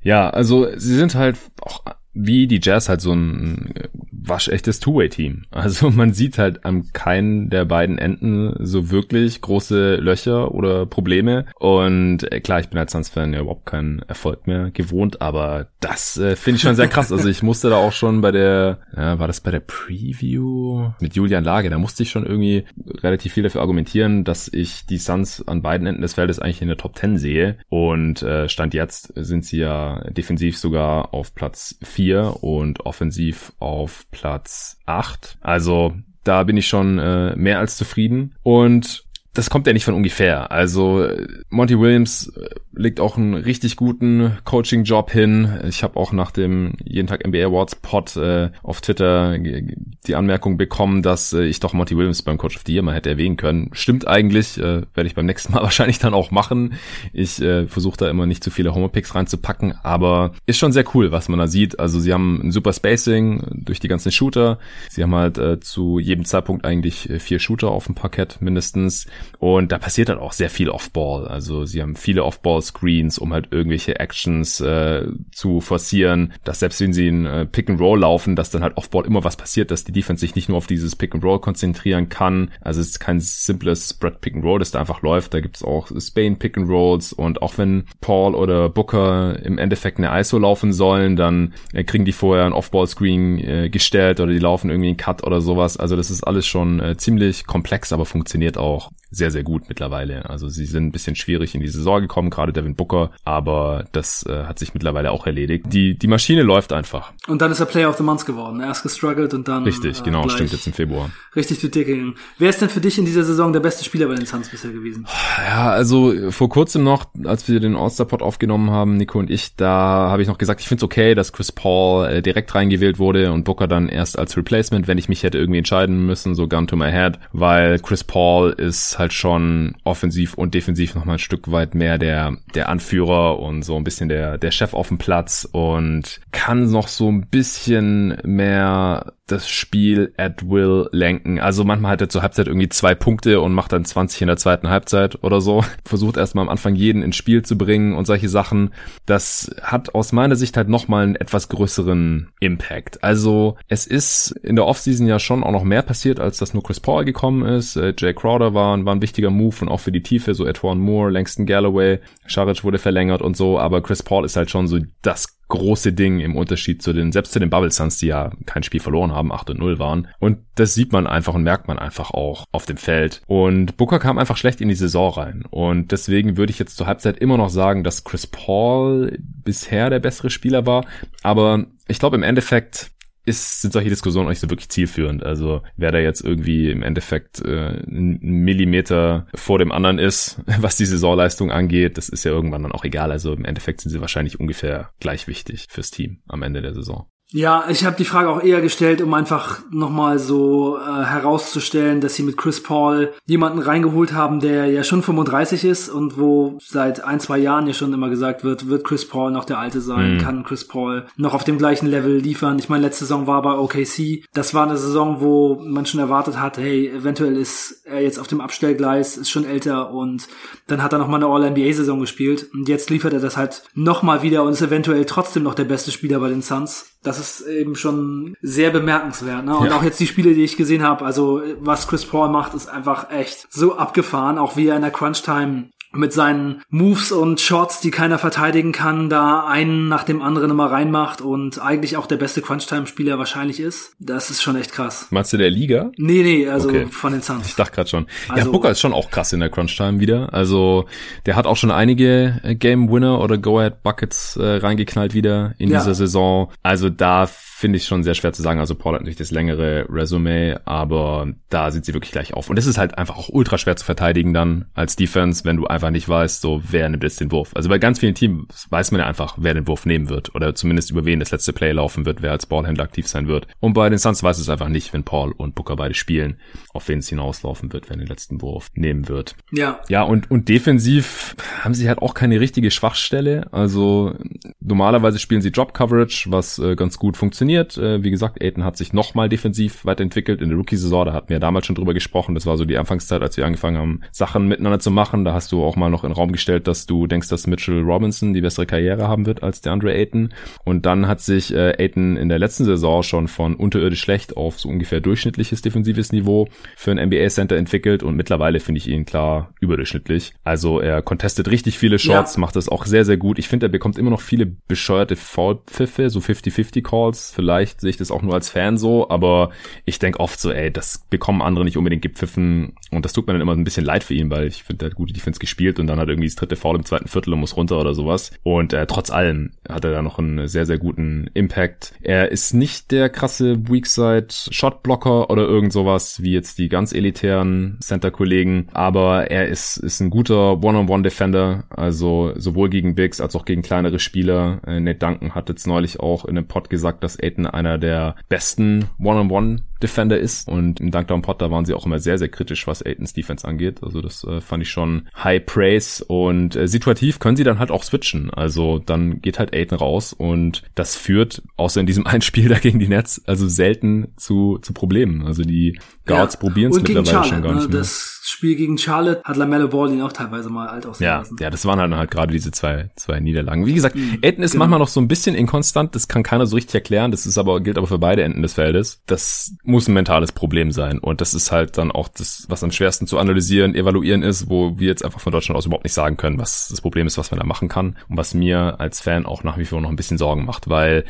Ja, also sie sind halt auch wie die Jazz halt so ein waschechtes Two-Way-Team. Also man sieht halt an keinen der beiden Enden so wirklich große Löcher oder Probleme. Und äh, klar, ich bin als Suns-Fan ja überhaupt keinen Erfolg mehr gewohnt, aber das äh, finde ich schon sehr krass. Also ich musste da auch schon bei der, ja, war das bei der Preview mit Julian Lage, da musste ich schon irgendwie relativ viel dafür argumentieren, dass ich die Suns an beiden Enden des Feldes eigentlich in der Top 10 sehe. Und äh, Stand jetzt sind sie ja defensiv sogar auf Platz 4 und offensiv auf Platz 8. Also da bin ich schon äh, mehr als zufrieden. Und das kommt ja nicht von ungefähr. Also Monty Williams äh, legt auch einen richtig guten Coaching-Job hin. Ich habe auch nach dem jeden Tag NBA Awards Pod äh, auf Twitter die Anmerkung bekommen, dass äh, ich doch Monty Williams beim Coach of the Year mal hätte erwähnen können. Stimmt eigentlich, äh, werde ich beim nächsten Mal wahrscheinlich dann auch machen. Ich äh, versuche da immer nicht zu viele Homo-Picks reinzupacken, aber ist schon sehr cool, was man da sieht. Also sie haben ein super Spacing durch die ganzen Shooter. Sie haben halt äh, zu jedem Zeitpunkt eigentlich äh, vier Shooter auf dem Parkett mindestens. Und da passiert halt auch sehr viel Off-Ball. Also sie haben viele Off-Ball-Screens, um halt irgendwelche Actions äh, zu forcieren, dass selbst wenn sie ein äh, Pick-and-Roll laufen, dass dann halt Off-Ball immer was passiert, dass die Defense sich nicht nur auf dieses Pick-and-Roll konzentrieren kann. Also es ist kein simples Spread-Pick-and-Roll, das da einfach läuft. Da gibt's auch Spain-Pick-and-Rolls und auch wenn Paul oder Booker im Endeffekt eine ISO laufen sollen, dann äh, kriegen die vorher ein Off-Ball-Screen äh, gestellt oder die laufen irgendwie einen Cut oder sowas. Also das ist alles schon äh, ziemlich komplex, aber funktioniert auch sehr, sehr gut mittlerweile. Also sie sind ein bisschen schwierig in die Saison gekommen, gerade Devin Booker, aber das äh, hat sich mittlerweile auch erledigt. Die, die Maschine läuft einfach. Und dann ist er Player of the Month geworden. Erst gestruggelt und dann. Richtig, äh, genau, stimmt jetzt im Februar. Richtig durch Decke gegangen. Wer ist denn für dich in dieser Saison der beste Spieler bei den Suns bisher gewesen? Ja, also vor kurzem noch, als wir den All-Star-Pod aufgenommen haben, Nico und ich, da habe ich noch gesagt, ich finde es okay, dass Chris Paul äh, direkt reingewählt wurde und Booker dann erst als Replacement, wenn ich mich hätte irgendwie entscheiden müssen, so gun to my head, weil Chris Paul ist ist halt schon offensiv und defensiv nochmal ein Stück weit mehr der, der Anführer und so ein bisschen der, der Chef auf dem Platz und kann noch so ein bisschen mehr das Spiel at will lenken. Also manchmal hat er zur Halbzeit irgendwie zwei Punkte und macht dann 20 in der zweiten Halbzeit oder so. Versucht erstmal am Anfang jeden ins Spiel zu bringen und solche Sachen. Das hat aus meiner Sicht halt nochmal einen etwas größeren Impact. Also es ist in der Offseason ja schon auch noch mehr passiert, als dass nur Chris Paul gekommen ist. Äh, Jay Crowder war, war ein wichtiger Move und auch für die Tiefe, so Edwin Moore, Langston Galloway, Sharic wurde verlängert und so, aber Chris Paul ist halt schon so das große Ding im Unterschied zu den, selbst zu den Bubble Suns, die ja kein Spiel verloren haben, 8 und 0 waren. Und das sieht man einfach und merkt man einfach auch auf dem Feld. Und Booker kam einfach schlecht in die Saison rein. Und deswegen würde ich jetzt zur Halbzeit immer noch sagen, dass Chris Paul bisher der bessere Spieler war. Aber ich glaube im Endeffekt ist, sind solche Diskussionen auch nicht so wirklich zielführend. Also wer da jetzt irgendwie im Endeffekt äh, ein Millimeter vor dem anderen ist, was die Saisonleistung angeht, das ist ja irgendwann dann auch egal. Also im Endeffekt sind sie wahrscheinlich ungefähr gleich wichtig fürs Team am Ende der Saison. Ja, ich habe die Frage auch eher gestellt, um einfach nochmal so äh, herauszustellen, dass sie mit Chris Paul jemanden reingeholt haben, der ja schon 35 ist und wo seit ein, zwei Jahren ja schon immer gesagt wird, wird Chris Paul noch der Alte sein, mhm. kann Chris Paul noch auf dem gleichen Level liefern. Ich meine, letzte Saison war bei OKC. Das war eine Saison, wo man schon erwartet hat, hey, eventuell ist er jetzt auf dem Abstellgleis, ist schon älter und dann hat er nochmal eine All-NBA-Saison gespielt und jetzt liefert er das halt nochmal wieder und ist eventuell trotzdem noch der beste Spieler bei den Suns das ist eben schon sehr bemerkenswert. Ne? Und ja. auch jetzt die Spiele, die ich gesehen habe, also was Chris Paul macht, ist einfach echt so abgefahren, auch wie er in der Crunch Time mit seinen Moves und Shots, die keiner verteidigen kann, da einen nach dem anderen immer reinmacht und eigentlich auch der beste Crunch-Time-Spieler wahrscheinlich ist. Das ist schon echt krass. Meinst du der Liga? Nee, nee, also okay. von den Suns. Ich dachte gerade schon. Also, ja, Booker ist schon auch krass in der Crunch-Time wieder. Also der hat auch schon einige äh, Game-Winner oder Go-Ahead-Buckets äh, reingeknallt wieder in ja. dieser Saison. Also da finde ich schon sehr schwer zu sagen. Also Paul hat natürlich das längere Resume, aber da sind sie wirklich gleich auf. Und es ist halt einfach auch ultra schwer zu verteidigen dann als Defense, wenn du einfach nicht weißt, so wer nimmt jetzt den Wurf. Also bei ganz vielen Teams weiß man ja einfach, wer den Wurf nehmen wird oder zumindest über wen das letzte Play laufen wird, wer als Ballhändler aktiv sein wird. Und bei den Suns weiß es einfach nicht, wenn Paul und Booker beide spielen, auf wen es hinauslaufen wird, wer den letzten Wurf nehmen wird. Ja. Ja, und, und defensiv haben sie halt auch keine richtige Schwachstelle. Also normalerweise spielen sie Drop Coverage, was äh, ganz gut funktioniert funktioniert. Äh, wie gesagt, Aiden hat sich nochmal defensiv weiterentwickelt in der Rookie-Saison. Da hatten wir damals schon drüber gesprochen. Das war so die Anfangszeit, als wir angefangen haben, Sachen miteinander zu machen. Da hast du auch mal noch in den Raum gestellt, dass du denkst, dass Mitchell Robinson die bessere Karriere haben wird als der Andre Ayton. Und dann hat sich äh, Ayton in der letzten Saison schon von unterirdisch schlecht auf so ungefähr durchschnittliches defensives Niveau für ein NBA-Center entwickelt. Und mittlerweile finde ich ihn klar überdurchschnittlich. Also er contestet richtig viele Shots, ja. macht das auch sehr, sehr gut. Ich finde, er bekommt immer noch viele bescheuerte Foul-Pfiffe, so 50-50 Calls Vielleicht sehe ich das auch nur als Fan so, aber ich denke oft so, ey, das bekommen andere nicht unbedingt gepfiffen und das tut mir dann immer ein bisschen leid für ihn, weil ich finde, er hat gute Defense gespielt und dann hat irgendwie das dritte Foul im zweiten Viertel und muss runter oder sowas. Und äh, trotz allem hat er da noch einen sehr, sehr guten Impact. Er ist nicht der krasse Weakside Shotblocker oder irgend sowas, wie jetzt die ganz elitären Center-Kollegen, aber er ist, ist ein guter One-on-One-Defender, also sowohl gegen Bigs als auch gegen kleinere Spieler. Äh, Nate Duncan hat jetzt neulich auch in einem Pod gesagt, dass Aiton einer der besten One-on-One Defender ist und im Dunkdown Pot da waren sie auch immer sehr sehr kritisch, was Aitons Defense angeht. Also das äh, fand ich schon High Praise und äh, situativ können sie dann halt auch switchen. Also dann geht halt Aiton raus und das führt außer in diesem einen Spiel da gegen die Nets also selten zu zu Problemen. Also die Guards ja, probieren es mittlerweile Charlotte, schon gar nicht ne, mehr. Das Spiel gegen Charlotte hat LaMelo Ball ihn auch teilweise mal alt aussehen ja, lassen. Ja, das waren dann halt gerade diese zwei zwei Niederlagen. Wie gesagt, mhm, Aiton ist genau. manchmal noch so ein bisschen inkonstant, das kann keiner so richtig erklären. Das ist aber gilt aber für beide Enden des Feldes. Das muss ein mentales Problem sein. Und das ist halt dann auch das, was am schwersten zu analysieren, evaluieren ist, wo wir jetzt einfach von Deutschland aus überhaupt nicht sagen können, was das Problem ist, was man da machen kann. Und was mir als Fan auch nach wie vor noch ein bisschen Sorgen macht, weil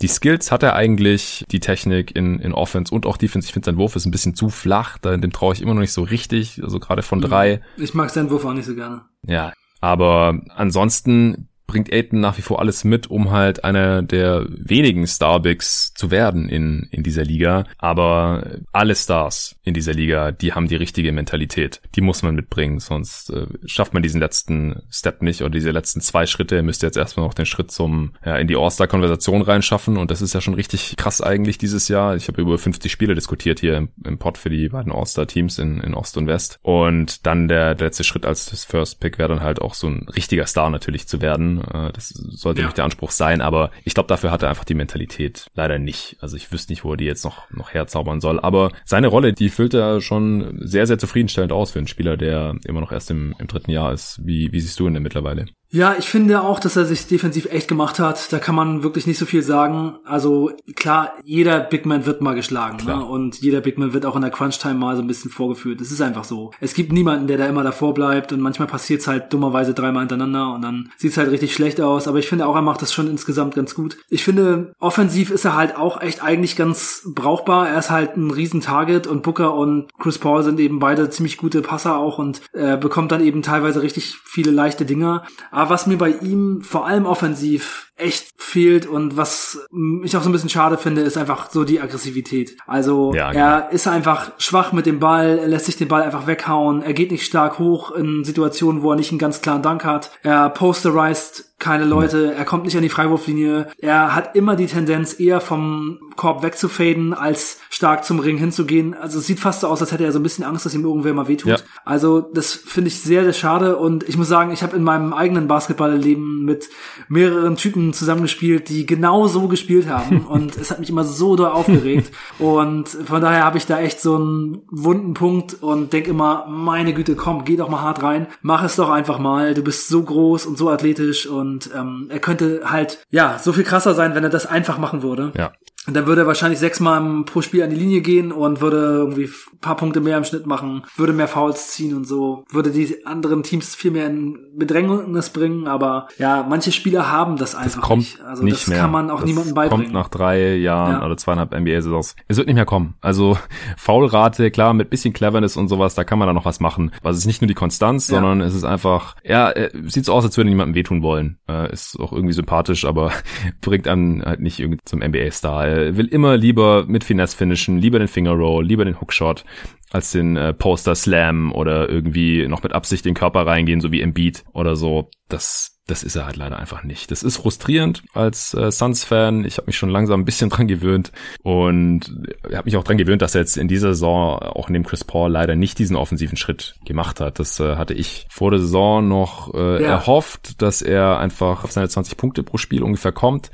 die Skills hat er eigentlich, die Technik in, in Offense und auch Defense. Ich finde, sein Wurf ist ein bisschen zu flach, da, dem traue ich immer noch nicht so richtig, also gerade von drei. Ich mag seinen Wurf auch nicht so gerne. Ja, aber ansonsten bringt Aiton nach wie vor alles mit, um halt einer der wenigen Starbigs zu werden in, in dieser Liga. Aber alle Stars in dieser Liga, die haben die richtige Mentalität. Die muss man mitbringen, sonst äh, schafft man diesen letzten Step nicht oder diese letzten zwei Schritte. Er müsste jetzt erstmal noch den Schritt zum ja, in die All-Star-Konversation reinschaffen und das ist ja schon richtig krass eigentlich dieses Jahr. Ich habe über 50 Spiele diskutiert hier im, im Pod für die beiden All-Star-Teams in, in Ost und West und dann der, der letzte Schritt als First Pick wäre dann halt auch so ein richtiger Star natürlich zu werden. Äh, das sollte ja. nicht der Anspruch sein, aber ich glaube, dafür hat er einfach die Mentalität leider nicht. Also ich wüsste nicht, wo er die jetzt noch, noch herzaubern soll. Aber seine Rolle, die füllt er schon sehr, sehr zufriedenstellend aus für einen Spieler, der immer noch erst im, im dritten Jahr ist. Wie, wie siehst du ihn denn mittlerweile? Ja, ich finde auch, dass er sich defensiv echt gemacht hat. Da kann man wirklich nicht so viel sagen. Also klar, jeder Big Man wird mal geschlagen ne? und jeder Big Man wird auch in der Crunch-Time mal so ein bisschen vorgeführt. Das ist einfach so. Es gibt niemanden, der da immer davor bleibt und manchmal passiert es halt dummerweise dreimal hintereinander und dann sieht es halt richtig schlecht aus. Aber ich finde auch, er macht das schon insgesamt ganz gut. Ich finde, offensiv ist er halt auch echt eigentlich ganz brauchbar. Er ist halt ein Riesentarget und Booker und Chris Paul sind eben beide ziemlich gute Passer auch und äh, bekommt dann eben teilweise richtig viele leichte Dinger. Aber was mir bei ihm vor allem offensiv echt fehlt und was ich auch so ein bisschen schade finde, ist einfach so die Aggressivität. Also ja, er genau. ist einfach schwach mit dem Ball, er lässt sich den Ball einfach weghauen, er geht nicht stark hoch in Situationen, wo er nicht einen ganz klaren Dank hat. Er posterized keine Leute, er kommt nicht an die Freiwurflinie. Er hat immer die Tendenz, eher vom Korb wegzufaden, als stark zum Ring hinzugehen. Also es sieht fast so aus, als hätte er so ein bisschen Angst, dass ihm irgendwer mal wehtut. Ja. Also das finde ich sehr, sehr schade. Und ich muss sagen, ich habe in meinem eigenen Basketballleben mit mehreren Typen zusammengespielt, die genau so gespielt haben. Und es hat mich immer so doll aufgeregt. Und von daher habe ich da echt so einen wunden Punkt und denk immer, meine Güte, komm, geh doch mal hart rein. Mach es doch einfach mal. Du bist so groß und so athletisch und und ähm, er könnte halt, ja, so viel krasser sein, wenn er das einfach machen würde. Ja. Und dann würde er wahrscheinlich sechsmal pro Spiel an die Linie gehen und würde irgendwie ein paar Punkte mehr im Schnitt machen, würde mehr Fouls ziehen und so, würde die anderen Teams viel mehr in Bedrängnis bringen, aber ja, manche Spieler haben das einfach das kommt nicht. Also nicht das mehr. kann man auch das niemandem beibringen. kommt nach drei Jahren ja. oder zweieinhalb NBA-Saisons. Es wird nicht mehr kommen. Also Foulrate, klar, mit bisschen Cleverness und sowas, da kann man dann noch was machen. Aber es ist nicht nur die Konstanz, ja. sondern es ist einfach, ja, sieht so aus, als würde niemandem wehtun wollen. Äh, ist auch irgendwie sympathisch, aber bringt einem halt nicht irgendwie zum NBA-Star äh, will immer lieber mit Finesse finishen, lieber den Finger Roll, lieber den Hookshot, als den äh, Poster Slam oder irgendwie noch mit Absicht den Körper reingehen, so wie im Beat oder so. Das das ist er halt leider einfach nicht. Das ist frustrierend als äh, Suns-Fan. Ich habe mich schon langsam ein bisschen dran gewöhnt und habe mich auch dran gewöhnt, dass er jetzt in dieser Saison auch neben Chris Paul leider nicht diesen offensiven Schritt gemacht hat. Das äh, hatte ich vor der Saison noch äh, ja. erhofft, dass er einfach auf seine 20 Punkte pro Spiel ungefähr kommt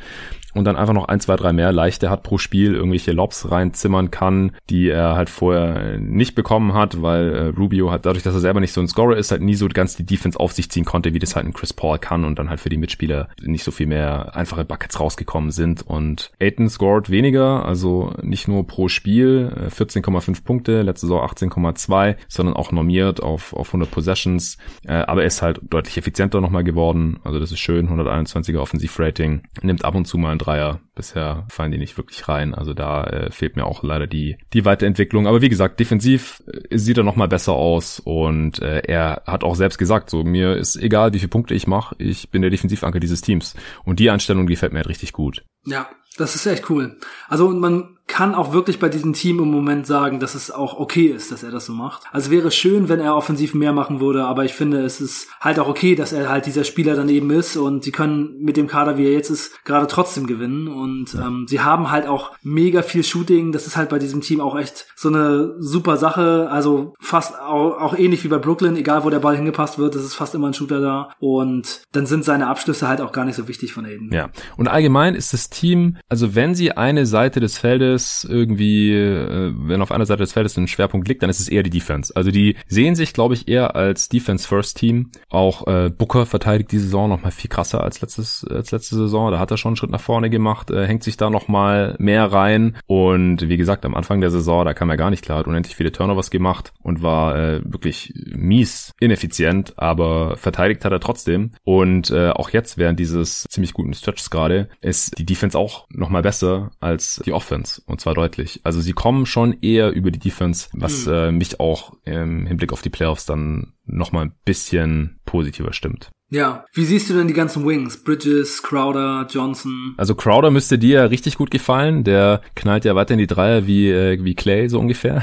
und dann einfach noch ein, zwei, drei mehr leichte hat pro Spiel, irgendwelche Lobs reinzimmern kann, die er halt vorher nicht bekommen hat, weil äh, Rubio hat dadurch, dass er selber nicht so ein Scorer ist, halt nie so ganz die Defense auf sich ziehen konnte, wie das halt ein Chris Paul kann und dann halt für die Mitspieler nicht so viel mehr einfache Buckets rausgekommen sind. Und Aiton scored weniger, also nicht nur pro Spiel, 14,5 äh, Punkte, letzte Saison 18,2, sondern auch normiert auf, auf 100 Possessions, äh, aber er ist halt deutlich effizienter nochmal geworden, also das ist schön, 121er Offensivrating, nimmt ab und zu mal ein Dreier. Bisher fallen die nicht wirklich rein. Also da äh, fehlt mir auch leider die, die Weiterentwicklung. Aber wie gesagt, defensiv äh, sieht er nochmal besser aus und äh, er hat auch selbst gesagt, so mir ist egal, wie viele Punkte ich mache, ich bin der Defensivanker dieses Teams. Und die Einstellung, gefällt mir halt richtig gut. Ja, das ist echt cool. Also man kann auch wirklich bei diesem Team im Moment sagen, dass es auch okay ist, dass er das so macht. Also wäre schön, wenn er offensiv mehr machen würde, aber ich finde, es ist halt auch okay, dass er halt dieser Spieler daneben ist und sie können mit dem Kader, wie er jetzt ist, gerade trotzdem gewinnen und ähm, sie haben halt auch mega viel Shooting. Das ist halt bei diesem Team auch echt so eine super Sache. Also fast auch, auch ähnlich wie bei Brooklyn, egal wo der Ball hingepasst wird, es ist fast immer ein Shooter da und dann sind seine Abschlüsse halt auch gar nicht so wichtig von Aiden. Ja, und allgemein ist das Team, also wenn sie eine Seite des Feldes Feldes irgendwie, äh, wenn auf einer Seite des Feldes ein Schwerpunkt liegt, dann ist es eher die Defense. Also die sehen sich, glaube ich, eher als Defense First Team. Auch äh, Booker verteidigt die Saison noch mal viel krasser als letztes als letzte Saison. Da hat er schon einen Schritt nach vorne gemacht, äh, hängt sich da noch mal mehr rein. Und wie gesagt, am Anfang der Saison, da kam er gar nicht klar, hat unendlich viele Turnovers gemacht und war äh, wirklich mies ineffizient, aber verteidigt hat er trotzdem. Und äh, auch jetzt während dieses ziemlich guten Stretches gerade ist die Defense auch noch mal besser als die Offense und zwar deutlich. Also sie kommen schon eher über die Defense, was mhm. äh, mich auch im Hinblick auf die Playoffs dann nochmal ein bisschen positiver stimmt. Ja, wie siehst du denn die ganzen Wings? Bridges, Crowder, Johnson? Also Crowder müsste dir ja richtig gut gefallen. Der knallt ja weiter in die Dreier wie, äh, wie Clay, so ungefähr.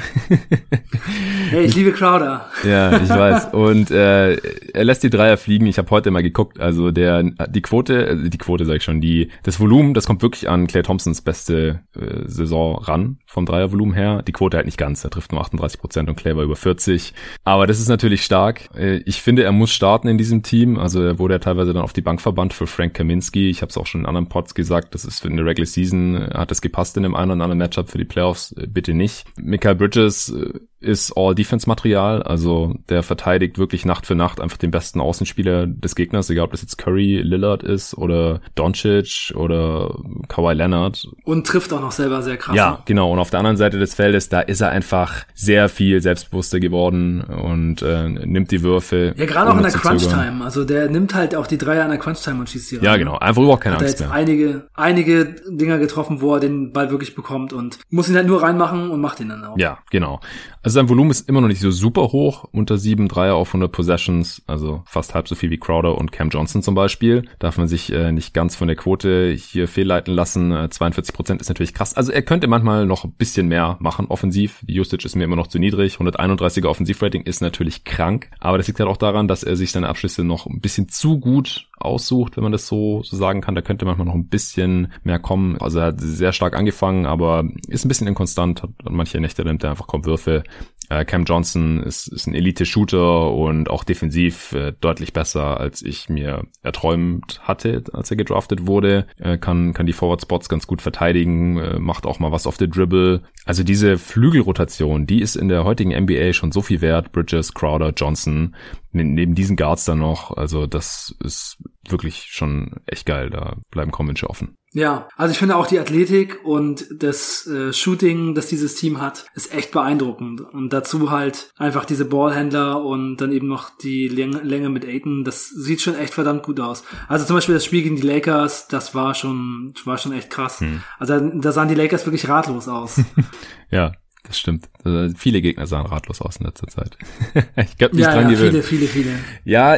hey, ich liebe Crowder. ja, ich weiß. Und äh, er lässt die Dreier fliegen. Ich habe heute mal geguckt. Also der die Quote, äh, die Quote sag ich schon, die das Volumen, das kommt wirklich an Clay Thompsons beste äh, Saison ran vom Dreiervolumen her. Die Quote halt nicht ganz. Er trifft nur 38 Prozent und Clay war über 40. Aber das ist natürlich stark. Äh, ich finde, er muss starten in diesem Team. Also er wurde ja teilweise dann auf die Bank verbannt für Frank Kaminski. Ich habe es auch schon in anderen Pods gesagt. Das ist für eine Regular Season äh, hat es gepasst in dem einen oder anderen Matchup für die Playoffs. Äh, bitte nicht. Michael Bridges ist All-Defense-Material, also der verteidigt wirklich Nacht für Nacht einfach den besten Außenspieler des Gegners, egal ob das jetzt Curry, Lillard ist oder Doncic oder Kawhi Leonard. Und trifft auch noch selber sehr krass. Ja, genau. Und auf der anderen Seite des Feldes, da ist er einfach sehr viel selbstbewusster geworden und äh, nimmt die Würfe. Ja, gerade auch in der Crunch-Time. Also der nimmt halt auch die Dreier in der Crunch-Time und schießt die rein. Ja, genau. Einfach überhaupt keine Hat Angst er jetzt mehr. einige, einige Dinger getroffen, wo er den Ball wirklich bekommt und muss ihn halt nur reinmachen und macht ihn dann auch. Ja, genau. Also sein Volumen ist immer noch nicht so super hoch, unter 7 Dreier auf 100 Possessions, also fast halb so viel wie Crowder und Cam Johnson zum Beispiel. Darf man sich äh, nicht ganz von der Quote hier fehlleiten lassen. Äh, 42 Prozent ist natürlich krass. Also er könnte manchmal noch ein bisschen mehr machen offensiv. Die Usage ist mir immer noch zu niedrig. 131er Offensivrating ist natürlich krank, aber das liegt halt auch daran, dass er sich seine Abschlüsse noch ein bisschen zu gut aussucht, wenn man das so, so sagen kann. Da könnte manchmal noch ein bisschen mehr kommen. Also er hat sehr stark angefangen, aber ist ein bisschen inkonstant. Hat manche Nächte nimmt er einfach kaum Würfe. Äh, Cam Johnson ist, ist ein Elite-Shooter und auch defensiv äh, deutlich besser, als ich mir erträumt hatte, als er gedraftet wurde. Äh, kann, kann die Forward-Spots ganz gut verteidigen, äh, macht auch mal was auf der Dribble. Also diese Flügelrotation, die ist in der heutigen NBA schon so viel wert. Bridges, Crowder, Johnson, neben diesen Guards dann noch. Also das ist wirklich schon echt geil. Da bleiben kaum Wünsche offen. Ja, also ich finde auch die Athletik und das äh, Shooting, das dieses Team hat, ist echt beeindruckend. Und dazu halt einfach diese Ballhändler und dann eben noch die Länge, Länge mit Aiton, das sieht schon echt verdammt gut aus. Also zum Beispiel das Spiel gegen die Lakers, das war schon, war schon echt krass. Hm. Also da sahen die Lakers wirklich ratlos aus. ja, das stimmt. Also viele Gegner sahen ratlos aus in letzter Zeit. ich glaube nicht ja, dran ja, gewöhnt. Viele, viele, viele. Ja,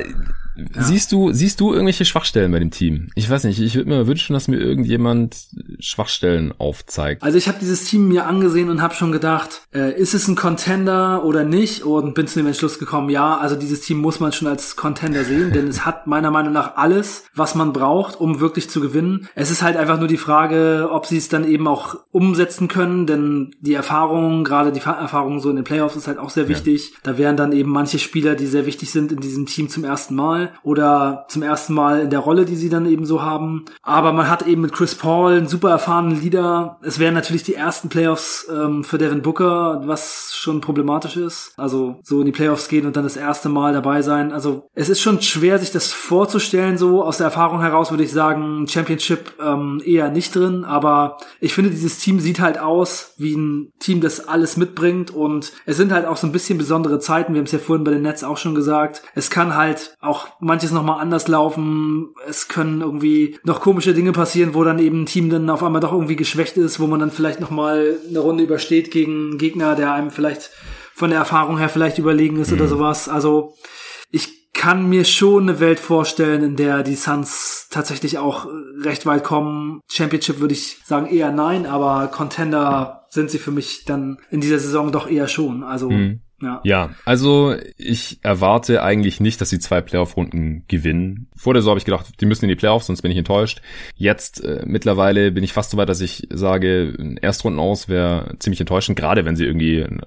ja. Siehst du, siehst du irgendwelche Schwachstellen bei dem Team? Ich weiß nicht, ich würde mir wünschen, dass mir irgendjemand Schwachstellen aufzeigt. Also ich habe dieses Team mir angesehen und habe schon gedacht, äh, ist es ein Contender oder nicht? Und bin zu dem Entschluss gekommen, ja, also dieses Team muss man schon als Contender sehen, denn es hat meiner Meinung nach alles, was man braucht, um wirklich zu gewinnen. Es ist halt einfach nur die Frage, ob sie es dann eben auch umsetzen können, denn die Erfahrung, gerade die Erfahrung so in den Playoffs ist halt auch sehr wichtig. Ja. Da wären dann eben manche Spieler, die sehr wichtig sind in diesem Team zum ersten Mal oder zum ersten Mal in der Rolle, die sie dann eben so haben. Aber man hat eben mit Chris Paul einen super erfahrenen Leader. Es wären natürlich die ersten Playoffs ähm, für Devin Booker, was schon problematisch ist. Also so in die Playoffs gehen und dann das erste Mal dabei sein. Also es ist schon schwer, sich das vorzustellen. So aus der Erfahrung heraus würde ich sagen, Championship ähm, eher nicht drin. Aber ich finde, dieses Team sieht halt aus wie ein Team, das alles mitbringt. Und es sind halt auch so ein bisschen besondere Zeiten. Wir haben es ja vorhin bei den Nets auch schon gesagt. Es kann halt auch manches nochmal anders laufen. Es können irgendwie noch komische Dinge passieren, wo dann eben ein Team dann auf einmal doch irgendwie geschwächt ist, wo man dann vielleicht nochmal eine Runde übersteht gegen einen Gegner, der einem vielleicht von der Erfahrung her vielleicht überlegen ist mhm. oder sowas. Also ich kann mir schon eine Welt vorstellen, in der die Suns tatsächlich auch recht weit kommen. Championship würde ich sagen eher nein, aber Contender sind sie für mich dann in dieser Saison doch eher schon. Also mhm. Ja. ja, also ich erwarte eigentlich nicht, dass sie zwei Playoff-Runden gewinnen. Vor der Saison habe ich gedacht, die müssen in die Playoffs, sonst bin ich enttäuscht. Jetzt äh, mittlerweile bin ich fast so weit, dass ich sage, Erstrunden aus wäre ziemlich enttäuschend, gerade wenn sie irgendwie einen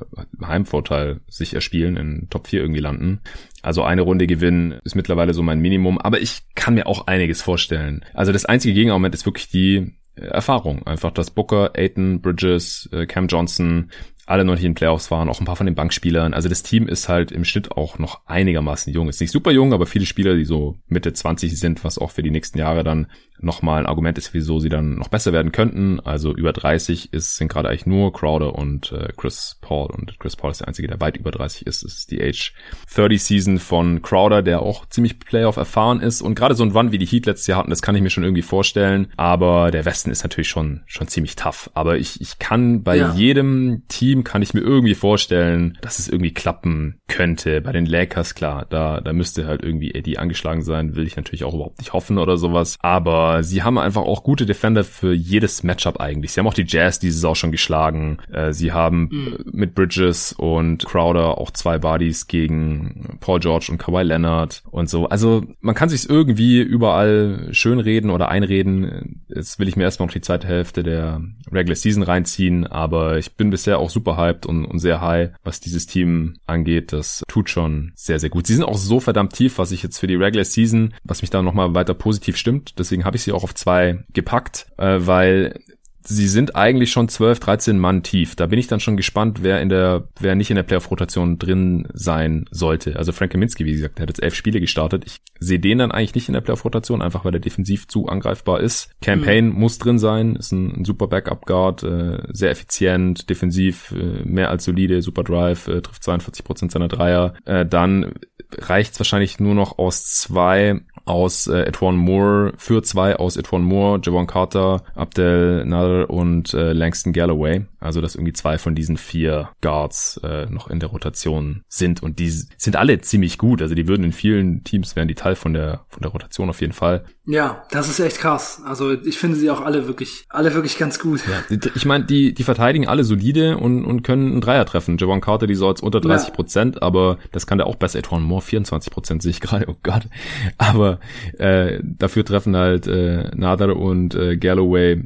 Heimvorteil sich erspielen, in Top 4 irgendwie landen. Also eine Runde gewinnen ist mittlerweile so mein Minimum, aber ich kann mir auch einiges vorstellen. Also das einzige Gegenargument ist wirklich die Erfahrung. Einfach, dass Booker, Aiton, Bridges, äh, Cam Johnson alle noch nicht in Playoffs waren, auch ein paar von den Bankspielern. Also das Team ist halt im Schnitt auch noch einigermaßen jung. Ist nicht super jung, aber viele Spieler, die so Mitte 20 sind, was auch für die nächsten Jahre dann nochmal ein Argument ist, wieso sie dann noch besser werden könnten. Also über 30 ist, sind gerade eigentlich nur Crowder und äh, Chris Paul. Und Chris Paul ist der Einzige, der weit über 30 ist. Das ist die Age 30 Season von Crowder, der auch ziemlich Playoff erfahren ist. Und gerade so ein Run wie die Heat letztes Jahr hatten, das kann ich mir schon irgendwie vorstellen. Aber der Westen ist natürlich schon, schon ziemlich tough. Aber ich, ich kann bei ja. jedem Team Team kann ich mir irgendwie vorstellen, dass es irgendwie klappen könnte. Bei den Lakers, klar, da, da müsste halt irgendwie Eddie angeschlagen sein, will ich natürlich auch überhaupt nicht hoffen oder sowas. Aber sie haben einfach auch gute Defender für jedes Matchup eigentlich. Sie haben auch die Jazz dieses auch schon geschlagen. Äh, sie haben mhm. mit Bridges und Crowder auch zwei Bodies gegen Paul George und Kawhi Leonard und so. Also man kann sich irgendwie überall schönreden oder einreden. Jetzt will ich mir erstmal noch die zweite Hälfte der Regular Season reinziehen, aber ich bin bisher auch super hyped und, und sehr high, was dieses Team angeht. Das tut schon sehr, sehr gut. Sie sind auch so verdammt tief, was ich jetzt für die Regular Season, was mich da nochmal weiter positiv stimmt. Deswegen habe ich sie auch auf zwei gepackt, äh, weil sie sind eigentlich schon 12, 13 Mann tief. Da bin ich dann schon gespannt, wer in der, wer nicht in der Playoff-Rotation drin sein sollte. Also Frank Kaminski, wie gesagt, der hat jetzt elf Spiele gestartet. Ich sehe den dann eigentlich nicht in der Playoff-Rotation, einfach weil er defensiv zu angreifbar ist. Campaign mhm. muss drin sein, ist ein, ein super Backup-Guard, äh, sehr effizient, defensiv, äh, mehr als solide, super Drive, äh, trifft 42 Prozent seiner Dreier. Äh, dann reicht's wahrscheinlich nur noch aus zwei aus äh, Etwan Moore, für zwei aus Etwan Moore, Javon Carter, Abdel Nader und äh, Langston Galloway. Also dass irgendwie zwei von diesen vier Guards äh, noch in der Rotation sind und die sind alle ziemlich gut. Also die würden in vielen Teams wären die Teil von der von der Rotation auf jeden Fall. Ja, das ist echt krass. Also ich finde sie auch alle wirklich alle wirklich ganz gut. Ja, ich meine, die die verteidigen alle solide und und können einen Dreier treffen. Javon Carter, die soll jetzt unter 30 Prozent, ja. aber das kann der auch besser. Etwan Moore 24 Prozent sehe ich gerade. Oh Gott. Aber äh, dafür treffen halt äh, Nader und äh, Galloway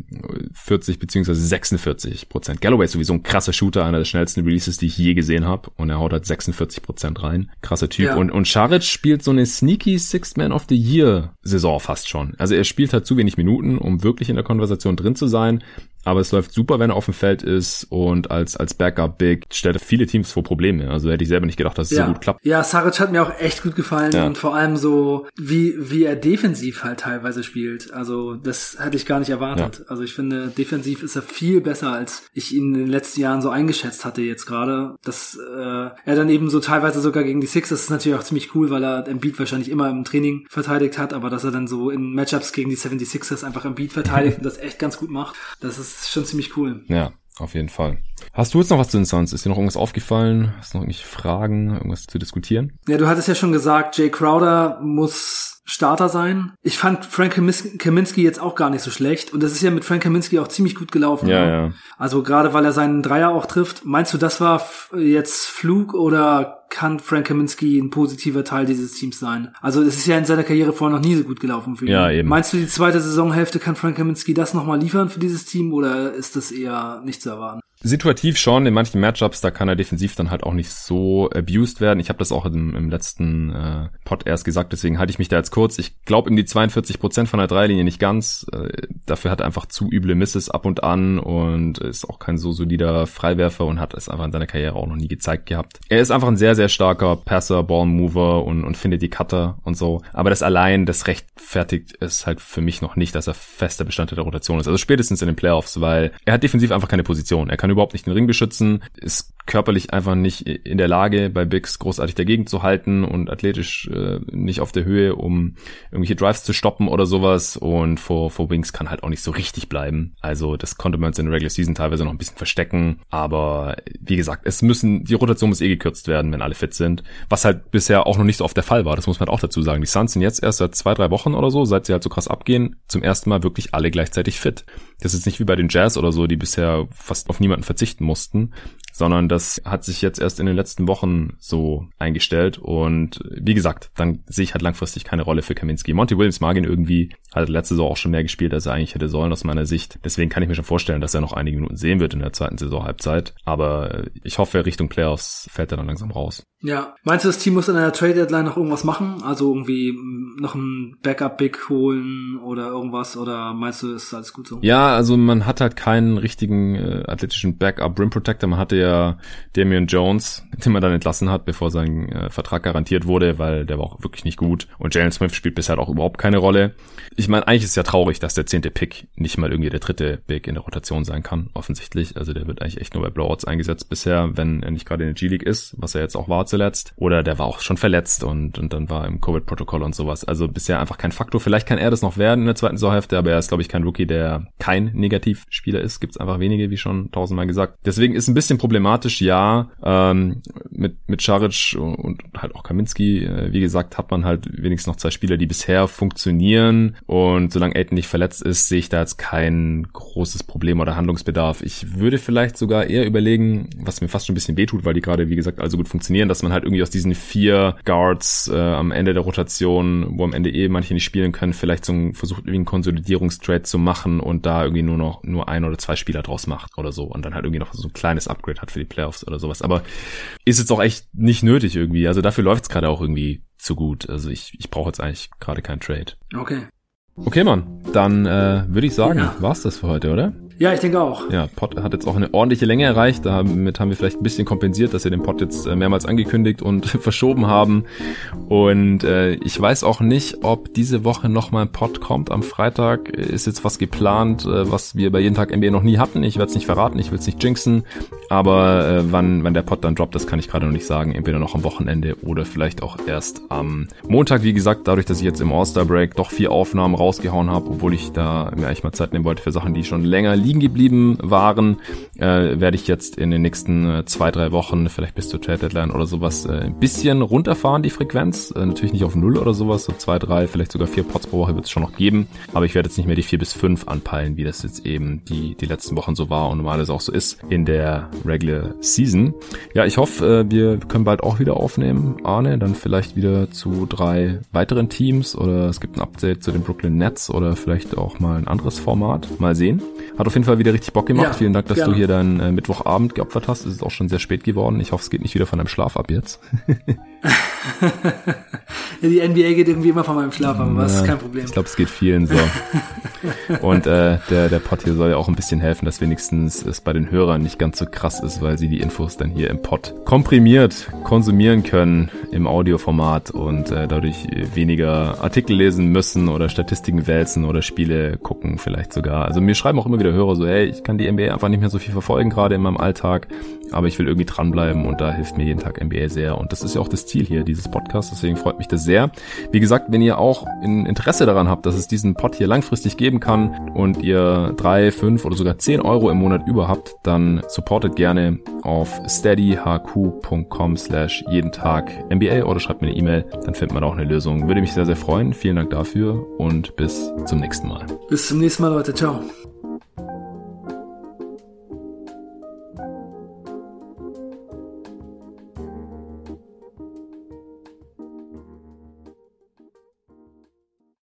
40 beziehungsweise 46 Prozent. Galloway ist sowieso ein krasser Shooter, einer der schnellsten Releases, die ich je gesehen habe. Und er haut halt 46 Prozent rein. Krasser Typ. Ja. Und, und Scharic spielt so eine sneaky Sixth Man of the Year Saison fast schon. Also er spielt halt zu wenig Minuten, um wirklich in der Konversation drin zu sein. Aber es läuft super, wenn er auf dem Feld ist und als, als Backup Big stellt er viele Teams vor Probleme. Also hätte ich selber nicht gedacht, dass es ja. so gut klappt. Ja, Saric hat mir auch echt gut gefallen ja. und vor allem so, wie, wie er defensiv halt teilweise spielt. Also das hätte ich gar nicht erwartet. Ja. Also ich finde, defensiv ist er viel besser, als ich ihn in den letzten Jahren so eingeschätzt hatte jetzt gerade. Dass äh, er dann eben so teilweise sogar gegen die Sixers ist natürlich auch ziemlich cool, weil er Embiid wahrscheinlich immer im Training verteidigt hat, aber dass er dann so in Matchups gegen die 76ers einfach Embiid verteidigt und das echt ganz gut macht, das ist ist schon ziemlich cool. Ja, auf jeden Fall. Hast du jetzt noch was zu den Suns? Ist dir noch irgendwas aufgefallen? Hast du noch irgendwelche Fragen, irgendwas zu diskutieren? Ja, du hattest ja schon gesagt, Jay Crowder muss Starter sein. Ich fand Frank Kaminski jetzt auch gar nicht so schlecht. Und das ist ja mit Frank Kaminski auch ziemlich gut gelaufen. Ja, ne? ja. Also gerade weil er seinen Dreier auch trifft. Meinst du, das war jetzt Flug oder kann Frank Kaminski ein positiver Teil dieses Teams sein? Also es ist ja in seiner Karriere vorher noch nie so gut gelaufen für ihn. Ja, eben. Meinst du, die zweite Saisonhälfte kann Frank Kaminski das nochmal liefern für dieses Team oder ist das eher nicht zu erwarten? Situativ schon, in manchen Matchups, da kann er defensiv dann halt auch nicht so abused werden. Ich habe das auch im, im letzten äh, Pod erst gesagt, deswegen halte ich mich da jetzt kurz. Ich glaube ihm die 42 Prozent von der Dreilinie nicht ganz. Äh, dafür hat er einfach zu üble Misses ab und an und ist auch kein so solider Freiwerfer und hat es einfach in seiner Karriere auch noch nie gezeigt gehabt. Er ist einfach ein sehr, sehr starker Passer, Ballmover und, und findet die Cutter und so. Aber das allein, das rechtfertigt es halt für mich noch nicht, dass er fester Bestandteil der Rotation ist. Also spätestens in den Playoffs, weil er hat defensiv einfach keine Position. Er kann überhaupt nicht den Ring beschützen, ist körperlich einfach nicht in der Lage, bei Bigs großartig dagegen zu halten und athletisch äh, nicht auf der Höhe, um irgendwelche Drives zu stoppen oder sowas. Und vor, vor Wings kann halt auch nicht so richtig bleiben. Also das konnte man jetzt in der Regular Season teilweise noch ein bisschen verstecken. Aber wie gesagt, es müssen, die Rotation muss eh gekürzt werden, wenn alle fit sind. Was halt bisher auch noch nicht so oft der Fall war. Das muss man halt auch dazu sagen. Die Suns sind jetzt erst seit zwei, drei Wochen oder so, seit sie halt so krass abgehen, zum ersten Mal wirklich alle gleichzeitig fit. Das ist nicht wie bei den Jazz oder so, die bisher fast auf niemanden verzichten mussten, sondern das hat sich jetzt erst in den letzten Wochen so eingestellt und wie gesagt, dann sehe ich halt langfristig keine Rolle für Kaminski. Monty Williams mag ihn irgendwie, hat letzte Saison auch schon mehr gespielt, als er eigentlich hätte sollen aus meiner Sicht. Deswegen kann ich mir schon vorstellen, dass er noch einige Minuten sehen wird in der zweiten Saisonhalbzeit, aber ich hoffe, Richtung Playoffs fällt er dann langsam raus. Ja, meinst du, das Team muss in einer Trade Deadline noch irgendwas machen? Also irgendwie noch ein Backup Big holen oder irgendwas oder meinst du, ist alles gut so? Ja, also man hat halt keinen richtigen äh, athletischen Backup Rim Protector. Man hatte ja Damian Jones, den man dann entlassen hat, bevor sein äh, Vertrag garantiert wurde, weil der war auch wirklich nicht gut. Und Jalen Smith spielt bisher auch überhaupt keine Rolle. Ich meine, eigentlich ist es ja traurig, dass der zehnte Pick nicht mal irgendwie der dritte Pick in der Rotation sein kann, offensichtlich. Also der wird eigentlich echt nur bei Blowouts eingesetzt bisher, wenn er nicht gerade in der G-League ist, was er jetzt auch war zuletzt. Oder der war auch schon verletzt und, und dann war im Covid-Protokoll und sowas. Also bisher einfach kein Faktor. Vielleicht kann er das noch werden in der zweiten Saisonhälfte, aber er ist, glaube ich, kein Rookie, der kein Negativspieler ist. Gibt es einfach wenige, wie schon tausendmal gesagt. Deswegen ist ein bisschen Problem problematisch, ja. Ähm, mit, mit Scharic und halt auch Kaminski, äh, wie gesagt, hat man halt wenigstens noch zwei Spieler, die bisher funktionieren. Und solange Aiden nicht verletzt ist, sehe ich da jetzt kein großes Problem oder Handlungsbedarf. Ich würde vielleicht sogar eher überlegen, was mir fast schon ein bisschen wehtut, weil die gerade, wie gesagt, also gut funktionieren, dass man halt irgendwie aus diesen vier Guards äh, am Ende der Rotation, wo am Ende eh manche nicht spielen können, vielleicht so ein, versucht irgendwie einen Konsolidierungstrade zu machen und da irgendwie nur noch nur ein oder zwei Spieler draus macht oder so und dann halt irgendwie noch so ein kleines Upgrade hat für die Playoffs oder sowas. Aber ist jetzt auch echt nicht nötig irgendwie. Also dafür läuft's gerade auch irgendwie zu gut. Also ich, ich brauche jetzt eigentlich gerade keinen Trade. Okay. Okay, Mann. Dann äh, würde ich sagen, ja. war's das für heute, oder? Ja, ich denke auch. Ja, Pod hat jetzt auch eine ordentliche Länge erreicht. Damit haben wir vielleicht ein bisschen kompensiert, dass wir den Pod jetzt äh, mehrmals angekündigt und verschoben haben. Und äh, ich weiß auch nicht, ob diese Woche nochmal ein Pod kommt. Am Freitag ist jetzt was geplant, äh, was wir bei jeden Tag NBA noch nie hatten. Ich werde es nicht verraten, ich will es nicht jinxen. Aber äh, wann, wann der Pod dann droppt, das kann ich gerade noch nicht sagen. Entweder noch am Wochenende oder vielleicht auch erst am Montag. Wie gesagt, dadurch, dass ich jetzt im All-Star Break doch vier Aufnahmen rausgehauen habe, obwohl ich da mir eigentlich mal Zeit nehmen wollte für Sachen, die schon länger liegen liegen geblieben waren, äh, werde ich jetzt in den nächsten äh, zwei, drei Wochen, vielleicht bis zur Trade Deadline oder sowas, äh, ein bisschen runterfahren, die Frequenz. Äh, natürlich nicht auf null oder sowas, so zwei, drei, vielleicht sogar vier Pots pro Woche wird es schon noch geben. Aber ich werde jetzt nicht mehr die vier bis fünf anpeilen, wie das jetzt eben die, die letzten Wochen so war und normalerweise auch so ist in der Regular Season. Ja, ich hoffe, äh, wir können bald auch wieder aufnehmen, Arne, dann vielleicht wieder zu drei weiteren Teams oder es gibt ein Update zu den Brooklyn Nets oder vielleicht auch mal ein anderes Format. Mal sehen. Hat auf jeden Fall wieder richtig Bock gemacht. Ja, Vielen Dank, dass gerne. du hier deinen äh, Mittwochabend geopfert hast. Es ist auch schon sehr spät geworden. Ich hoffe, es geht nicht wieder von deinem Schlaf ab jetzt. die NBA geht irgendwie immer von meinem Schlaf ab, aber das ist kein Problem. Ich glaube, es geht vielen so. Und äh, der, der Pod hier soll ja auch ein bisschen helfen, dass wenigstens es bei den Hörern nicht ganz so krass ist, weil sie die Infos dann hier im Pod komprimiert konsumieren können im Audioformat und äh, dadurch weniger Artikel lesen müssen oder Statistiken wälzen oder Spiele gucken vielleicht sogar. Also mir schreiben auch immer wieder Hörer so, hey, ich kann die NBA einfach nicht mehr so viel verfolgen, gerade in meinem Alltag, aber ich will irgendwie dranbleiben und da hilft mir jeden Tag NBA sehr. Und das ist ja auch das Ziel hier, dieses Podcast, deswegen freut mich das sehr. Wie gesagt, wenn ihr auch ein Interesse daran habt, dass es diesen Pod hier langfristig geben kann und ihr drei, fünf oder sogar zehn Euro im Monat über habt, dann supportet gerne auf steadyhq.com slash jeden Tag NBA oder schreibt mir eine E-Mail, dann findet man auch eine Lösung. Würde mich sehr, sehr freuen. Vielen Dank dafür und bis zum nächsten Mal. Bis zum nächsten Mal, Leute. Ciao.